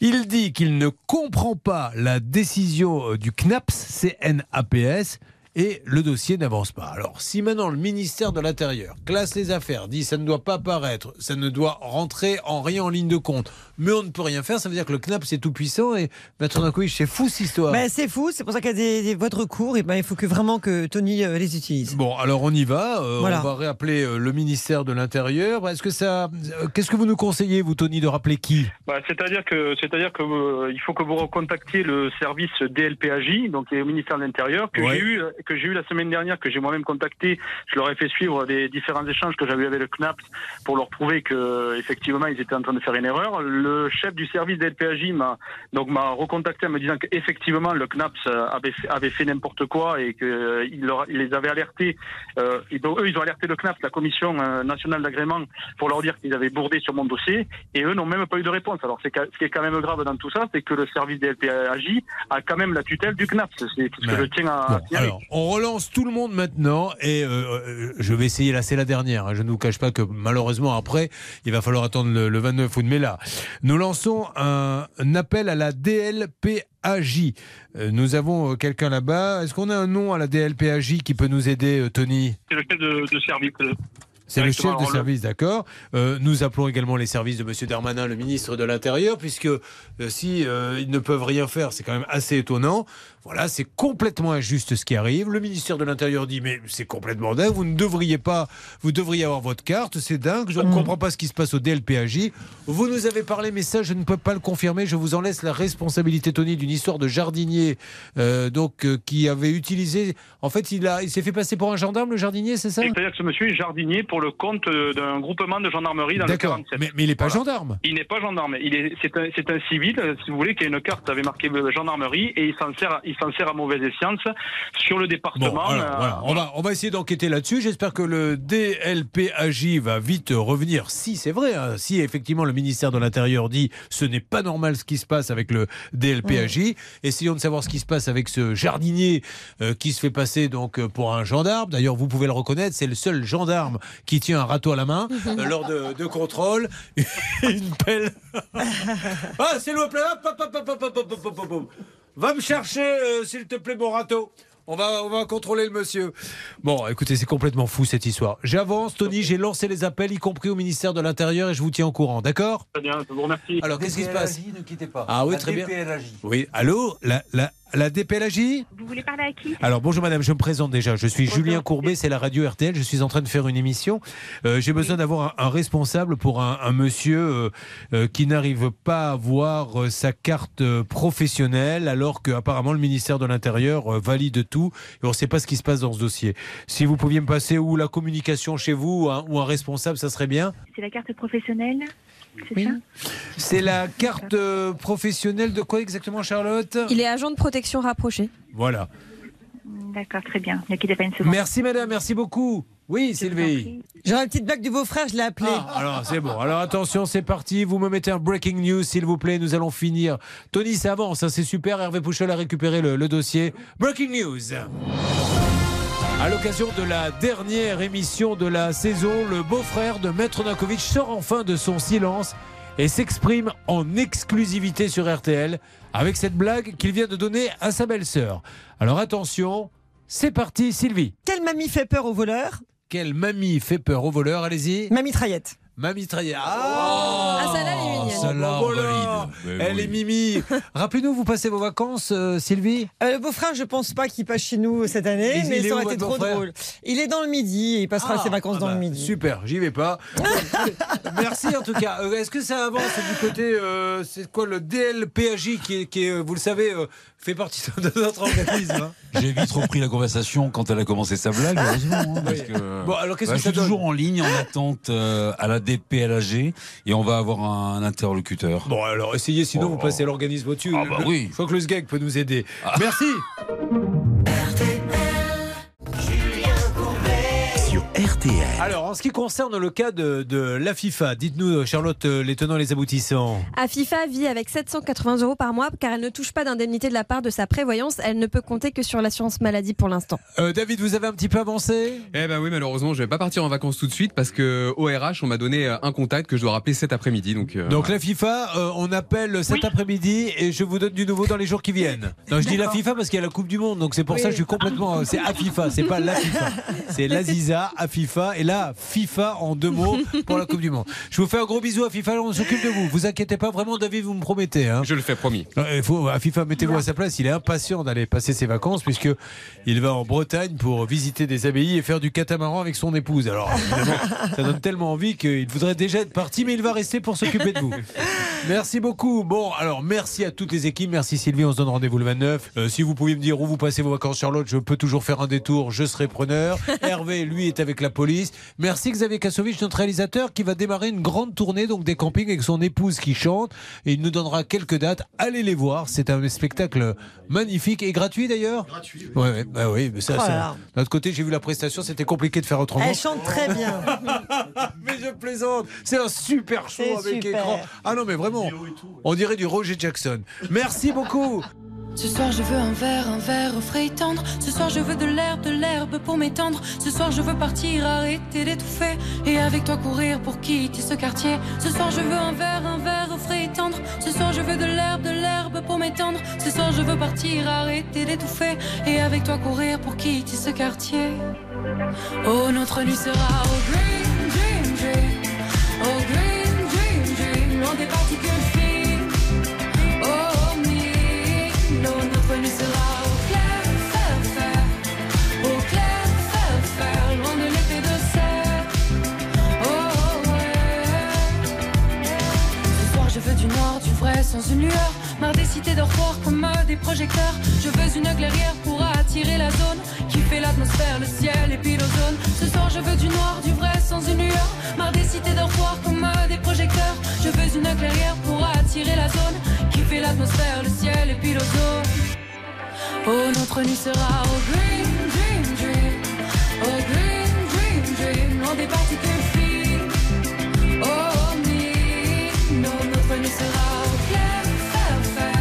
Il dit qu'il ne comprend pas la décision euh, du CNAPS, CNAPS, et le dossier n'avance pas. Alors, si maintenant le ministère de l'Intérieur classe les affaires, dit ça ne doit pas paraître, ça ne doit rentrer en rien en ligne de compte, mais on ne peut rien faire, ça veut dire que le CNAPS est tout puissant et Maître Nankovic, c'est fou cette histoire. Ben, c'est fou, c'est pour ça qu'il y a des, des voies de recours, et ben, il faut que vraiment que Tony euh, les utilise. Bon, alors on y va. euh, Voilà. On va réappeler euh, le ministère de l'Intérieur. Est-ce que ça, qu'est-ce que vous nous conseillez, vous, Tony, de rappeler qui? Bah, c'est-à-dire que, c'est-à-dire que euh, il faut que vous recontactiez le service DLPAJ, donc qui est au ministère de l'Intérieur, que Ouais. j'ai eu, que j'ai eu la semaine dernière, que j'ai moi-même contacté. Je leur ai fait suivre des différents échanges que j'avais avec le CNAPS pour leur prouver que effectivement ils étaient en train de faire une erreur. Le chef du service DLPAJ m'a donc m'a recontacté en me disant qu'effectivement le CNAPS euh, avait fait, avait fait n'importe quoi et que euh, il, leur- il les avait alertés. Euh, et donc eux ils ont alerté le CNAPS, la commission euh, nationale d'agrément, pour leur dire qu'ils avaient bourdé sur mon dossier et eux n'ont même pas eu de réponse. Alors c'est ce qui est quand même grave dans tout ça, c'est que le service DLPAJ a quand même la tutelle du CNAPS. C'est ce que je tiens à Bon, alors, on relance tout le monde maintenant et euh, euh, je vais essayer, là c'est la dernière, hein. je ne vous cache pas que malheureusement après, il va falloir attendre le, le 29 août, mais là, nous lançons un, un appel à la DLPAJ. Euh, nous avons quelqu'un là-bas, est-ce qu'on a un nom à la DLPAJ qui peut nous aider, Tony? C'est le chef de, de service. C'est le chef de service, d'accord. Euh, nous appelons également les services de Monsieur Darmanin, le ministre de l'Intérieur, puisque euh, si euh, ils ne peuvent rien faire, c'est quand même assez étonnant. Voilà, c'est complètement injuste ce qui arrive. Le ministère de l'Intérieur dit mais c'est complètement dingue. Vous ne devriez pas, vous devriez avoir votre carte. C'est dingue. Je ne comprends pas ce qui se passe au DLPAJ. Vous nous avez parlé, mais ça je ne peux pas le confirmer. Je vous en laisse la responsabilité, Tony, d'une histoire de jardinier, euh, donc euh, qui avait utilisé. En fait, il a, il s'est fait passer pour un gendarme, le jardinier, c'est ça? C'est-à-dire que ce monsieur est jardinier pour le compte euh, d'un groupement de gendarmerie dans le D'accord. 47. Mais, mais il n'est pas gendarme. Il n'est pas gendarme. Il est, c'est un, c'est un civil, si vous voulez, qui a une carte avec marqué gendarmerie et il s'en sert, il s'en sert à mauvaise escience sur le département. Bon, alors, euh, voilà, on, va, on va essayer d'enquêter là-dessus. J'espère que le DLPAJ va vite revenir. Si c'est vrai, hein, si effectivement le ministère de l'Intérieur dit ce n'est pas normal ce qui se passe avec le DLPAJ, essayons de savoir ce qui se passe avec ce jardinier euh, qui se fait passer donc euh, pour un gendarme. D'ailleurs, vous pouvez le reconnaître, c'est le seul gendarme qui tient un râteau à la main euh, lors de, de contrôle. Une pelle. ah, c'est le plein. Va me chercher, euh, s'il te plaît, mon râteau. On va, on va contrôler le monsieur. Bon, écoutez, c'est complètement fou cette histoire. J'avance, Tony, j'ai lancé les appels, y compris au ministère de l'Intérieur, et je vous tiens au courant, d'accord Très bien, je vous remercie. Alors, qu'est-ce qui se passe ne quittez pas. Ah oui, très bien. Oui, allô? La, la DPLAJ Vous voulez parler à qui? Alors bonjour madame, je me présente déjà. Je suis Julien Courbet, c'est la radio RTL. Je suis en train de faire une émission. Euh, J'ai besoin d'avoir un, un responsable pour un, un monsieur euh, euh, qui n'arrive pas à avoir euh, sa carte professionnelle alors que apparemment le ministère de l'Intérieur valide tout et on ne sait pas ce qui se passe dans ce dossier. Si vous pouviez me passer ou la communication chez vous ou un, ou un responsable, ça serait bien. C'est la carte professionnelle? C'est ça C'est la carte euh, professionnelle de quoi exactement Charlotte? Il est agent de protection rapproché. Voilà. D'accord, très bien. Ne quittez pas une seconde. Merci madame, merci beaucoup. Oui Sylvie. J'aurais une petite blague du beau-frère, je l'ai appelé. Ah, alors c'est bon. Alors attention, c'est parti. Vous me mettez un breaking news, s'il vous plaît. Nous allons finir. Tony, ça avance, hein, c'est super. Hervé Pouchol a récupéré le, le dossier. Breaking news. À l'occasion de la dernière émission de la saison, le beau-frère de Maître Nankovic sort enfin de son silence et s'exprime en exclusivité sur RTL avec cette blague qu'il vient de donner à sa belle-sœur. Alors attention, c'est parti, Sylvie. Quelle mamie fait peur aux voleurs Quelle mamie fait peur aux voleurs Allez-y. Ma mitraillette. Ma mitraillette. Ah, Ah, celle-là, elle est mignonne. Celle-là, on voilà. valide. Mais Elle oui. est Mimi. Rappelez-nous, vous passez vos vacances, euh, Sylvie Euh, le beau-frère, je pense pas qu'il passe chez nous cette année, Il- mais il ça aurait été trop drôle. Il est dans le midi et il passera Ah, ses vacances ah dans bah, le midi. Super, j'y vais pas. Merci en tout cas. Euh, Est-ce que ça avance du côté, euh, c'est quoi le DLPAJ qui est, qui est, vous le savez, euh, fait partie de notre organisme hein J'ai vite repris la conversation quand elle a commencé sa blague, heureusement. hein, parce que, Bon, alors qu'est-ce Bah, que je ça suis donne toujours en ligne en attente euh, à la DPLAG et on va avoir un interlocuteur. Bon, alors essayez, sinon Oh. vous passez l'organisme au-dessus. Ah bah oui. Je crois que le SGEG peut nous aider. Merci. RTL. Alors, en ce qui concerne le cas de, de la FIFA, dites-nous, Charlotte, euh, les tenants et les aboutissants. Afifa vit avec 780 euros par mois car elle ne touche pas d'indemnité de la part de sa prévoyance. Elle ne peut compter que sur l'assurance maladie pour l'instant. Euh, David, vous avez un petit peu avancé? Eh ben oui, malheureusement, je vais pas partir en vacances tout de suite parce que au RH, on m'a donné euh, un contact que je dois rappeler cet après-midi. Donc, euh, Donc la FIFA, euh, on appelle cet après-midi et je vous donne du nouveau dans les jours qui viennent. Non, je dis la FIFA parce qu'il y a la Coupe du Monde, donc c'est pour ça que je suis complètement. C'est AFIFA, c'est pas la FIFA. C'est l'Aziza, AFIFA et là FIFA en deux mots pour la Coupe du Monde. Je vous fais un gros bisou à FIFA, on s'occupe de vous. Vous inquiétez pas, vraiment, David, vous me promettez. Hein. je le fais, promis. Il faut, à FIFA, mettez-vous à sa place. Il est impatient d'aller passer ses vacances puisque il va en Bretagne pour visiter des abbayes et faire du catamaran avec son épouse. Alors, évidemment, ça donne tellement envie qu'il voudrait déjà être parti, mais il va rester pour s'occuper de vous. Merci beaucoup. Bon, alors merci à toutes les équipes. Merci Sylvie. On se donne rendez-vous le 29. Euh, si vous pouviez me dire où vous passez vos vacances, Charlotte, je peux toujours faire un détour. Je serai preneur. Hervé, lui, est avec la police. Merci Xavier Kasovic, notre réalisateur, qui va démarrer une grande tournée donc des campings avec son épouse qui chante. Et il nous donnera quelques dates. Allez les voir. C'est un spectacle magnifique et gratuit d'ailleurs. Gratuit. Ouais, ouais, bah oui, mais ça, Oh là c'est- là. D'un autre côté, j'ai vu la prestation. C'était compliqué de faire autrement. Elle chante très bien. mais je plaisante. C'est un super show avec super. écran. Ah non, mais vraiment, on dirait du Roger Jackson. Merci beaucoup. Ce soir je veux un verre, un verre frais et tendre. Ce soir je veux de l'herbe, de l'herbe pour m'étendre. Ce soir je veux partir, arrêter d'étouffer. Et avec toi courir pour quitter ce quartier. Ce soir je veux un verre, un verre frais et tendre. Ce soir je veux de l'herbe, de l'herbe pour m'étendre. Ce soir je veux partir, arrêter d'étouffer. Et avec toi courir pour quitter ce quartier. Oh notre nuit sera au green, dream, dream. Au green, dream, dream. Loin des particules sans une lueur. Marre des cités dortoirs comme des projecteurs. Je veux une clairière pour attirer la zone qui fait l'atmosphère, le ciel et puis l'ozone. Ce soir, je veux du noir, du vrai, sans une lueur. Marre des cités dortoirs comme des projecteurs. Je veux une clairière pour attirer la zone qui fait l'atmosphère, le ciel et puis l'ozone. Oh, notre nuit sera au green, dream, dream. Au green, dream, dream. Loin des particules fines. Oh, mine, oh, notre nuit sera au clair, fer, fer.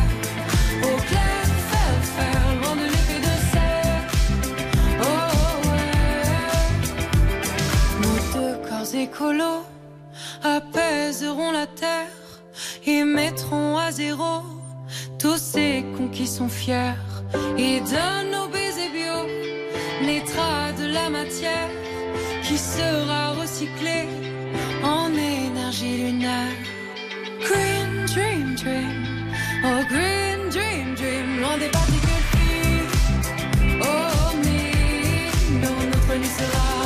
Au clair, fer, fer. Loin de l'effet de serre. Oh, ouais. Nos deux corps écolos apaiseront la terre et mettront à zéro tous ces cons qui sont fiers et donnent nos baisers bio naîtra de la matière qui sera recyclée en énergie lunaire. Green dream dream, oh green dream dream, loin des particules fines. Oh mine, non, notre nuit sera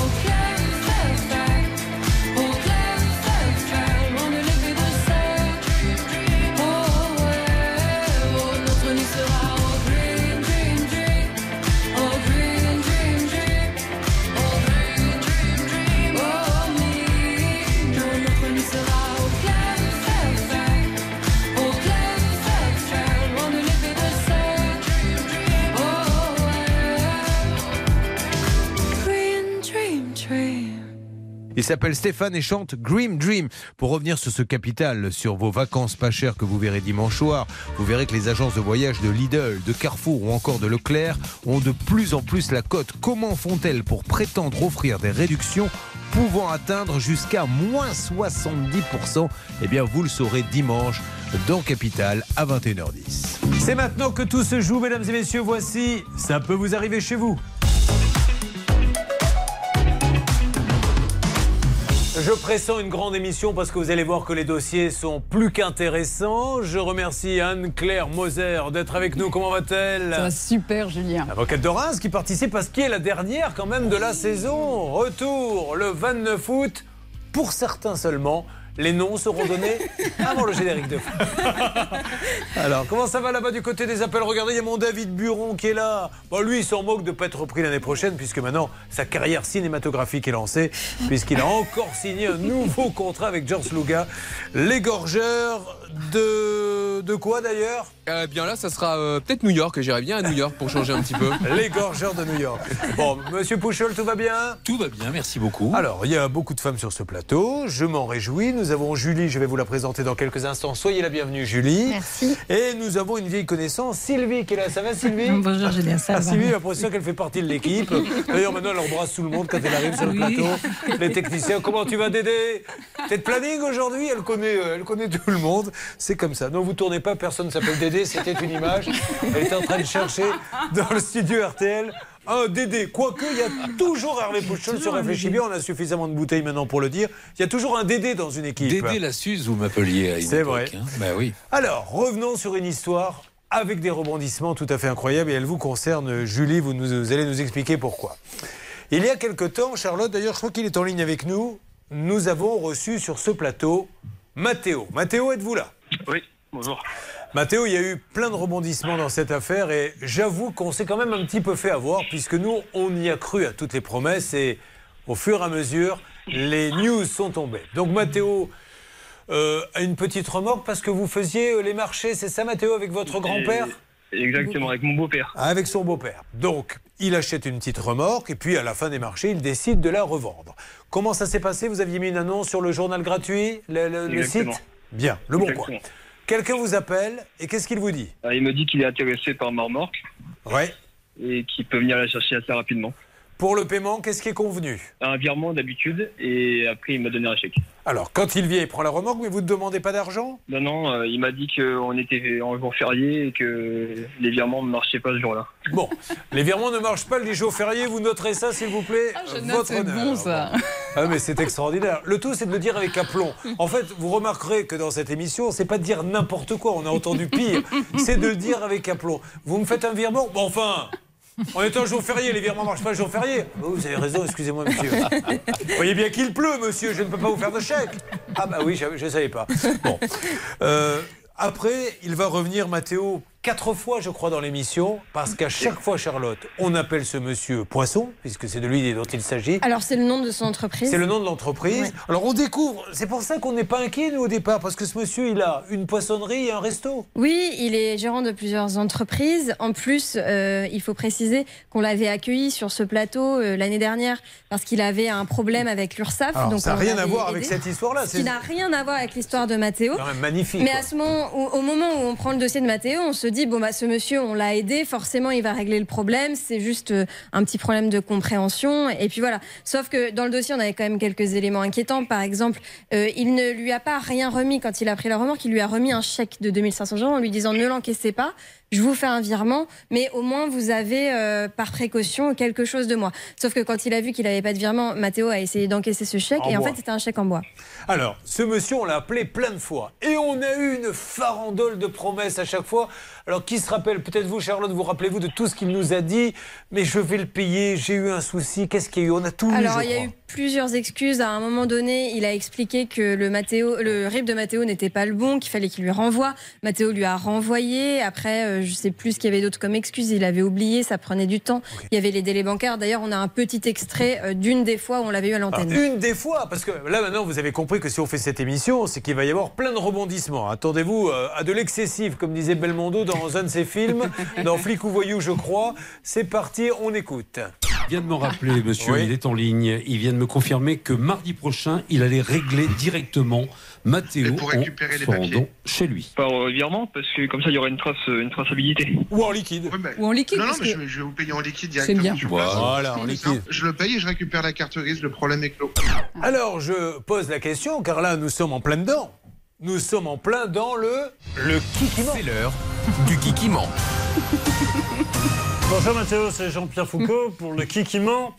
Il s'appelle Stéphane et chante Dream Dream. Pour revenir sur ce capital, sur vos vacances pas chères que vous verrez dimanche soir, vous verrez que les agences de voyage de Lidl, de Carrefour ou encore de Leclerc ont de plus en plus la cote. Comment font-elles pour prétendre offrir des réductions pouvant atteindre jusqu'à moins 70% Eh bien, vous le saurez dimanche dans Capital à 21h10. C'est maintenant que tout se joue, mesdames et messieurs. Voici, ça peut vous arriver chez vous. Je pressens une grande émission parce que vous allez voir que les dossiers sont plus qu'intéressants. Je remercie Anne-Claire Moser d'être avec nous. Comment va-t-elle Ça va super, Julien. Avocate de Reims qui participe parce qu'il est la dernière quand même de la saison. Retour le 29 août, pour certains seulement. Les noms seront donnés avant le générique de fin. Alors, comment ça va là-bas du côté des appels? Regardez, il y a mon David Buron qui est là. Bon, lui, il s'en moque de ne pas être repris l'année prochaine, puisque maintenant, sa carrière cinématographique est lancée, puisqu'il a encore signé un nouveau contrat avec George Luga. L'égorgeur de... de quoi d'ailleurs Eh bien là, ça sera euh, peut-être New York. J'irai bien à New York pour changer un petit peu. L'égorgeur de New York. Bon, monsieur Pouchol, tout va bien Tout va bien, merci beaucoup. Alors, il y a beaucoup de femmes sur ce plateau. Je m'en réjouis. Nous avons Julie, je vais vous la présenter dans quelques instants. Soyez la bienvenue, Julie. Merci. Et nous avons une vieille connaissance, Sylvie, qui est là. Ça va, Sylvie Bonjour, Julien, ça Ah, va. Sylvie, j'ai l'impression qu'elle fait partie de l'équipe. D'ailleurs, maintenant, elle embrasse tout le monde quand elle arrive sur le Oui. plateau. Les techniciens, comment tu vas, Dédé? T'es de planning aujourd'hui? Elle connaît, euh, elle connaît tout le monde. C'est comme ça. Non, vous tournez pas, personne ne s'appelle Dédé. C'était une image. Elle était en train de chercher dans le studio RTL un Dédé. Quoique, il y a toujours Hervé Pouchol sur Réfléchis bien. On a suffisamment de bouteilles maintenant pour le dire. Il y a toujours un Dédé dans une équipe. Dédé la Suze, vous m'appeliez à une C'est vrai. hein. Ben oui. Alors, revenons sur une histoire avec des rebondissements tout à fait incroyables et elle vous concerne, Julie, vous, nous, vous allez nous expliquer pourquoi. Il y a quelque temps, Charlotte, d'ailleurs, je crois qu'il est en ligne avec nous, nous avons reçu sur ce plateau Mathéo. Mathéo, êtes-vous là? Oui, bonjour. Mathéo, il y a eu plein de rebondissements dans cette affaire et j'avoue qu'on s'est quand même un petit peu fait avoir puisque nous, on y a cru à toutes les promesses et au fur et à mesure, les news sont tombées. Donc Mathéo euh, a une petite remorque parce que vous faisiez euh, les marchés, c'est ça Mathéo, avec votre grand-père? Exactement, avec mon beau-père. avec son beau-père. Donc, il achète une petite remorque et puis à la fin des marchés, il décide de la revendre. Comment ça s'est passé Vous aviez mis une annonce sur le journal gratuit, le, le- le Exactement. site Bien, le bon coin. Exactement. Quelqu'un vous appelle et qu'est-ce qu'il vous dit Euh, Il me dit qu'il est intéressé par ma remorque. Ouais. Et qu'il peut venir la chercher assez rapidement. Pour le paiement, qu'est-ce qui est convenu Un virement d'habitude et après il m'a donné un chèque. Alors, quand il vient, il prend la remorque, mais vous ne demandez pas d'argent? Non, non, euh, il m'a dit qu'on était en jour férié et que les virements ne marchaient pas ce jour-là. Bon, les virements ne marchent pas les jours fériés, vous noterez ça s'il vous plaît Ah, je note, c'est honneur. bon, ça. Ah mais c'est extraordinaire. Le tout c'est de le dire avec aplomb. En fait, vous remarquerez que dans cette émission, c'est pas de dire n'importe quoi, on a entendu pire. C'est de le dire avec aplomb. Vous me faites un virement? Bon enfin on est un jour férié, les virements ne marchent pas le jour férié. Oh, vous avez raison, excusez-moi, monsieur. Vous voyez bien qu'il pleut, monsieur, je ne peux pas vous faire de chèque. Ah, bah oui, je ne savais pas. Bon. Euh, après, il va revenir, Mathéo, quatre fois, je crois, dans l'émission, parce qu'à chaque fois, Charlotte, on appelle ce monsieur Poisson, puisque c'est de lui dont il s'agit. Alors, c'est le nom de son entreprise. C'est le nom de l'entreprise. Alors, on découvre, c'est pour ça qu'on n'est pas inquiet, nous, au départ, parce que ce monsieur, il a une poissonnerie et un resto. Oui, il est gérant de plusieurs entreprises. En plus, euh, il faut préciser qu'on l'avait accueilli sur ce plateau euh, l'année dernière parce qu'il avait un problème avec l'URSSAF. Donc ça n'a rien à voir aidé. avec cette histoire-là. Ce qui n'a rien à voir avec l'histoire de Mathéo. magnifique. Mais à ce moment, où- au moment où on prend le dossier de Mathéo, on se dit bon bah ce monsieur, on l'a aidé, forcément il va régler le problème. C'est juste euh, un petit problème de compréhension. Et puis voilà. Sauf que dans le dossier, on avait quand même quelques éléments inquiétants. Par exemple, euh, il ne lui a pas rien remis quand il a pris la remorque. Il lui a remis un chèque de 2500 euros en lui disant ne l'encaissez pas. Je vous fais un virement, mais au moins vous avez euh, par précaution quelque chose de moi. Sauf que quand il a vu qu'il n'avait pas de virement, Mathéo a essayé d'encaisser ce chèque En et en fait c'était un chèque en bois. Alors, ce monsieur, on l'a appelé plein de fois. Et on a eu une farandole de promesses à chaque fois. Alors, qui se rappelle? Peut-être vous, Charlotte, vous rappelez-vous de tout ce qu'il nous a dit Mais je vais le payer, j'ai eu un souci. Qu'est-ce qu'il y a eu? On a tout eu, Alors, je il y a eu plusieurs excuses. À un moment donné, il a expliqué que le, Mathéo, le RIB de Mathéo n'était pas le bon, qu'il fallait qu'il lui renvoie. Mathéo lui a renvoyé. Après, euh, je sais plus ce qu'il y avait d'autre comme excuse. Il avait oublié, ça prenait du temps. Il y avait les délais bancaires. D'ailleurs, on a un petit extrait euh, d'une des fois où on l'avait eu à l'antenne. Alors, une des fois, parce que là maintenant vous avez compris que si on fait cette émission, c'est qu'il va y avoir plein de rebondissements. Attendez-vous euh, à de l'excessif, comme disait Belmondo dans un de ses films, dans Flic ou Voyou, je crois. C'est parti, on écoute. Il vient de me rappeler, monsieur, Oui. il est en ligne. Il vient de me confirmer que mardi prochain, il allait régler directement Mathéo pour récupérer en les papiers. chez lui. Par virement, parce que comme ça, il y aura une, trace, une traçabilité. Ou en liquide. Ou en liquide, Non, non, mais que- je, vais- je vais vous payer en liquide C'est directement. bien. Voilà, en liquide. Je le paye et je récupère la carte grise, le problème est clos. Alors je pose la question, car là nous sommes en plein dedans. Nous sommes en plein dans le le kikiment. C'est l'heure du kikiment. Bonjour Mathéo, c'est Jean-Pierre Foucault pour le Kikiment.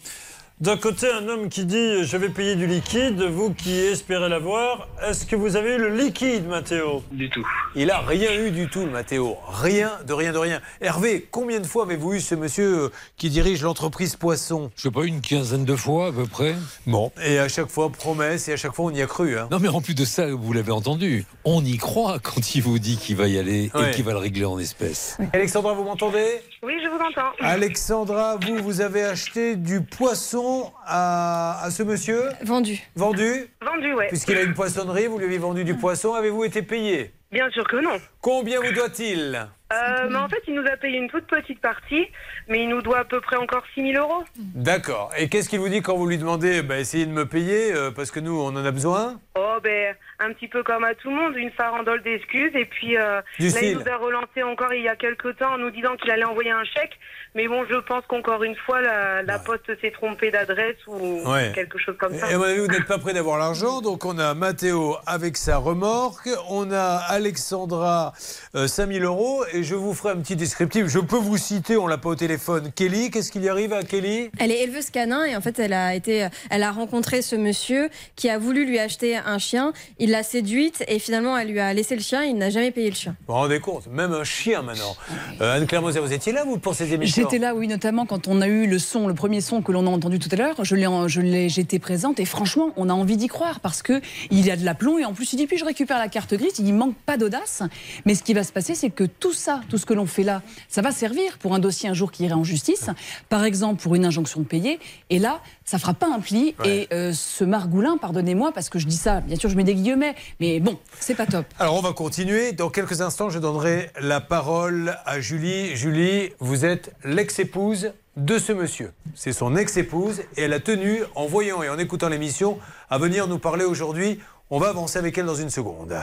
D'un côté, un homme qui dit je vais payer du liquide, vous qui espérez l'avoir. Est-ce que vous avez eu le liquide, Mathéo? Du tout. Il a rien eu du tout, Mathéo. Rien, de rien, de rien. Hervé, combien de fois avez-vous eu ce monsieur euh, qui dirige l'entreprise Poisson? Je sais pas, une quinzaine de fois à peu près. Bon, et à chaque fois, promesse, et à chaque fois, on y a cru. Hein. Non, mais en plus de ça, vous l'avez entendu, on y croit quand il vous dit qu'il va y aller Ouais. et qu'il va le régler en espèces. Alexandra, vous m'entendez? Oui, je vous entends. Alexandra, vous, vous avez acheté du poisson à, à ce monsieur Vendu. Vendu Vendu, ouais. Puisqu'il a une poissonnerie, vous lui avez vendu du poisson. Avez-vous été payé Bien sûr que non. Combien vous doit-il Euh, mais en fait, il nous a payé une toute petite partie, mais il nous doit à peu près encore 6 000 euros. D'accord. Et qu'est-ce qu'il vous dit quand vous lui demandez bah, essayez de me payer euh, parce que nous, on en a besoin? Oh, ben, un petit peu comme à tout le monde, une farandole d'excuses. Et puis, euh, là, il nous a relancé encore il y a quelques temps en nous disant qu'il allait envoyer un chèque. Mais bon, je pense qu'encore une fois, la, la poste s'est trompée d'adresse ou Ouais. quelque chose comme ça. Et à mon avis, vous n'êtes pas prêt d'avoir l'argent. Donc, on a Mathéo avec sa remorque. On a Alexandra, euh, 5000 euros. Et je vous ferai un petit descriptif. Je peux vous citer, on l'a pas au téléphone. Kelly, qu'est-ce qu'il y arrive à Kelly? Elle est éleveuse canin et en fait elle a été, elle a rencontré ce monsieur qui a voulu lui acheter un chien. Il l'a séduite et finalement elle lui a laissé le chien. Il n'a jamais payé le chien. Vous vous rendez compte Même un chien maintenant. Euh, Anne-Claire Moser, vous étiez là, vous, pour ces émissions J'étais là, oui, notamment quand on a eu le son, le premier son que l'on a entendu tout à l'heure. Je l'ai, en- je l'ai, j'étais présente et franchement, on a envie d'y croire parce que il y a de l'aplomb et en plus il dit puis je récupère la carte grise. Il manque pas d'audace, mais ce qui va se passer, c'est que tout ça, tout ce que l'on fait là, ça va servir pour un dossier un jour qui irait en justice, par exemple pour une injonction de payer. Et là, ça fera pas un pli. Et euh, ce margoulin, pardonnez-moi parce que je dis ça, bien sûr, je mets des guillemets, mais bon, c'est pas top. Alors on va continuer. Dans quelques instants, je donnerai la parole à Julie. Julie, vous êtes l'ex-épouse de ce monsieur. C'est son ex-épouse et elle a tenu, en voyant et en écoutant l'émission, à venir nous parler aujourd'hui. On va avancer avec elle dans une seconde.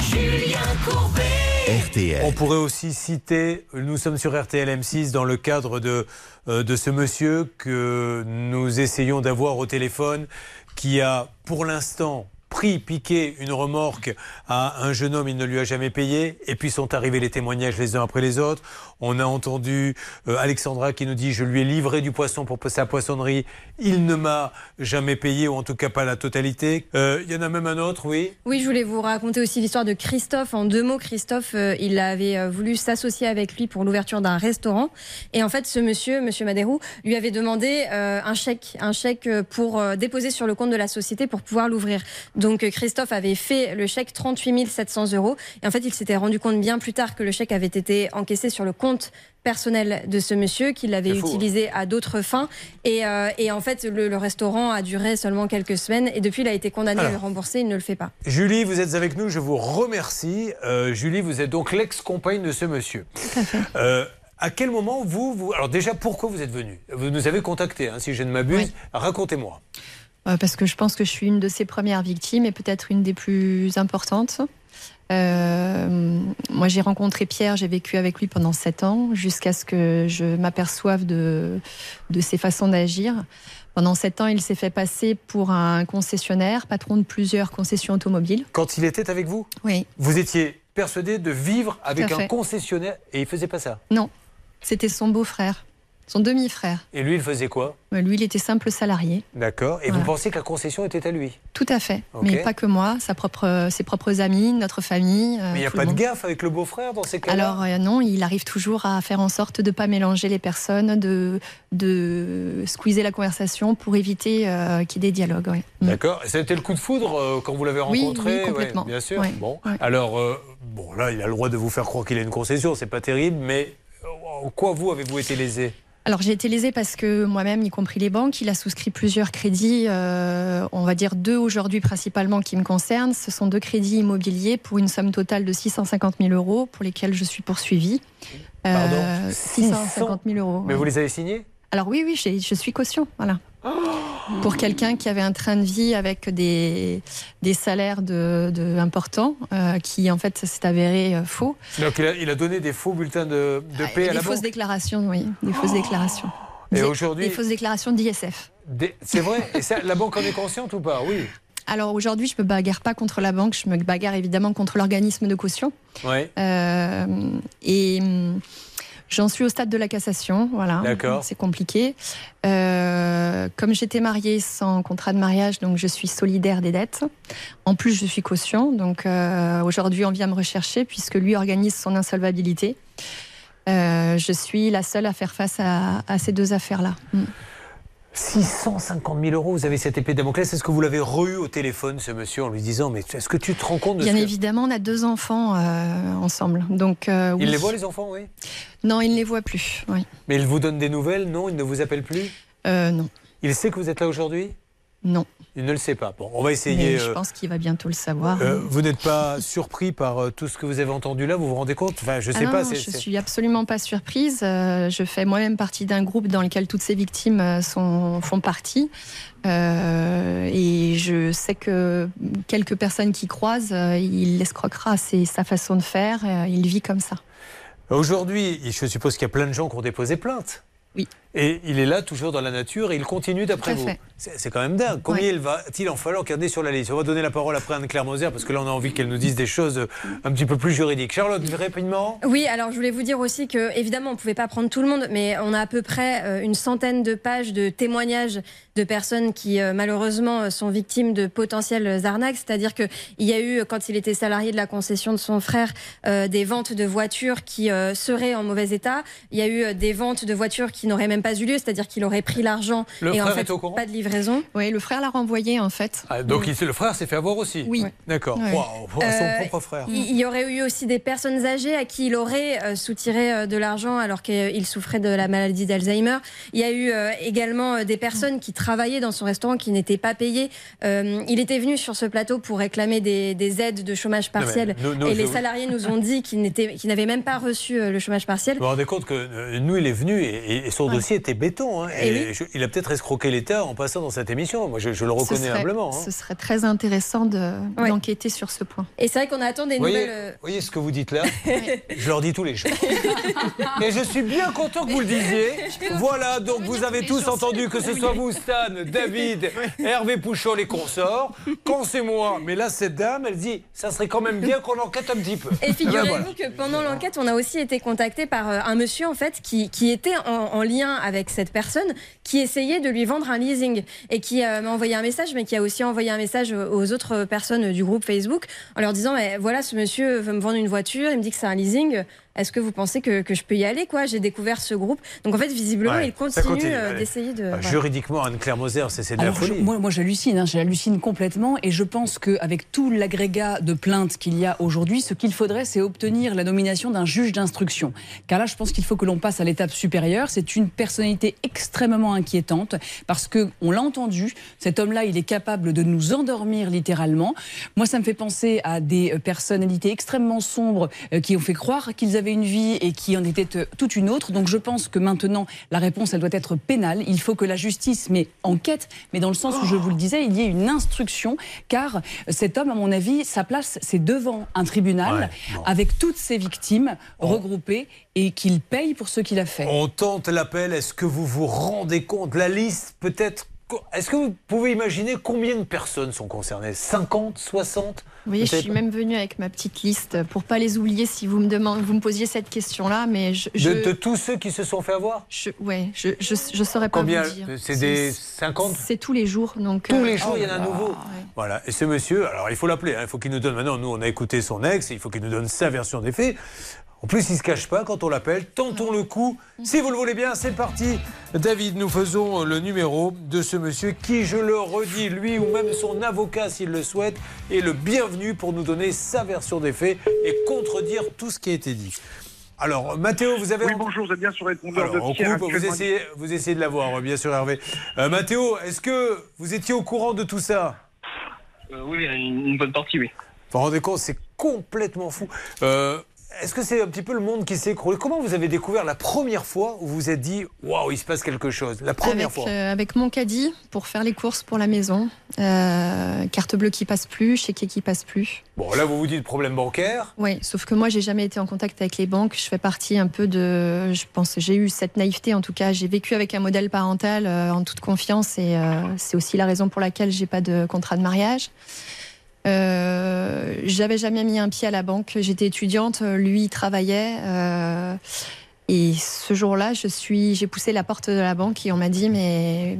Julien Courbet. On pourrait aussi citer, nous sommes sur RTL M6 dans le cadre euh, de ce monsieur que nous essayons d'avoir au téléphone, qui a pour l'instant pris piqué une remorque à un jeune homme, il ne lui a jamais payé. Et puis sont arrivés les témoignages les uns après les autres. On a entendu euh, Alexandra qui nous dit je lui ai livré du poisson pour sa poissonnerie, il ne m'a jamais payé ou en tout cas pas la totalité. Euh, Il y en a même un autre, oui. Oui, je voulais vous raconter aussi l'histoire de Christophe. En deux mots, Christophe, euh, il avait voulu s'associer avec lui pour l'ouverture d'un restaurant. Et en fait, ce monsieur, monsieur Madérou, lui avait demandé un chèque, un chèque pour déposer sur le compte de la société pour pouvoir l'ouvrir. Donc euh, Christophe avait fait le chèque 38 700 euros. Et en fait, il s'était rendu compte bien plus tard que le chèque avait été encaissé sur le compte personnel de ce monsieur, qu'il l'avait fou, utilisé à d'autres fins. Et, euh, et en fait, le, le restaurant a duré seulement quelques semaines. Et depuis, il a été condamné à le rembourser. Il ne le fait pas. Julie, vous êtes avec nous, je vous remercie. Euh, Julie, vous êtes donc l'ex-compagne de ce monsieur. Euh, à quel moment vous, vous... Alors déjà, pourquoi vous êtes venu Vous nous avez contacté, hein, si je ne m'abuse. Racontez-moi. Euh, parce que je pense que je suis une de ses premières victimes et peut-être une des plus importantes. Euh, moi, j'ai rencontré Pierre, j'ai vécu avec lui pendant sept ans, jusqu'à ce que je m'aperçoive de, de ses façons d'agir. Pendant sept ans, il s'est fait passer pour un concessionnaire, patron de plusieurs concessions automobiles. Quand il était avec vous Oui. Vous étiez persuadé de vivre avec un concessionnaire et il faisait pas ça. Non, c'était son beau-frère, son demi-frère. Et lui, il faisait quoi? Euh, Lui, il était simple salarié. D'accord. Et Voilà. vous pensez que la concession était à lui? Tout à fait. Mais pas que moi, sa propre, ses propres amis, notre famille. euh, Mais il n'y a pas de gaffe avec le beau-frère dans ces cas-là? Alors euh, non, il arrive toujours à faire en sorte de ne pas mélanger les personnes, de, de squeezer la conversation pour éviter euh, qu'il y ait des dialogues. ouais. Mm. D'accord. Et ça a été le coup de foudre euh, quand vous l'avez rencontré? oui, complètement. Ouais, Bien sûr. Ouais, Bon. Alors, bon, là, il a le droit de vous faire croire qu'il a une concession. C'est pas terrible, mais en quoi vous avez-vous été lésé? Alors j'ai été lésée parce que moi-même, y compris les banques, il a souscrit plusieurs crédits, euh, on va dire deux aujourd'hui principalement qui me concernent. Ce sont deux crédits immobiliers pour une somme totale de 650 000 euros pour lesquels je suis poursuivie. Pardon Euh, 650 000 euros. Mais ouais. vous les avez signés? Alors oui, oui, je suis caution, voilà. Pour quelqu'un qui avait un train de vie avec des, des salaires de, de importants, euh, qui en fait s'est avéré euh, faux. Donc, il a, il a donné des faux bulletins de, de paix à des la fausses banque. déclarations, oui, des fausses déclarations. Et Des- aujourd'hui- Des fausses déclarations d'ISF. Des- C'est vrai Et ça, la banque en est consciente ou pas? Oui. Alors aujourd'hui, je me bagarre pas contre la banque, je me bagarre évidemment contre l'organisme de caution. Ouais. Euh, et hum, j'en suis au stade de la cassation, voilà. D'accord. C'est compliqué. Euh, comme j'étais mariée sans contrat de mariage, donc je suis solidaire des dettes. En plus, je suis caution, donc euh, aujourd'hui, on vient me rechercher puisque lui organise son insolvabilité. Euh, je suis la seule à faire face à, à ces deux affaires-là. Mm. 650 000 euros, vous avez cette épée de Damoclès. Est-ce que vous l'avez re au téléphone, ce monsieur, en lui disant Mais est-ce que tu te rends compte de Bien ce que... évidemment, on a deux enfants euh, ensemble, donc euh, Il oui. les voit, les enfants, oui Non, il ne les voit plus. Oui. Mais il vous donne des nouvelles? Non Il ne vous appelle plus? Euh, non, Il sait que vous êtes là aujourd'hui? Non. Il ne le sait pas. Bon, on va essayer. Mais je euh, pense qu'il va bientôt le savoir. euh, vous n'êtes pas surpris par euh, tout ce que vous avez entendu là Vous vous rendez compte? Enfin, je Ah sais non, pas. non, je suis absolument pas surprise. Je fais moi-même partie d'un groupe dans lequel toutes ces victimes sont, font partie. Euh, et je sais que quelques personnes qui croisent, il l'escroquera. C'est sa façon de faire. il vit comme ça. Aujourd'hui, je suppose qu'il y a plein de gens qui ont déposé plainte. Oui. Et il est là, toujours dans la nature, et il continue d'après vous. C'est quand même dingue. Combien Ouais. il va-t-il en falloir ait sur la liste? On va donner la parole après à Anne-Claire Moser, parce que là, on a envie qu'elle nous dise des choses euh, un petit peu plus juridiques. Charlotte, rapidement Oui, alors je voulais vous dire aussi que, évidemment, on ne pouvait pas prendre tout le monde, mais on a à peu près euh, une centaine de pages de témoignages de personnes qui, euh, malheureusement, sont victimes de potentielles arnaques. C'est-à-dire qu'il y a eu, quand il était salarié de la concession de son frère, des ventes de voitures qui seraient en mauvais état. Il y a eu des ventes de voitures qui n'auraient même pas eu lieu, c'est-à-dire qu'il aurait pris l'argent Le et en frère fait est au courant pas de livraison. Oui, le frère l'a renvoyé en fait. Ah, Donc il- le frère s'est fait avoir aussi Oui. D'accord. Ouais. Waouh, son Euh, propre frère. Il il y aurait eu aussi des personnes âgées à qui il aurait euh, soutiré euh, de l'argent alors qu'il souffrait de la maladie d'Alzheimer. Il y a eu euh, également euh, des personnes qui travaillaient dans son restaurant qui n'étaient pas payées. Euh, il était venu sur ce plateau pour réclamer des, des aides de chômage partiel. nous- nous, et les vous- salariés nous ont dit qu'ils n'avaient même pas reçu euh, le chômage partiel. Vous vous rendez compte que euh, nous, il est venu et, et- et son Ouais. dossier dossier était béton. hein, Eh et oui. je- il a peut-être escroqué l'État en passant dans cette émission. Moi, je, je le Ce reconnais serait- humblement. hein. Ce serait très intéressant de- d'enquêter sur ce point. Et c'est vrai qu'on attend des Vous voyez, nouvelles. euh, voyez ce que vous dites là Je leur dis tous les jours. Et je suis bien content que vous le disiez. Voilà, donc vous avez tous entendu que ce soit vous, Stan, David, Hervé Pouchol et consorts. Quand c'est moi. Mais là, cette dame, elle dit ça serait quand même bien qu'on enquête un petit peu. Et ben figurez-vous voilà. que pendant l'enquête, on a aussi été contacté par euh, un monsieur en fait qui, qui était en, en lien avec cette personne, qui essayait de lui vendre un leasing et qui euh, m'a envoyé un message, mais qui a aussi envoyé un message aux autres personnes du groupe Facebook en leur disant mais voilà, ce monsieur veut me vendre une voiture, il me dit que c'est un leasing. Est-ce que vous pensez que, que je peux y aller quoi? J'ai découvert ce groupe. Donc en fait, visiblement, Ouais, il continue, continue, euh, d'essayer de. Bah, voilà. Juridiquement, Anne-Claire Moser, c'est c'est de la je- folie. moi, moi, j'hallucine, hein, j'hallucine complètement, et je pense qu'avec tout l'agrégat de plaintes qu'il y a aujourd'hui, ce qu'il faudrait, c'est obtenir la nomination d'un juge d'instruction. Car là, je pense qu'il faut que l'on passe à l'étape supérieure. C'est une personnalité extrêmement inquiétante, parce que on l'a entendu, cet homme-là, il est capable de nous endormir littéralement. Moi, ça me fait penser à des personnalités extrêmement sombres euh, qui ont fait croire qu'ils avaient une vie et qui en étaient euh, toute une autre. Donc, je pense que maintenant, la réponse, elle doit être pénale. Il faut que la justice mais enquête, mais dans le sens où je vous le disais, il y ait une instruction, car cet homme, à mon avis, sa place, c'est devant un tribunal Ouais, avec toutes ses victimes regroupées et qu'il paye pour ce qu'il a fait. On tente l'appel. Est-ce que vous vous rendez compte? La liste, peut-être. Est-ce que vous pouvez imaginer combien de personnes sont concernées? 50, 60 Vous voyez, je suis même venue avec ma petite liste pour pas les oublier si vous me demandez, vous me posiez cette question-là, mais je, je, de, de tous ceux qui se sont fait avoir je- ouais, je, je, je saurais pas Combien vous dire. C'est des 50 C'est tous les jours, donc. Tous euh, les jours, oh il y en a un là, nouveau. ouais. Voilà. Et ce monsieur, alors il faut l'appeler, hein, il faut qu'il nous donne maintenant. Nous, on a écouté son ex, il faut qu'il nous donne sa version des faits. En plus, il se cache pas quand on l'appelle. Tentons le coup. Si vous le voulez bien, c'est parti. David, nous faisons le numéro de ce monsieur qui, je le redis, lui ou même son avocat, s'il le souhaite, est le bienvenu pour nous donner sa version des faits et contredire tout ce qui a été dit. Alors, Mathéo, vous avez. Oui, bonjour, vous êtes bien sur répondeur Alors, on de Pierre. coupe, vous essayez, vous essayez de l'avoir, bien sûr, Hervé. Euh, Mathéo, est-ce que vous étiez au courant de tout ça? Euh, oui, une, une bonne partie, oui. Vous vous rendez compte, c'est complètement fou. Euh, Est-ce que c'est un petit peu le monde qui s'est écroulé? Comment vous avez découvert la première fois où vous vous êtes dit waouh, il se passe quelque chose? La première avec, fois euh, avec mon caddie pour faire les courses pour la maison. Euh, carte bleue qui passe plus, chéquier qui passe plus. Bon, là, vous vous dites problème bancaire. Oui, sauf que moi, j'ai jamais été en contact avec les banques. Je fais partie un peu de. Je pense, j'ai eu cette naïveté en tout cas. J'ai vécu avec un modèle parental euh, en toute confiance et c'est aussi la raison pour laquelle j'ai pas de contrat de mariage. Euh, J'avais jamais mis un pied à la banque. J'étais étudiante, lui il travaillait. euh, et ce jour-là, je suis, j'ai poussé la porte de la banque et on m'a dit mais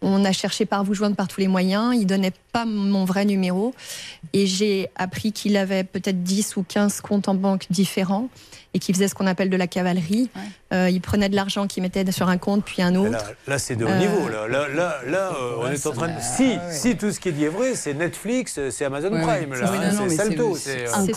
on a cherché par vous joindre par tous les moyens. Il donnait pas mon vrai numéro. Et j'ai appris qu'il avait peut-être 10 ou 15 comptes en banque différents et qu'il faisait ce qu'on appelle de la cavalerie. Euh, il prenait de l'argent qu'il mettait sur un compte puis un autre. Là, là, c'est de haut Euh, niveau. Là, là, là, là, euh, on est en train de. Si, si tout ce qui est dit est vrai, c'est Netflix, c'est Amazon Ouais, Prime. ouais. Hein, c'est Salto. c'est euh, C'est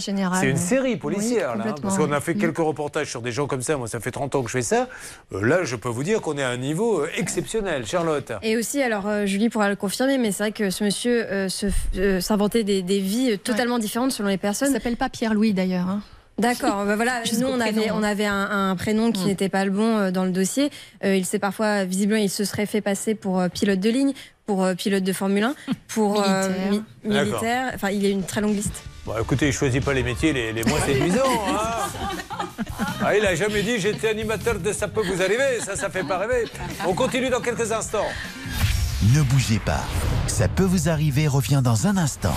ce général. C'est une série policière, Oui, là, hein, parce qu'on a fait oui. quelques reportages sur des gens comme ça. Moi, ça fait 30 ans que je fais ça. Là, je peux vous dire qu'on est à un niveau exceptionnel. Charlotte. Et aussi, alors Julie pourra le confirmer, mais c'est vrai que ce monsieur euh, euh, s'inventait des, des vies totalement différentes selon les personnes. Il s'appelle pas Pierre-Louis d'ailleurs. hein. D'accord, bah voilà, Juste nous on avait, on avait un, un prénom qui Mm. n'était pas le bon euh, dans le dossier. Euh, il s'est parfois, visiblement, il se serait fait passer pour euh, pilote de ligne, pour euh, pilote de Formule 1, pour euh, Militaire. mi- militaire. Enfin, il y a une très longue liste. Bon, écoutez, il choisit pas les métiers les, les moins séduisants. hein. Ah, il a jamais dit j'étais animateur de ça peut vous arriver. Ça, ça fait pas rêver. On continue dans quelques instants. Ne bougez pas. Ça peut vous arriver revient dans un instant.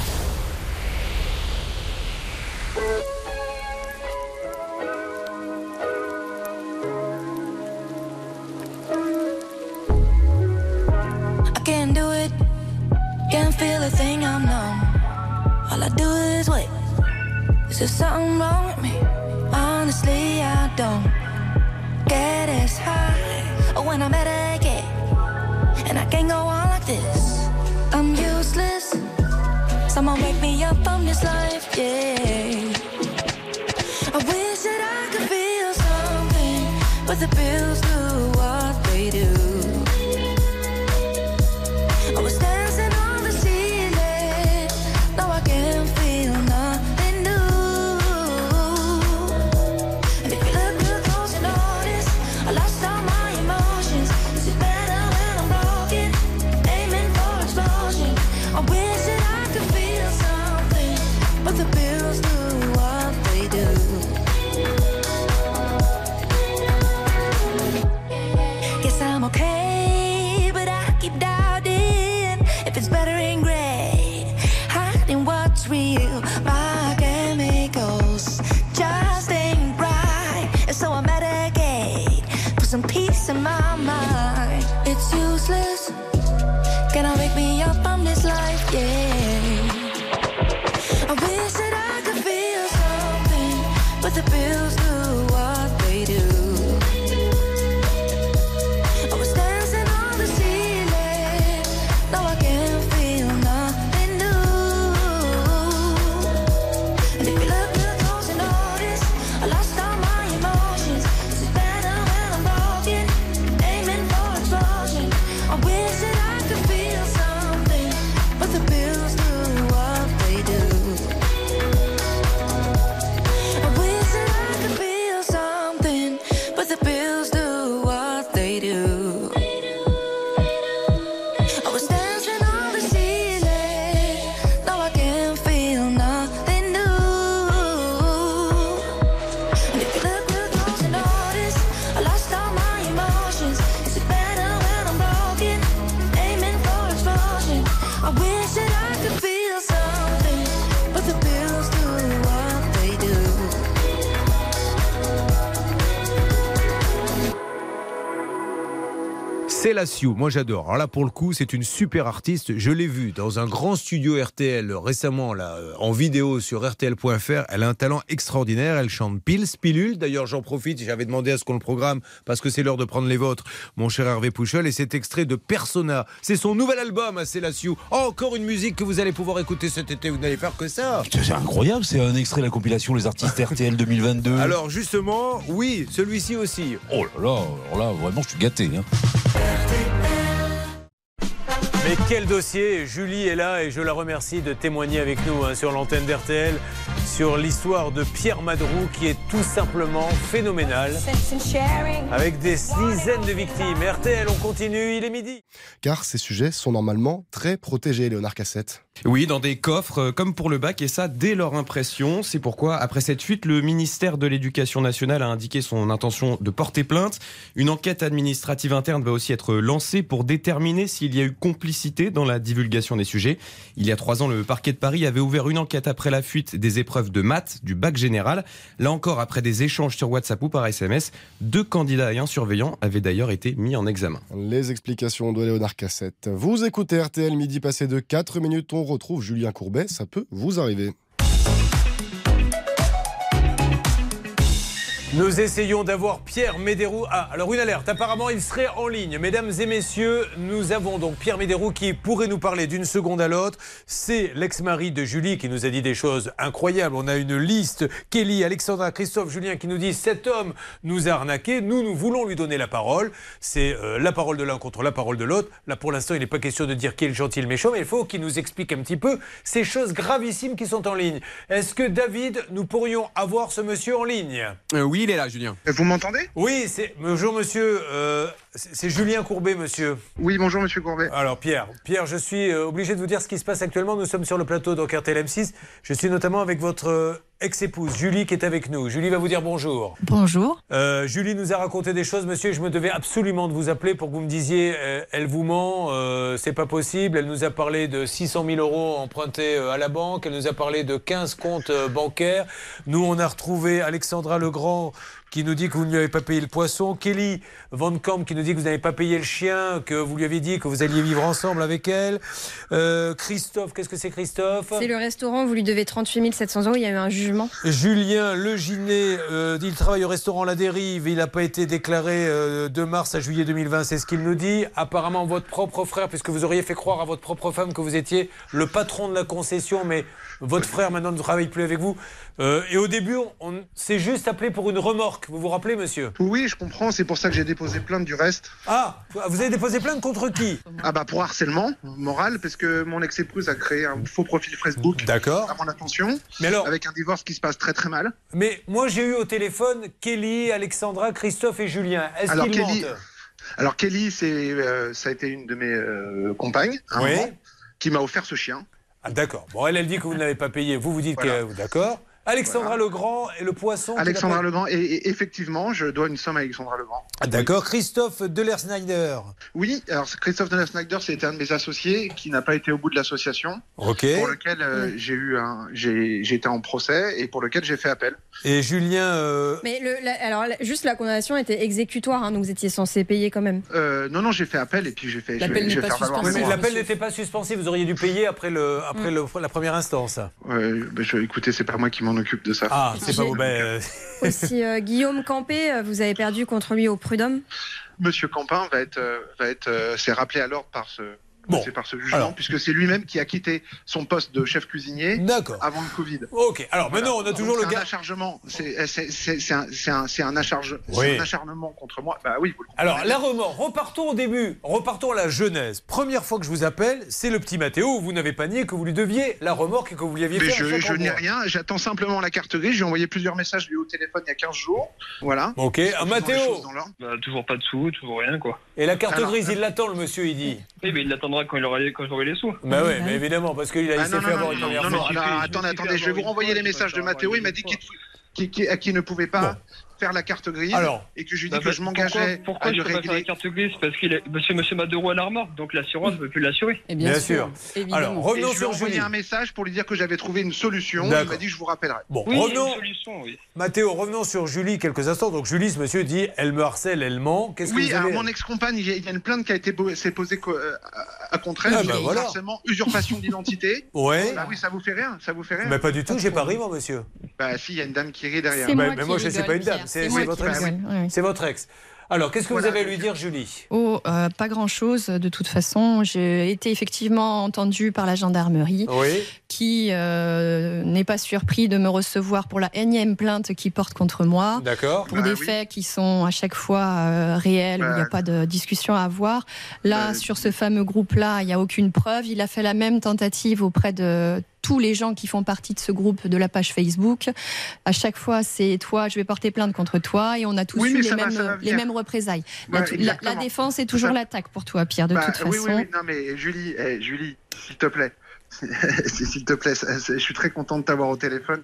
Is there something wrong with me? Honestly, I don't get as high or when I'm at a gate. And I can't go on like this. I'm useless. Someone wake me up from this life, yeah. I wish that I could feel something, but the pills do what they do. Sioux, moi j'adore. Alors là pour le coup, c'est une super artiste. Je l'ai vue dans un grand studio RTL récemment là euh, en vidéo sur rtl.fr. Elle a un talent extraordinaire, elle chante pile pilule. D'ailleurs, j'en profite, j'avais demandé à ce qu'on le programme parce que c'est l'heure de prendre les vôtres, mon cher Hervé Pouchel et cet extrait de Persona. C'est son nouvel album à la Sioux. Oh, encore une musique que vous allez pouvoir écouter cet été, vous n'allez faire que ça. C'est incroyable, c'est un extrait de la compilation Les artistes RTL 2022. Alors justement, oui, celui-ci aussi. Oh là là, alors là, vraiment, je suis gâté. hein. Mais quel dossier Julie est là et je la remercie de témoigner avec nous hein, sur l'antenne d'RTL sur l'histoire de Pierre Madrou qui est tout simplement phénoménal avec des dizaines de victimes. RTL, on continue, il est midi. Car ces sujets sont normalement très protégés, Léonard Cassette. Oui, dans des coffres, euh, comme pour le bac, et ça dès leur impression. C'est pourquoi, après cette fuite, le ministère de l'Éducation nationale a indiqué son intention de porter plainte. Une enquête administrative interne va aussi être lancée pour déterminer s'il y a eu complicité dans la divulgation des sujets. Il y a trois ans, le parquet de Paris avait ouvert une enquête après la fuite des épreuves de maths du bac général. Là encore, après des échanges sur WhatsApp ou par SMS, deux candidats et un surveillant avaient d'ailleurs été mis en examen. Les explications de Léonard Cassette. Vous écoutez RTL, midi passé de 4 minutes. Retrouve Julien Courbet. Ça peut vous arriver. Nous essayons d'avoir Pierre Médérou. Ah, alors une alerte. Apparemment, il serait en ligne. Mesdames et messieurs, nous avons donc Pierre Médérou qui pourrait nous parler d'une seconde à l'autre. C'est l'ex-mari de Julie qui nous a dit des choses incroyables. On a une liste. Kelly, Alexandra, Christophe, Julien qui nous dit cet homme nous a arnaqué. Nous, nous voulons lui donner la parole. C'est euh, la parole de l'un contre la parole de l'autre. Là, pour l'instant, il n'est pas question de dire qui est le gentil le méchant, mais il faut qu'il nous explique un petit peu ces choses gravissimes qui sont en ligne. Est-ce que David, nous pourrions avoir ce monsieur en ligne? Euh, oui, il est là, Julien. Vous m'entendez? Oui, c'est. Bonjour, monsieur. euh, c'est Julien Courbet, monsieur. Oui, bonjour, monsieur Courbet. Alors, Pierre, Pierre, je suis euh, obligé de vous dire ce qui se passe actuellement. Nous sommes sur le plateau RTL M6. Je suis notamment avec votre euh, ex-épouse, Julie, qui est avec nous. Julie va vous dire bonjour. Bonjour. Euh, Julie nous a raconté des choses, monsieur, et je me devais absolument de vous appeler pour que vous me disiez euh, elle vous ment, euh, c'est pas possible. Elle nous a parlé de 600 000 euros empruntés à la banque, elle nous a parlé de 15 comptes bancaires. Nous, on a retrouvé Alexandra Legrand qui nous dit que vous ne lui avez pas payé le poisson, Kelly Van Camp qui nous dit que vous n'avez pas payé le chien, que vous lui avez dit que vous alliez vivre ensemble avec elle. Euh, Christophe, qu'est-ce que c'est Christophe? C'est le restaurant, vous lui devez 38 700 euros, il y a eu un jugement. Julien Leginet, euh, il travaille au restaurant La Dérive. Il n'a pas été déclaré euh, de mars à juillet 2020, c'est ce qu'il nous dit. Apparemment, votre propre frère, puisque vous auriez fait croire à votre propre femme que vous étiez le patron de la concession, mais votre frère maintenant ne travaille plus avec vous. Euh, et au début, on s'est juste appelé pour une remorque. Vous vous rappelez, monsieur? Oui, je comprends, c'est pour ça que j'ai déposé plainte du reste. Ah, vous avez déposé plainte contre qui? Ah bah pour harcèlement moral, parce que mon ex-épouse a créé un faux profil Facebook D'accord. à mon attention, Mais alors- avec un divorce qui se passe très très mal. Mais moi, j'ai eu au téléphone Kelly, Alexandra, Christophe et Julien. Est-ce Alors, qu'ils Kelly- mentent? Alors Kelly, c'est, euh, ça a été une de mes euh, compagnes, à un Oui. moment, qui m'a offert ce chien. Ah, d'accord. Bon, elle, elle dit que vous ne l'avez pas payé. Vous, vous dites Voilà. que. D'accord. Alexandra Legrand et le poisson. Alexandra Legrand, et, et effectivement, je dois une somme à Alexandra Legrand. Ah, D'accord. Christophe Deler-Snyder. Oui, alors Christophe Donner Snyder, c'était un de mes associés qui n'a pas été au bout de l'association. Ok. Pour lequel euh, j'ai eu un, j'ai j'ai été en procès et pour lequel j'ai fait appel. Et Julien. euh, Mais le, la- alors, juste la condamnation était exécutoire, hein, donc vous étiez censé payer quand même. Euh, non, non, j'ai fait appel et puis j'ai fait. L'appel vais- n'est je vais pas Oui, droits. l'appel n'était pas suspensif. Vous auriez dû payer après, le, après le- la première instance. Ouais, bah, je, écoutez, c'est pas moi qui m'en occupe de ça. Ah, c'est pas vous. ben, euh, Aussi, euh, Guillaume Campé, euh, vous avez perdu contre lui au Prud'homme? Monsieur Campin va être, euh, va être, euh, s'est rappelé à l'ordre par ce. C'est par ce jugement, Alors. puisque c'est lui-même qui a quitté son poste de chef cuisinier avant le Covid. Ok, alors maintenant on a toujours Donc, le c'est un c'est c'est acharge- Oui. acharnement contre moi. Bah oui, vous le Alors, la remords, repartons au début, repartons à la genèse. Première fois que je vous appelle, c'est le petit Mathéo, vous n'avez pas nié que vous lui deviez la remorque et que vous lui aviez Mais fait je, je n'ai rien, j'attends simplement la carte grise. J'ai envoyé plusieurs messages lui au téléphone il y a 15 jours. Voilà. Ok, Mathéo. Bah, toujours pas de sous, toujours rien, quoi. Et la carte Alors, grise, il l'attend, le monsieur, il dit. Oui, mais il l'attendra quand il aura les, quand j'aurai les sous. Bah ouais, mais évidemment, parce qu'il a- il Ah, avoir une première fois. attendez, attendez, je vais vous renvoyer les messages de Mathéo. Il m'a dit qu'il à qui ne pouvait pas faire la carte grise Alors, et que je lui Bah, dis que je m'engageais Pourquoi, pourquoi à je lui peux pas faire la régler. carte grise Parce qu'il est monsieur, monsieur Madero à la remorque, donc l'assurance ne peut plus l'assurer. Et bien Bien sûr. Alors, revenons Et je lui ai sur envoyé Julie. un message pour lui dire que j'avais trouvé une solution. Il m'a dit je vous rappellerai. Bon, Oui, revenons. une solution, oui. Mathéo, revenons sur Julie quelques instants. Donc Julie, ce monsieur dit, elle me harcèle, elle ment. Qu'est-ce que Oui, vous alors avez mon ex-compagne, il y a- il y a une plainte qui a été s'est posée euh, à, contre elle. Ah, bah, voilà. harcèlement, usurpation d'identité. Ouais. Bah oui, ça vous fait rien, ça vous fait rien. Mais pas du tout, j'ai pas ri, moi, monsieur. Bah si, il y a une dame qui rit derrière. Moi mais moi, je sais pas une dame, c'est votre ex. C'est votre ex. Alors, qu'est-ce que vous avez à lui dire, Julie? Oh, euh, pas grand-chose de toute façon. J'ai été effectivement entendue par la gendarmerie Oui. qui euh, n'est pas surpris de me recevoir pour la énième plainte qui porte contre moi. D'accord. Pour Bah des oui. faits qui sont à chaque fois euh, réels, où il n'y a Bah. pas de discussion à avoir. Là, sur ce fameux groupe-là, il n'y a aucune preuve. Il a fait la même tentative auprès de tous les gens qui font partie de ce groupe de la page Facebook. À chaque fois, c'est toi, je vais porter plainte contre toi, et on a tous Oui, eu les va, mêmes, ça va les venir. mêmes représailles. Ouais, la, défense est toujours l'attaque pour toi, Pierre, de Bah, toute oui, façon. oui, oui, non mais Julie, eh, Julie, s'il te plaît, s'il te plaît, je suis très content de t'avoir au téléphone.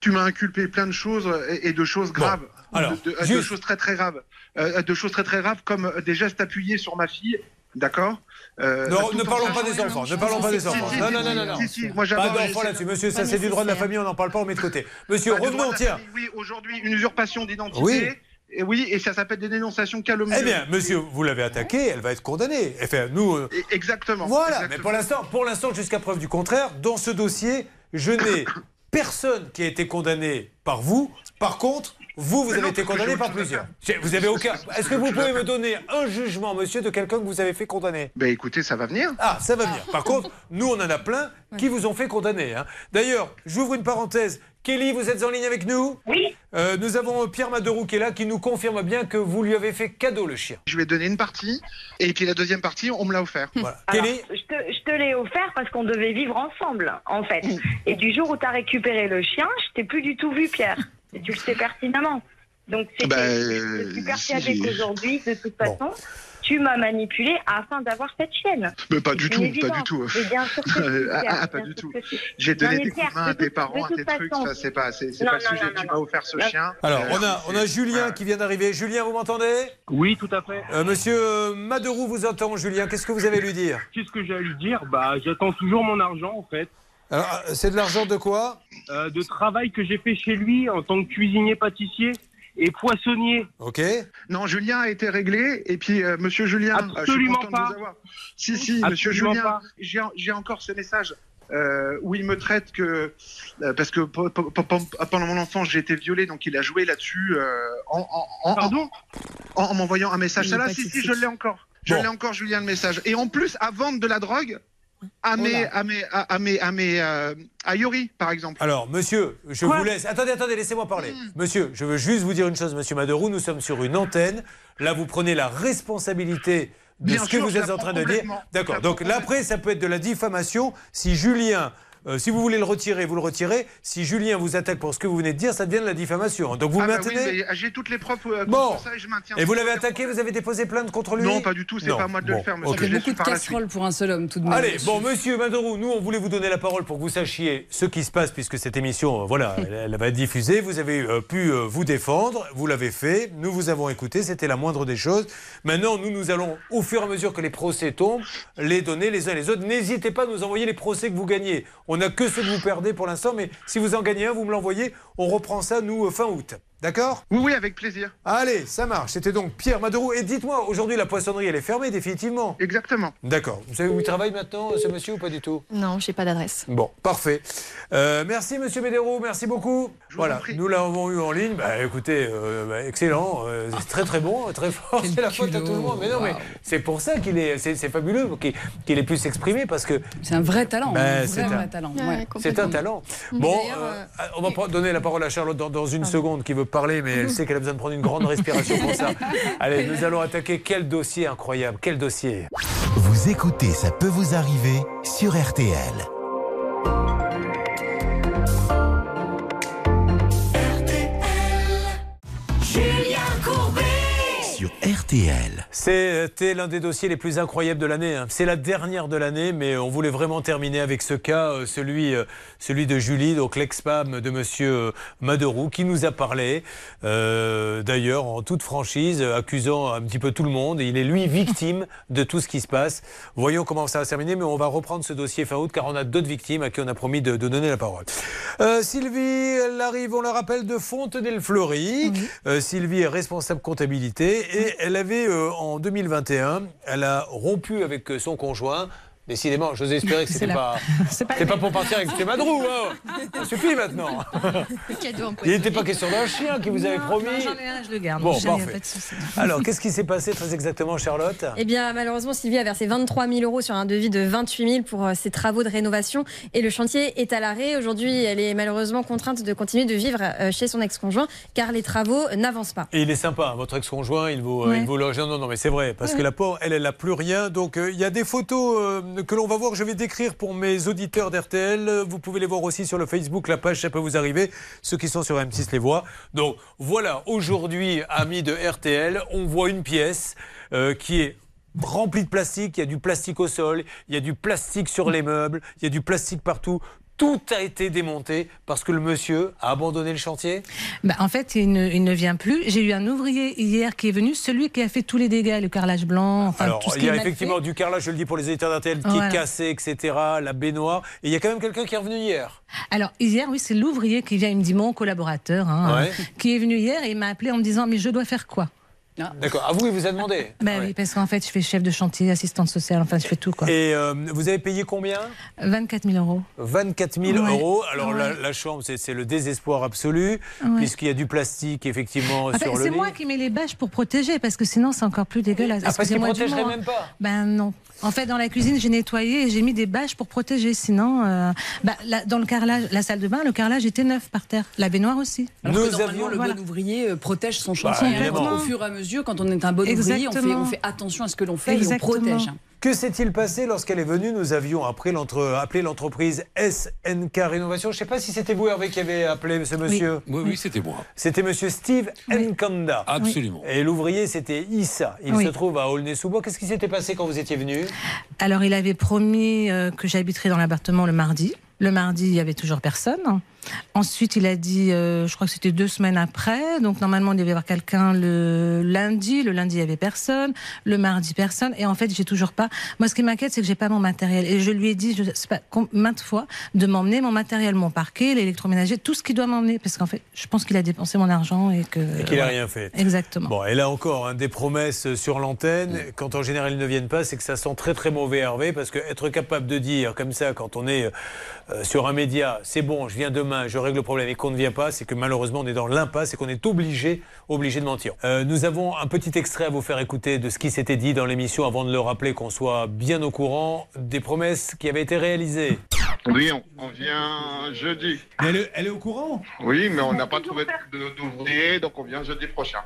Tu m'as inculpé plein de choses et, et de choses graves, alors, de, de- de juste- choses très très graves, Euh, de choses très très graves comme des gestes appuyés sur ma fille, d'accord? Euh, Non, tout ne parlons pas des enfants, ne parlons pas des enfants. Non, non, non, non, moi, Pas d'enfants là-dessus, monsieur, ça c'est du droit de la famille, on n'en parle pas, on met de côté. Monsieur, Bah, revenons, tiens. Oui, aujourd'hui, une usurpation d'identité. Oui. Et oui, et ça s'appelle des dénonciations calomnieuses. Eh bien, monsieur, vous l'avez attaquée, elle va être condamnée. Enfin, nous. euh, Exactement. Voilà, exactement. mais pour l'instant, pour l'instant, jusqu'à preuve du contraire, dans ce dossier, je n'ai personne qui a été condamné par vous. Par contre, vous, vous Mais avez non, été condamné par plusieurs. Vous avez aucun. Est-ce que vous pouvez me donner un jugement, monsieur, de quelqu'un que vous avez fait condamner? Ben écoutez, ça va venir. Ah, ça va venir. Par contre, nous, on en a plein qui vous ont fait condamner. hein. D'ailleurs, j'ouvre une parenthèse. Kelly, vous êtes en ligne avec nous? Oui. Euh, nous avons Pierre Maderou qui est là, qui nous confirme bien que vous lui avez fait cadeau le chien. Je lui ai donné une partie, et puis la deuxième partie, on me l'a offert. Voilà. Alors, Kelly? je te, je te l'ai offert parce qu'on devait vivre ensemble, en fait. Et du jour où tu as récupéré le chien, je t'ai plus du tout vu, Pierre. Et tu le sais pertinemment. Donc, c'est Bah, je suis persuadée si. qu'aujourd'hui, de toute façon, tu m'as manipulé afin d'avoir cette chienne. Mais pas du tout, pas du tout. Mais bien sûr que si, Ah, ah, pas du tout. J'ai donné des coups de main à tes parents, à tes trucs. Ça, c'est pas, c'est, pas le sujet. non, tu m'as offert ce chien. Alors, Euh, on a, on a Julien qui vient d'arriver. Julien, vous m'entendez? Oui, tout à fait. Euh, monsieur euh, Maderou vous entend, Julien. Qu'est-ce que vous avez à lui dire? Qu'est-ce que j'ai à lui dire? Bah, j'attends toujours mon argent, en fait. Alors, euh, c'est de l'argent de quoi? Euh, De travail que j'ai fait chez lui en tant que cuisinier pâtissier et poissonnier. Ok. Non, Julien a été réglé. Et puis, euh, monsieur Julien, euh, je suis Absolument de pas. vous avoir. Si, si, monsieur Julien, j'ai, encore ce message. euh, où il me traite que euh, parce que pendant mon enfance j'ai été violé donc il a joué là-dessus euh, en, en, en- Pardon? en, en m'envoyant un message ça là si si je l'ai encore je Bon. l'ai encore Julien le message et en plus à vendre de la drogue à mes à mes à, mes à mes euh, à Yori par exemple Alors, monsieur, je Quoi vous laisse. Attendez, attendez, laissez-moi parler. Monsieur, je veux juste vous dire une chose, monsieur Maderou. Nous sommes sur une antenne. Là, vous prenez la responsabilité de Bien ce que vous êtes en train de dire. D'accord. Donc prends là, après, ça peut être de la diffamation. Si Julien euh, si vous voulez le retirer, vous le retirez. Si Julien vous attaque pour ce que vous venez de dire, ça devient de la diffamation. Donc vous Ah bah oui, maintenez j'ai toutes les preuves euh, Bon. ça et je maintiens. Et vous l'avez attaqué, vous avez déposé plainte contre lui Non, pas du tout, c'est pas à moi de le faire, monsieur. ok. Je l'ai Beaucoup de casseroles pour un seul homme, tout de même. Allez, bon, monsieur Maderoux, nous, on voulait vous donner la parole pour que vous sachiez ce qui se passe, puisque cette émission, euh, voilà, elle, elle va être diffusée. Vous avez euh, pu euh, vous défendre, vous l'avez fait, nous vous avons écouté, c'était la moindre des choses. Maintenant, nous, nous allons, au fur et à mesure que les procès tombent, les donner les uns les autres. N'hésitez pas à nous envoyer les procès que vous gagnez. On n'a que ceux que vous perdez pour l'instant, mais si vous en gagnez un, vous me l'envoyez. On reprend ça, nous, euh, fin août. D'accord? Oui, oui, avec plaisir. Allez, ça marche. C'était donc Pierre Maderoux. Et dites-moi, aujourd'hui, la poissonnerie, elle est fermée définitivement? Exactement. D'accord. Vous savez où il travaille maintenant, ce monsieur, ou pas du tout? Non, j'ai pas d'adresse. Bon, parfait. Euh, merci, monsieur Médéroux, merci beaucoup. Voilà, nous l'avons eu en ligne. Bah, écoutez, euh, bah, excellent, euh, c'est très très bon, très fort. C'est la faute à tout le monde. Mais non, mais c'est pour ça qu'il est, c'est c'est fabuleux qu'il qu'il ait pu s'exprimer parce que. C'est un vrai talent. Bah, un c'est vrai, un- vrai talent. Ouais, ouais. C'est un talent. Bon, euh, on va donner la parole à Charlotte dans, dans une seconde qui veut parler, mais elle sait qu'elle a besoin de prendre une grande respiration pour ça. Allez, nous allons attaquer. Quel dossier incroyable, quel dossier. Vous écoutez Ça peut vous arriver sur RTL. RTL. C'était l'un des dossiers les plus incroyables de l'année. hein. C'est la dernière de l'année, mais on voulait vraiment terminer avec ce cas, euh, celui, euh, celui de Julie, donc l'ex-femme de Monsieur euh, Maderoux, qui nous a parlé, euh, d'ailleurs en toute franchise, accusant un petit peu tout le monde. Il est lui victime de tout ce qui se passe. Voyons comment ça va se terminer, mais on va reprendre ce dossier fin août, car on a d'autres victimes à qui on a promis de, de donner la parole. Euh, Sylvie, elle arrive, on le rappelle, de Fontenay-le-Fleury. Euh, Sylvie est responsable comptabilité et elle avait euh, en 2021, elle a rompu avec euh, son conjoint. Décidément, j'osais espérer que C'est c'était la- pas, c'est pas pas pour partir avec tes Madrou. Hein. Ça suffit maintenant. Cadeau Il n'était pas question d'un chien qui vous avait promis. non, j'en ai un, je le garde. Bon, parfait. pas de souci. Alors, qu'est-ce qui s'est passé très exactement, Charlotte? Eh bien, malheureusement, Sylvie a versé 23 000 euros sur un devis de 28 000 pour euh, ses travaux de rénovation et le chantier est à l'arrêt. Aujourd'hui, elle est malheureusement contrainte de continuer de vivre euh, chez son ex-conjoint car les travaux n'avancent pas. Et il est sympa, hein, votre ex-conjoint, il vous, euh, Ouais. il vous loge. Non, non, non, mais c'est vrai, parce que la pauvre, elle, elle n'a plus rien. Donc, euh, il y a des photos euh, que l'on va voir. Je vais décrire pour mes auditeurs d'RTL. Vous pouvez les voir aussi sur le Facebook, la page, ça peut vous arriver. Ceux qui sont sur M6 les voient. Donc, voilà, aujourd'hui, amis de RTL, on voit une pièce euh, qui est remplie de plastique. Il y a du plastique au sol, il y a du plastique sur les meubles, il y a du plastique partout. Tout a été démonté parce que le monsieur a abandonné le chantier. Bah, en fait, il ne, il ne vient plus. J'ai eu un ouvrier hier qui est venu, celui qui a fait tous les dégâts, le carrelage blanc, enfin Alors, tout ce il y a effectivement fait. du carrelage, je le dis pour les éditeurs d'RTL, qui Voilà. est cassé, etc., la baignoire. Et il y a quand même quelqu'un qui est revenu hier. Alors hier, oui, c'est l'ouvrier qui vient, il me dit mon collaborateur, hein, Ouais. qui est venu hier et il m'a appelé en me disant mais je dois faire quoi? D'accord. À vous, il vous a demandé. Bah oui, parce qu'en fait, je fais chef de chantier, assistante sociale, enfin je fais tout quoi. Et euh, vous avez payé combien? 24 000 euros. 24 000 Ouais. euros. Alors la, Ouais. la chambre, c'est le désespoir absolu, Ouais. puisqu'il y a du plastique, effectivement, En fait, sur le c'est moi qui mets les bâches pour protéger, parce que sinon c'est encore plus dégueulasse. Ah, parce qu'il Excusez-moi du protégerait mot, hein. même pas Ben non. En fait, dans la cuisine, j'ai nettoyé et j'ai mis des bâches pour protéger. Sinon, euh, bah, dans le carrelage, la salle de bain, le carrelage était neuf par terre. La baignoire aussi. Alors que Nous avions- le Voilà. bon ouvrier euh, protège son Bah, chantier. Au fur et à mesure, quand on est un bon ouvrier, on fait, Exactement. on fait attention à ce que l'on fait Exactement. et on protège. Que s'est-il passé lorsqu'elle est venue Nous avions après l'entre- appelé l'entreprise SNK Rénovation. Je ne sais pas si c'était vous, Hervé, qui avez appelé ce monsieur. Oui, oui, c'était moi. C'était monsieur Steve Nkanda. Absolument. Et l'ouvrier, c'était Issa. Il Oui. se trouve à Aulnay-sous-Bois. Qu'est-ce qui s'était passé quand vous étiez venu? Alors, il avait promis euh, que j'habiterais dans l'appartement le mardi. Le mardi, il y avait toujours personne. Ensuite, il a dit, euh, je crois que c'était deux semaines après. Donc, normalement, il devait y avoir quelqu'un le lundi. Le lundi, il y avait personne. Le mardi, personne. Et en fait, j'ai toujours pas. Moi, ce qui m'inquiète, c'est que j'ai pas mon matériel. Et je lui ai dit, je sais pas, maintes fois, de m'emmener mon matériel, mon parquet, l'électroménager, tout ce qu'il doit m'emmener. Parce qu'en fait, je pense qu'il a dépensé mon argent et que. Et qu'il n'a rien fait. Exactement. Bon, et là encore, hein, des promesses sur l'antenne. Quand en général ils ne viennent pas, c'est que ça sent très très mauvais Hervé, parce que être capable de dire comme ça, quand on est euh, sur un média, c'est bon, je viens demain, je règle le problème, et qu'on ne vient pas, c'est que malheureusement on est dans l'impasse et qu'on est obligé, obligé de mentir. Euh, nous avons un petit extrait à vous faire écouter de ce qui s'était dit dans l'émission avant de le rappeler, qu'on soit bien au courant des promesses qui avaient été réalisées. Oui, on, on vient jeudi. elle, est, elle est au courant? Oui, mais on n'a pas trouvé de- d'ouvrier, donc on vient jeudi prochain.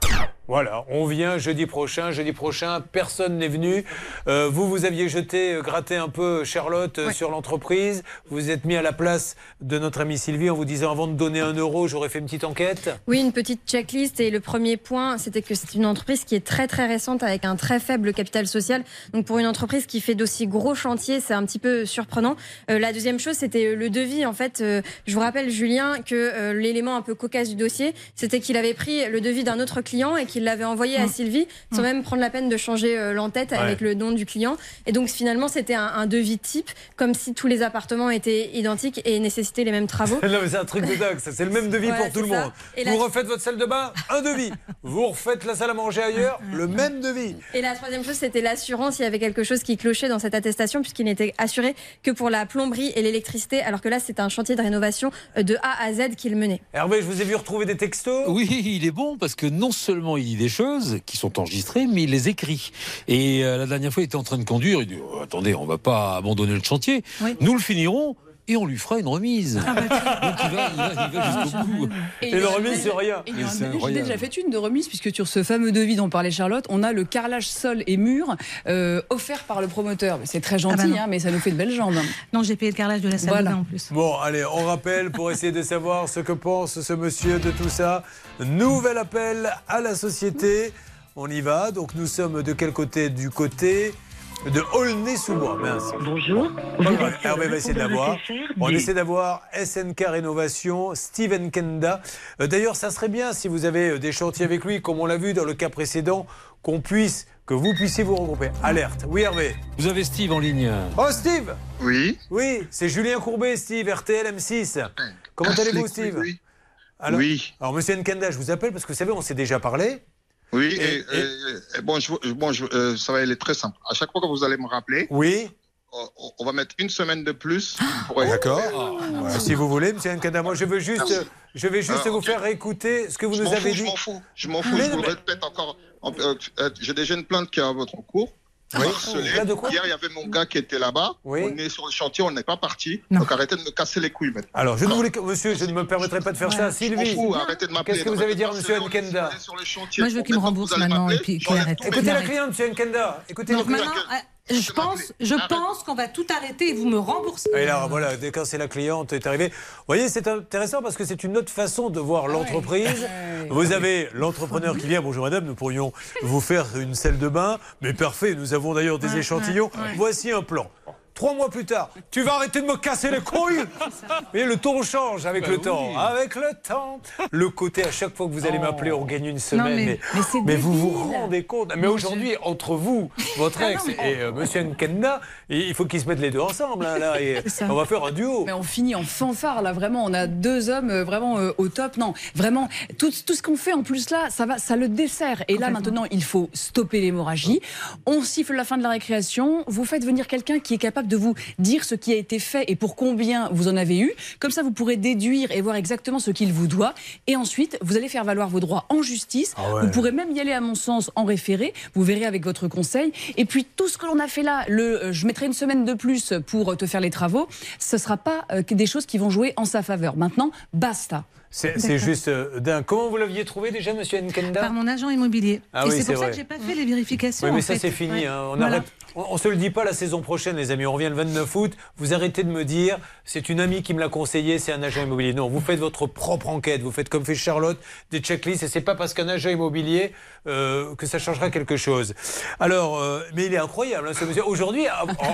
Voilà, on vient jeudi prochain. Jeudi prochain, personne n'est venu. Euh, vous, vous aviez jeté, euh, gratté un peu Charlotte euh, sur l'entreprise. Vous vous êtes mis à la place de notre amie Sylvie en vous disant avant de donner un euro, j'aurais fait une petite enquête. Oui, une petite checklist. Et le premier point, c'était que c'est une entreprise qui est très très récente avec un très faible capital social. Donc pour une entreprise qui fait d'aussi gros chantiers, c'est un petit peu surprenant. Euh, la deuxième chose, c'était le devis. En fait, je vous rappelle, Julien, que l'élément un peu cocasse du dossier, c'était qu'il avait pris le devis d'un autre client et qu'il l'avait envoyé à Sylvie, sans même prendre la peine de changer euh, l'entête Ouais. avec le nom du client. Et donc finalement, c'était un, un devis type, comme si tous les appartements étaient identiques et nécessitaient les mêmes travaux. non, mais c'est un truc de dingue. ça, C'est le même devis Ouais, pour tout le monde. Et vous la- refaites votre salle de bain, un devis. vous refaites la salle à manger ailleurs, le même devis. Et la troisième chose, c'était l'assurance. Il y avait quelque chose qui clochait dans cette attestation, puisqu'il n'était assuré que pour la plomberie et l'électricité, alors que là, c'est un chantier de rénovation euh, de A à Z qu'il menait. Hervé, je vous ai vu retrouver des textos. Oui, il est bon parce que non seulement il dit des choses qui sont enregistrées, mais il les écrit. Et euh, la dernière fois, il était en train de conduire. Il dit oh, Attendez, on va pas abandonner le chantier. Nous le finirons. Et on lui fera une remise. Ah, bah, Donc il va, il va- il va jusqu'au bout. Et en a- C'est J'ai incroyable. déjà fait une de remise, puisque sur ce fameux devis dont parlait Charlotte, on a le carrelage sol et mur euh, offert par le promoteur. Mais C'est très gentil, Ah bah non. hein, mais ça nous fait de belles jambes. Non, j'ai payé le carrelage de la salle Voilà. de bain en plus. Bon, allez, on rappelle pour essayer de savoir ce que pense ce monsieur de tout ça. Nouvel appel à la société. On y va. Donc nous sommes de quel côté? Du côté de Aulnay-sous-Bois. Mince. Bonjour. Hervé va essayer de l'avoir. On essaie d'avoir SNK Rénovation, Steven Kenda. Euh, D'ailleurs, ça serait bien si vous avez euh, des chantiers avec lui, comme on l'a vu dans le cas précédent, qu'on puisse, que vous puissiez vous regrouper. Alerte. Oui, Hervé. Vous avez Steve en ligne. Oh, Steve Oui. Oui, c'est Julien Courbet, Steve, RTL M6. Comment Casse allez-vous, Steve? oui. alors, Oui. Alors, monsieur Nkenda, je vous appelle parce que vous savez, on s'est déjà parlé. Oui, et, et- et bon, je, bon je- euh, ça va aller très simple. À chaque fois que vous allez me rappeler, oui. on, on va mettre une semaine de plus. pour- D'accord. Ouais, si vous voulez, monsieur Nkenda, moi je veux juste, Merci. je vais juste Ah, vous faire écouter ce que vous Je nous avez fous, dit. Je m'en fous, je m'en fous, Mais je vous le mais- répète encore. En- euh, euh, J'ai déjà une plainte qui est à votre cours. Oui. De quoi Hier, il y avait mon gars qui était là-bas. Oui. On est sur le chantier, on n'est pas parti. Donc arrêtez de me casser les couilles maintenant. Alors, je ne voulais que, monsieur, je ne me permettrai pas de faire ça. Je m'en Sylvie, fous, arrêtez de m'appeler. qu'est-ce que vous avez dire, monsieur Nkenda Moi, je veux qu'il me rembourse maintenant et puis qu'il arrête. Écoutez la cliente, monsieur Nkenda. Écoutez Donc la cliente. Je pense, je pense qu'on va tout arrêter et vous me remboursez. Et là, voilà, dès quand c'est la cliente est arrivée. Vous voyez, c'est intéressant parce que c'est une autre façon de voir l'entreprise. Vous avez l'entrepreneur qui vient. Bonjour madame, nous pourrions vous faire une salle de bain. Mais parfait, nous avons d'ailleurs des échantillons. Voici un plan. Trois mois plus tard, tu vas arrêter de me casser les couilles Mais le ton change avec Bah le oui. temps. Avec le temps. Le côté, à chaque fois que vous allez m'appeler, on gagne une semaine. mais- mais mais c'est vous vous rendez compte Mais aujourd'hui, entre vous, votre Ah non, ex mais- et euh, monsieur Nkenda, il faut qu'ils se mettent les deux ensemble. hein, là, et on va faire un duo. Mais on finit en fanfare là, vraiment. On a deux hommes euh, vraiment euh, au top. Non, vraiment, tout, tout ce qu'on fait en plus là, ça va, ça le dessert. Et là maintenant, il faut stopper l'hémorragie. On siffle la fin de la récréation. Vous faites venir quelqu'un qui est capable de vous dire ce qui a été fait et pour combien vous en avez eu. Comme ça, vous pourrez déduire et voir exactement ce qu'il vous doit. Et ensuite, vous allez faire valoir vos droits en justice. Ah ouais. Vous pourrez même y aller, à mon sens, en référé. Vous verrez avec votre conseil. Et puis, tout ce que l'on a fait là, le euh, je mettrai une semaine de plus pour te faire les travaux, ce ne sera pas euh, des choses qui vont jouer en sa faveur. Maintenant, basta. C'est juste euh, dingue. Comment vous l'aviez trouvé déjà, monsieur Nkenda? Par mon agent immobilier. Ah et oui, c'est pour ça que j'ai pas fait les vérifications. Oui, mais en ça c'est fini. Ouais. hein. On Voilà. arrête. On, on se le dit pas la saison prochaine, les amis. On revient le 29 août. Vous arrêtez de me dire, c'est une amie qui me l'a conseillé, c'est un agent immobilier. Non, vous faites votre propre enquête. Vous faites comme fait Charlotte, des checklists. Et c'est pas parce qu'un agent immobilier euh, que ça changera quelque chose. Alors, euh, mais il est incroyable, hein, ce monsieur. Aujourd'hui,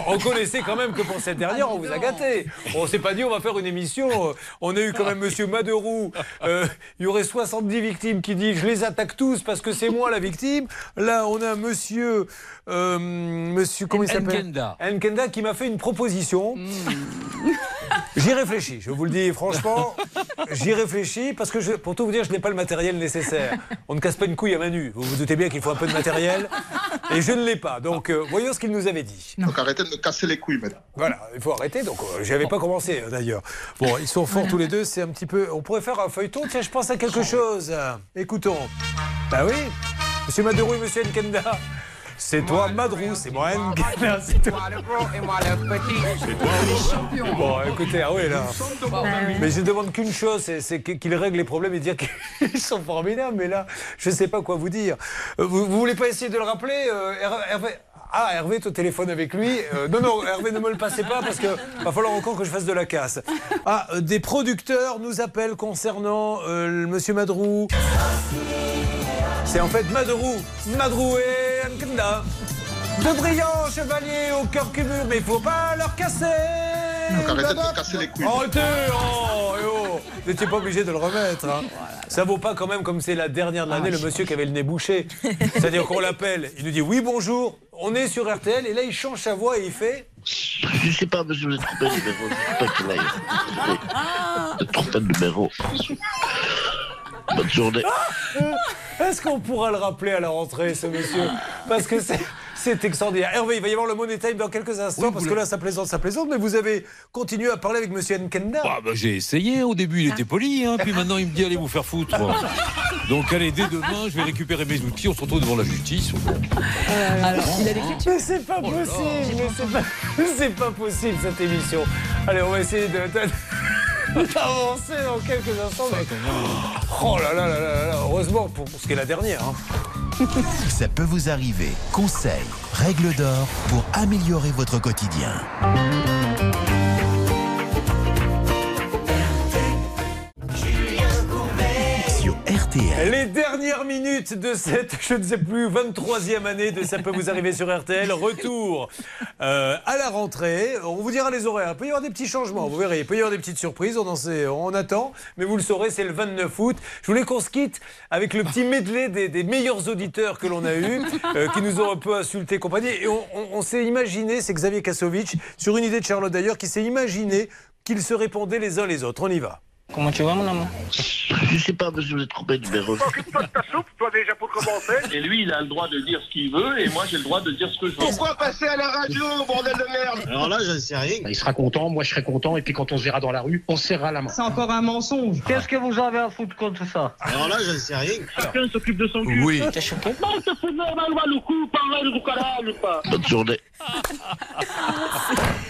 on, on connaissait quand même que pour cette dernière, on vous a gâté. On s'est pas dit, on va faire une émission. Euh, On a eu quand même Monsieur Maderoux. Euh, il y aurait 70 victimes qui disent, je les attaque tous parce que c'est moi la victime. Là, on a Monsieur, euh, Monsieur, comment il s'appelle Nkenda. Nkenda qui m'a fait une proposition. J'y réfléchis, je vous le dis franchement. J'y réfléchis parce que, je- pour tout vous dire, je n'ai pas le matériel nécessaire. On ne casse pas une couille à Manu. Vous vous doutez bien qu'il faut un peu de matériel. Et je ne l'ai pas. Donc, euh, voyons ce qu'il nous avait dit. Donc arrêtez de me casser les couilles maintenant. Voilà, il faut arrêter. Donc, euh, j'y avais pas commencé euh, d'ailleurs. Bon, ils sont forts tous les deux. C'est un petit peu. On pourrait faire un feuilleton. Tiens, je pense à quelque chose. Écoutons. Bah oui, Monsieur Maduro et Monsieur Nkenda. C'est toi, Madrou, c'est moi, N'Gana, c'est toi. Bon, écoutez, Hervé, là. Mais je demande qu'une chose, c'est- c'est qu'il règle les problèmes et dire qu'ils sont formidables. Mais là, je ne sais pas quoi vous dire. Euh, Vous, vous voulez pas essayer de le rappeler, euh, Her- Hervé? Ah, Hervé est au téléphone avec lui. Euh, non, non, Hervé, ne me le passez pas parce qu'il va falloir encore que je fasse de la casse. Ah, euh, des producteurs nous appellent concernant euh, le monsieur Madrou. C'est en fait Madrou. Madrou et Nkenda. De brillants chevaliers au cœur cumul, mais il faut pas leur casser. Donc arrêtez de casser les couilles. Arrêtez oh, eh oh. Vous n'étiez pas obligé de le remettre. hein. Ça vaut pas quand même comme c'est la dernière de l'année, le monsieur qui avait le nez bouché. C'est-à-dire qu'on l'appelle, il nous dit oui bonjour, on est sur RTL, et là il change sa voix et il fait Je sais pas, monsieur, vous êtes trompé de numéro. C'est pas qu'il aille. Vous êtes trompé de numéro. Bonne journée. Est-ce qu'on pourra le rappeler à la rentrée, ce monsieur Parce que c'est. C'est extraordinaire. Hervé, il va y avoir le Money Time dans quelques instants, parce que là, ça plaisante, ça plaisante, mais vous avez continué à parler avec monsieur Nkenda. Ah bah, j'ai essayé, au début il était poli, hein, puis maintenant il me dit allez vous faire foutre. Donc allez, dès demain je vais récupérer mes outils, on se retrouve devant la justice. Alors, il a des Mais c'est pas possible, mais c'est pas, c'est pas possible cette émission. Allez, on va essayer de. de- d'avancer dans quelques instants. mais- Oh là là là là là là, heureusement pour, pour ce qui est la dernière. hein. Ça peut vous arriver. Conseils, règles d'or pour améliorer votre quotidien. Les dernières minutes de cette, je ne sais plus, 23e année de Ça peut vous arriver sur RTL. Retour euh, à la rentrée. On vous dira les horaires. Il peut y avoir des petits changements, vous verrez. Il peut y avoir des petites surprises. On, on attend. Mais vous le saurez, c'est le 29 août. Je voulais qu'on se quitte avec le petit medley des, meilleurs auditeurs que l'on a eu, euh, qui nous ont un peu insultés, compagnie. Et on, s'est imaginé, c'est Xavier Kasovic, sur une idée de Charlotte d'ailleurs, qui s'est imaginé qu'ils se répondaient les uns les autres. On y va. Comment tu vas, mon amour Je sais pas, monsieur, vous êtes trompé de numéro. Occupe-toi de ta soupe, toi déjà pour commencer. Et lui, il a le droit de dire ce qu'il veut, et moi, j'ai le droit de dire ce que je veux. Pourquoi passer à la radio, bordel de merde? Alors là, je ne sais rien. Il sera content, moi je serai content, et puis quand on se verra dans la rue, on se serrera la main. C'est encore un mensonge. Qu'est-ce que vous avez à foutre contre ça? Alors là, je ne sais rien. Chacun s'occupe de son cul. Oui. T'es choqué? Non, c'est normal, le coup, pareil, le carré, pas? Bonne journée.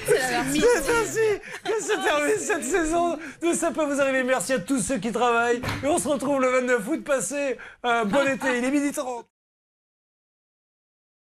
C'est ainsi que se termine cette saison de Ça peut vous arriver. Merci à tous ceux qui travaillent. Et on se retrouve le 29 août. Passez un bon été. Il est midi 30.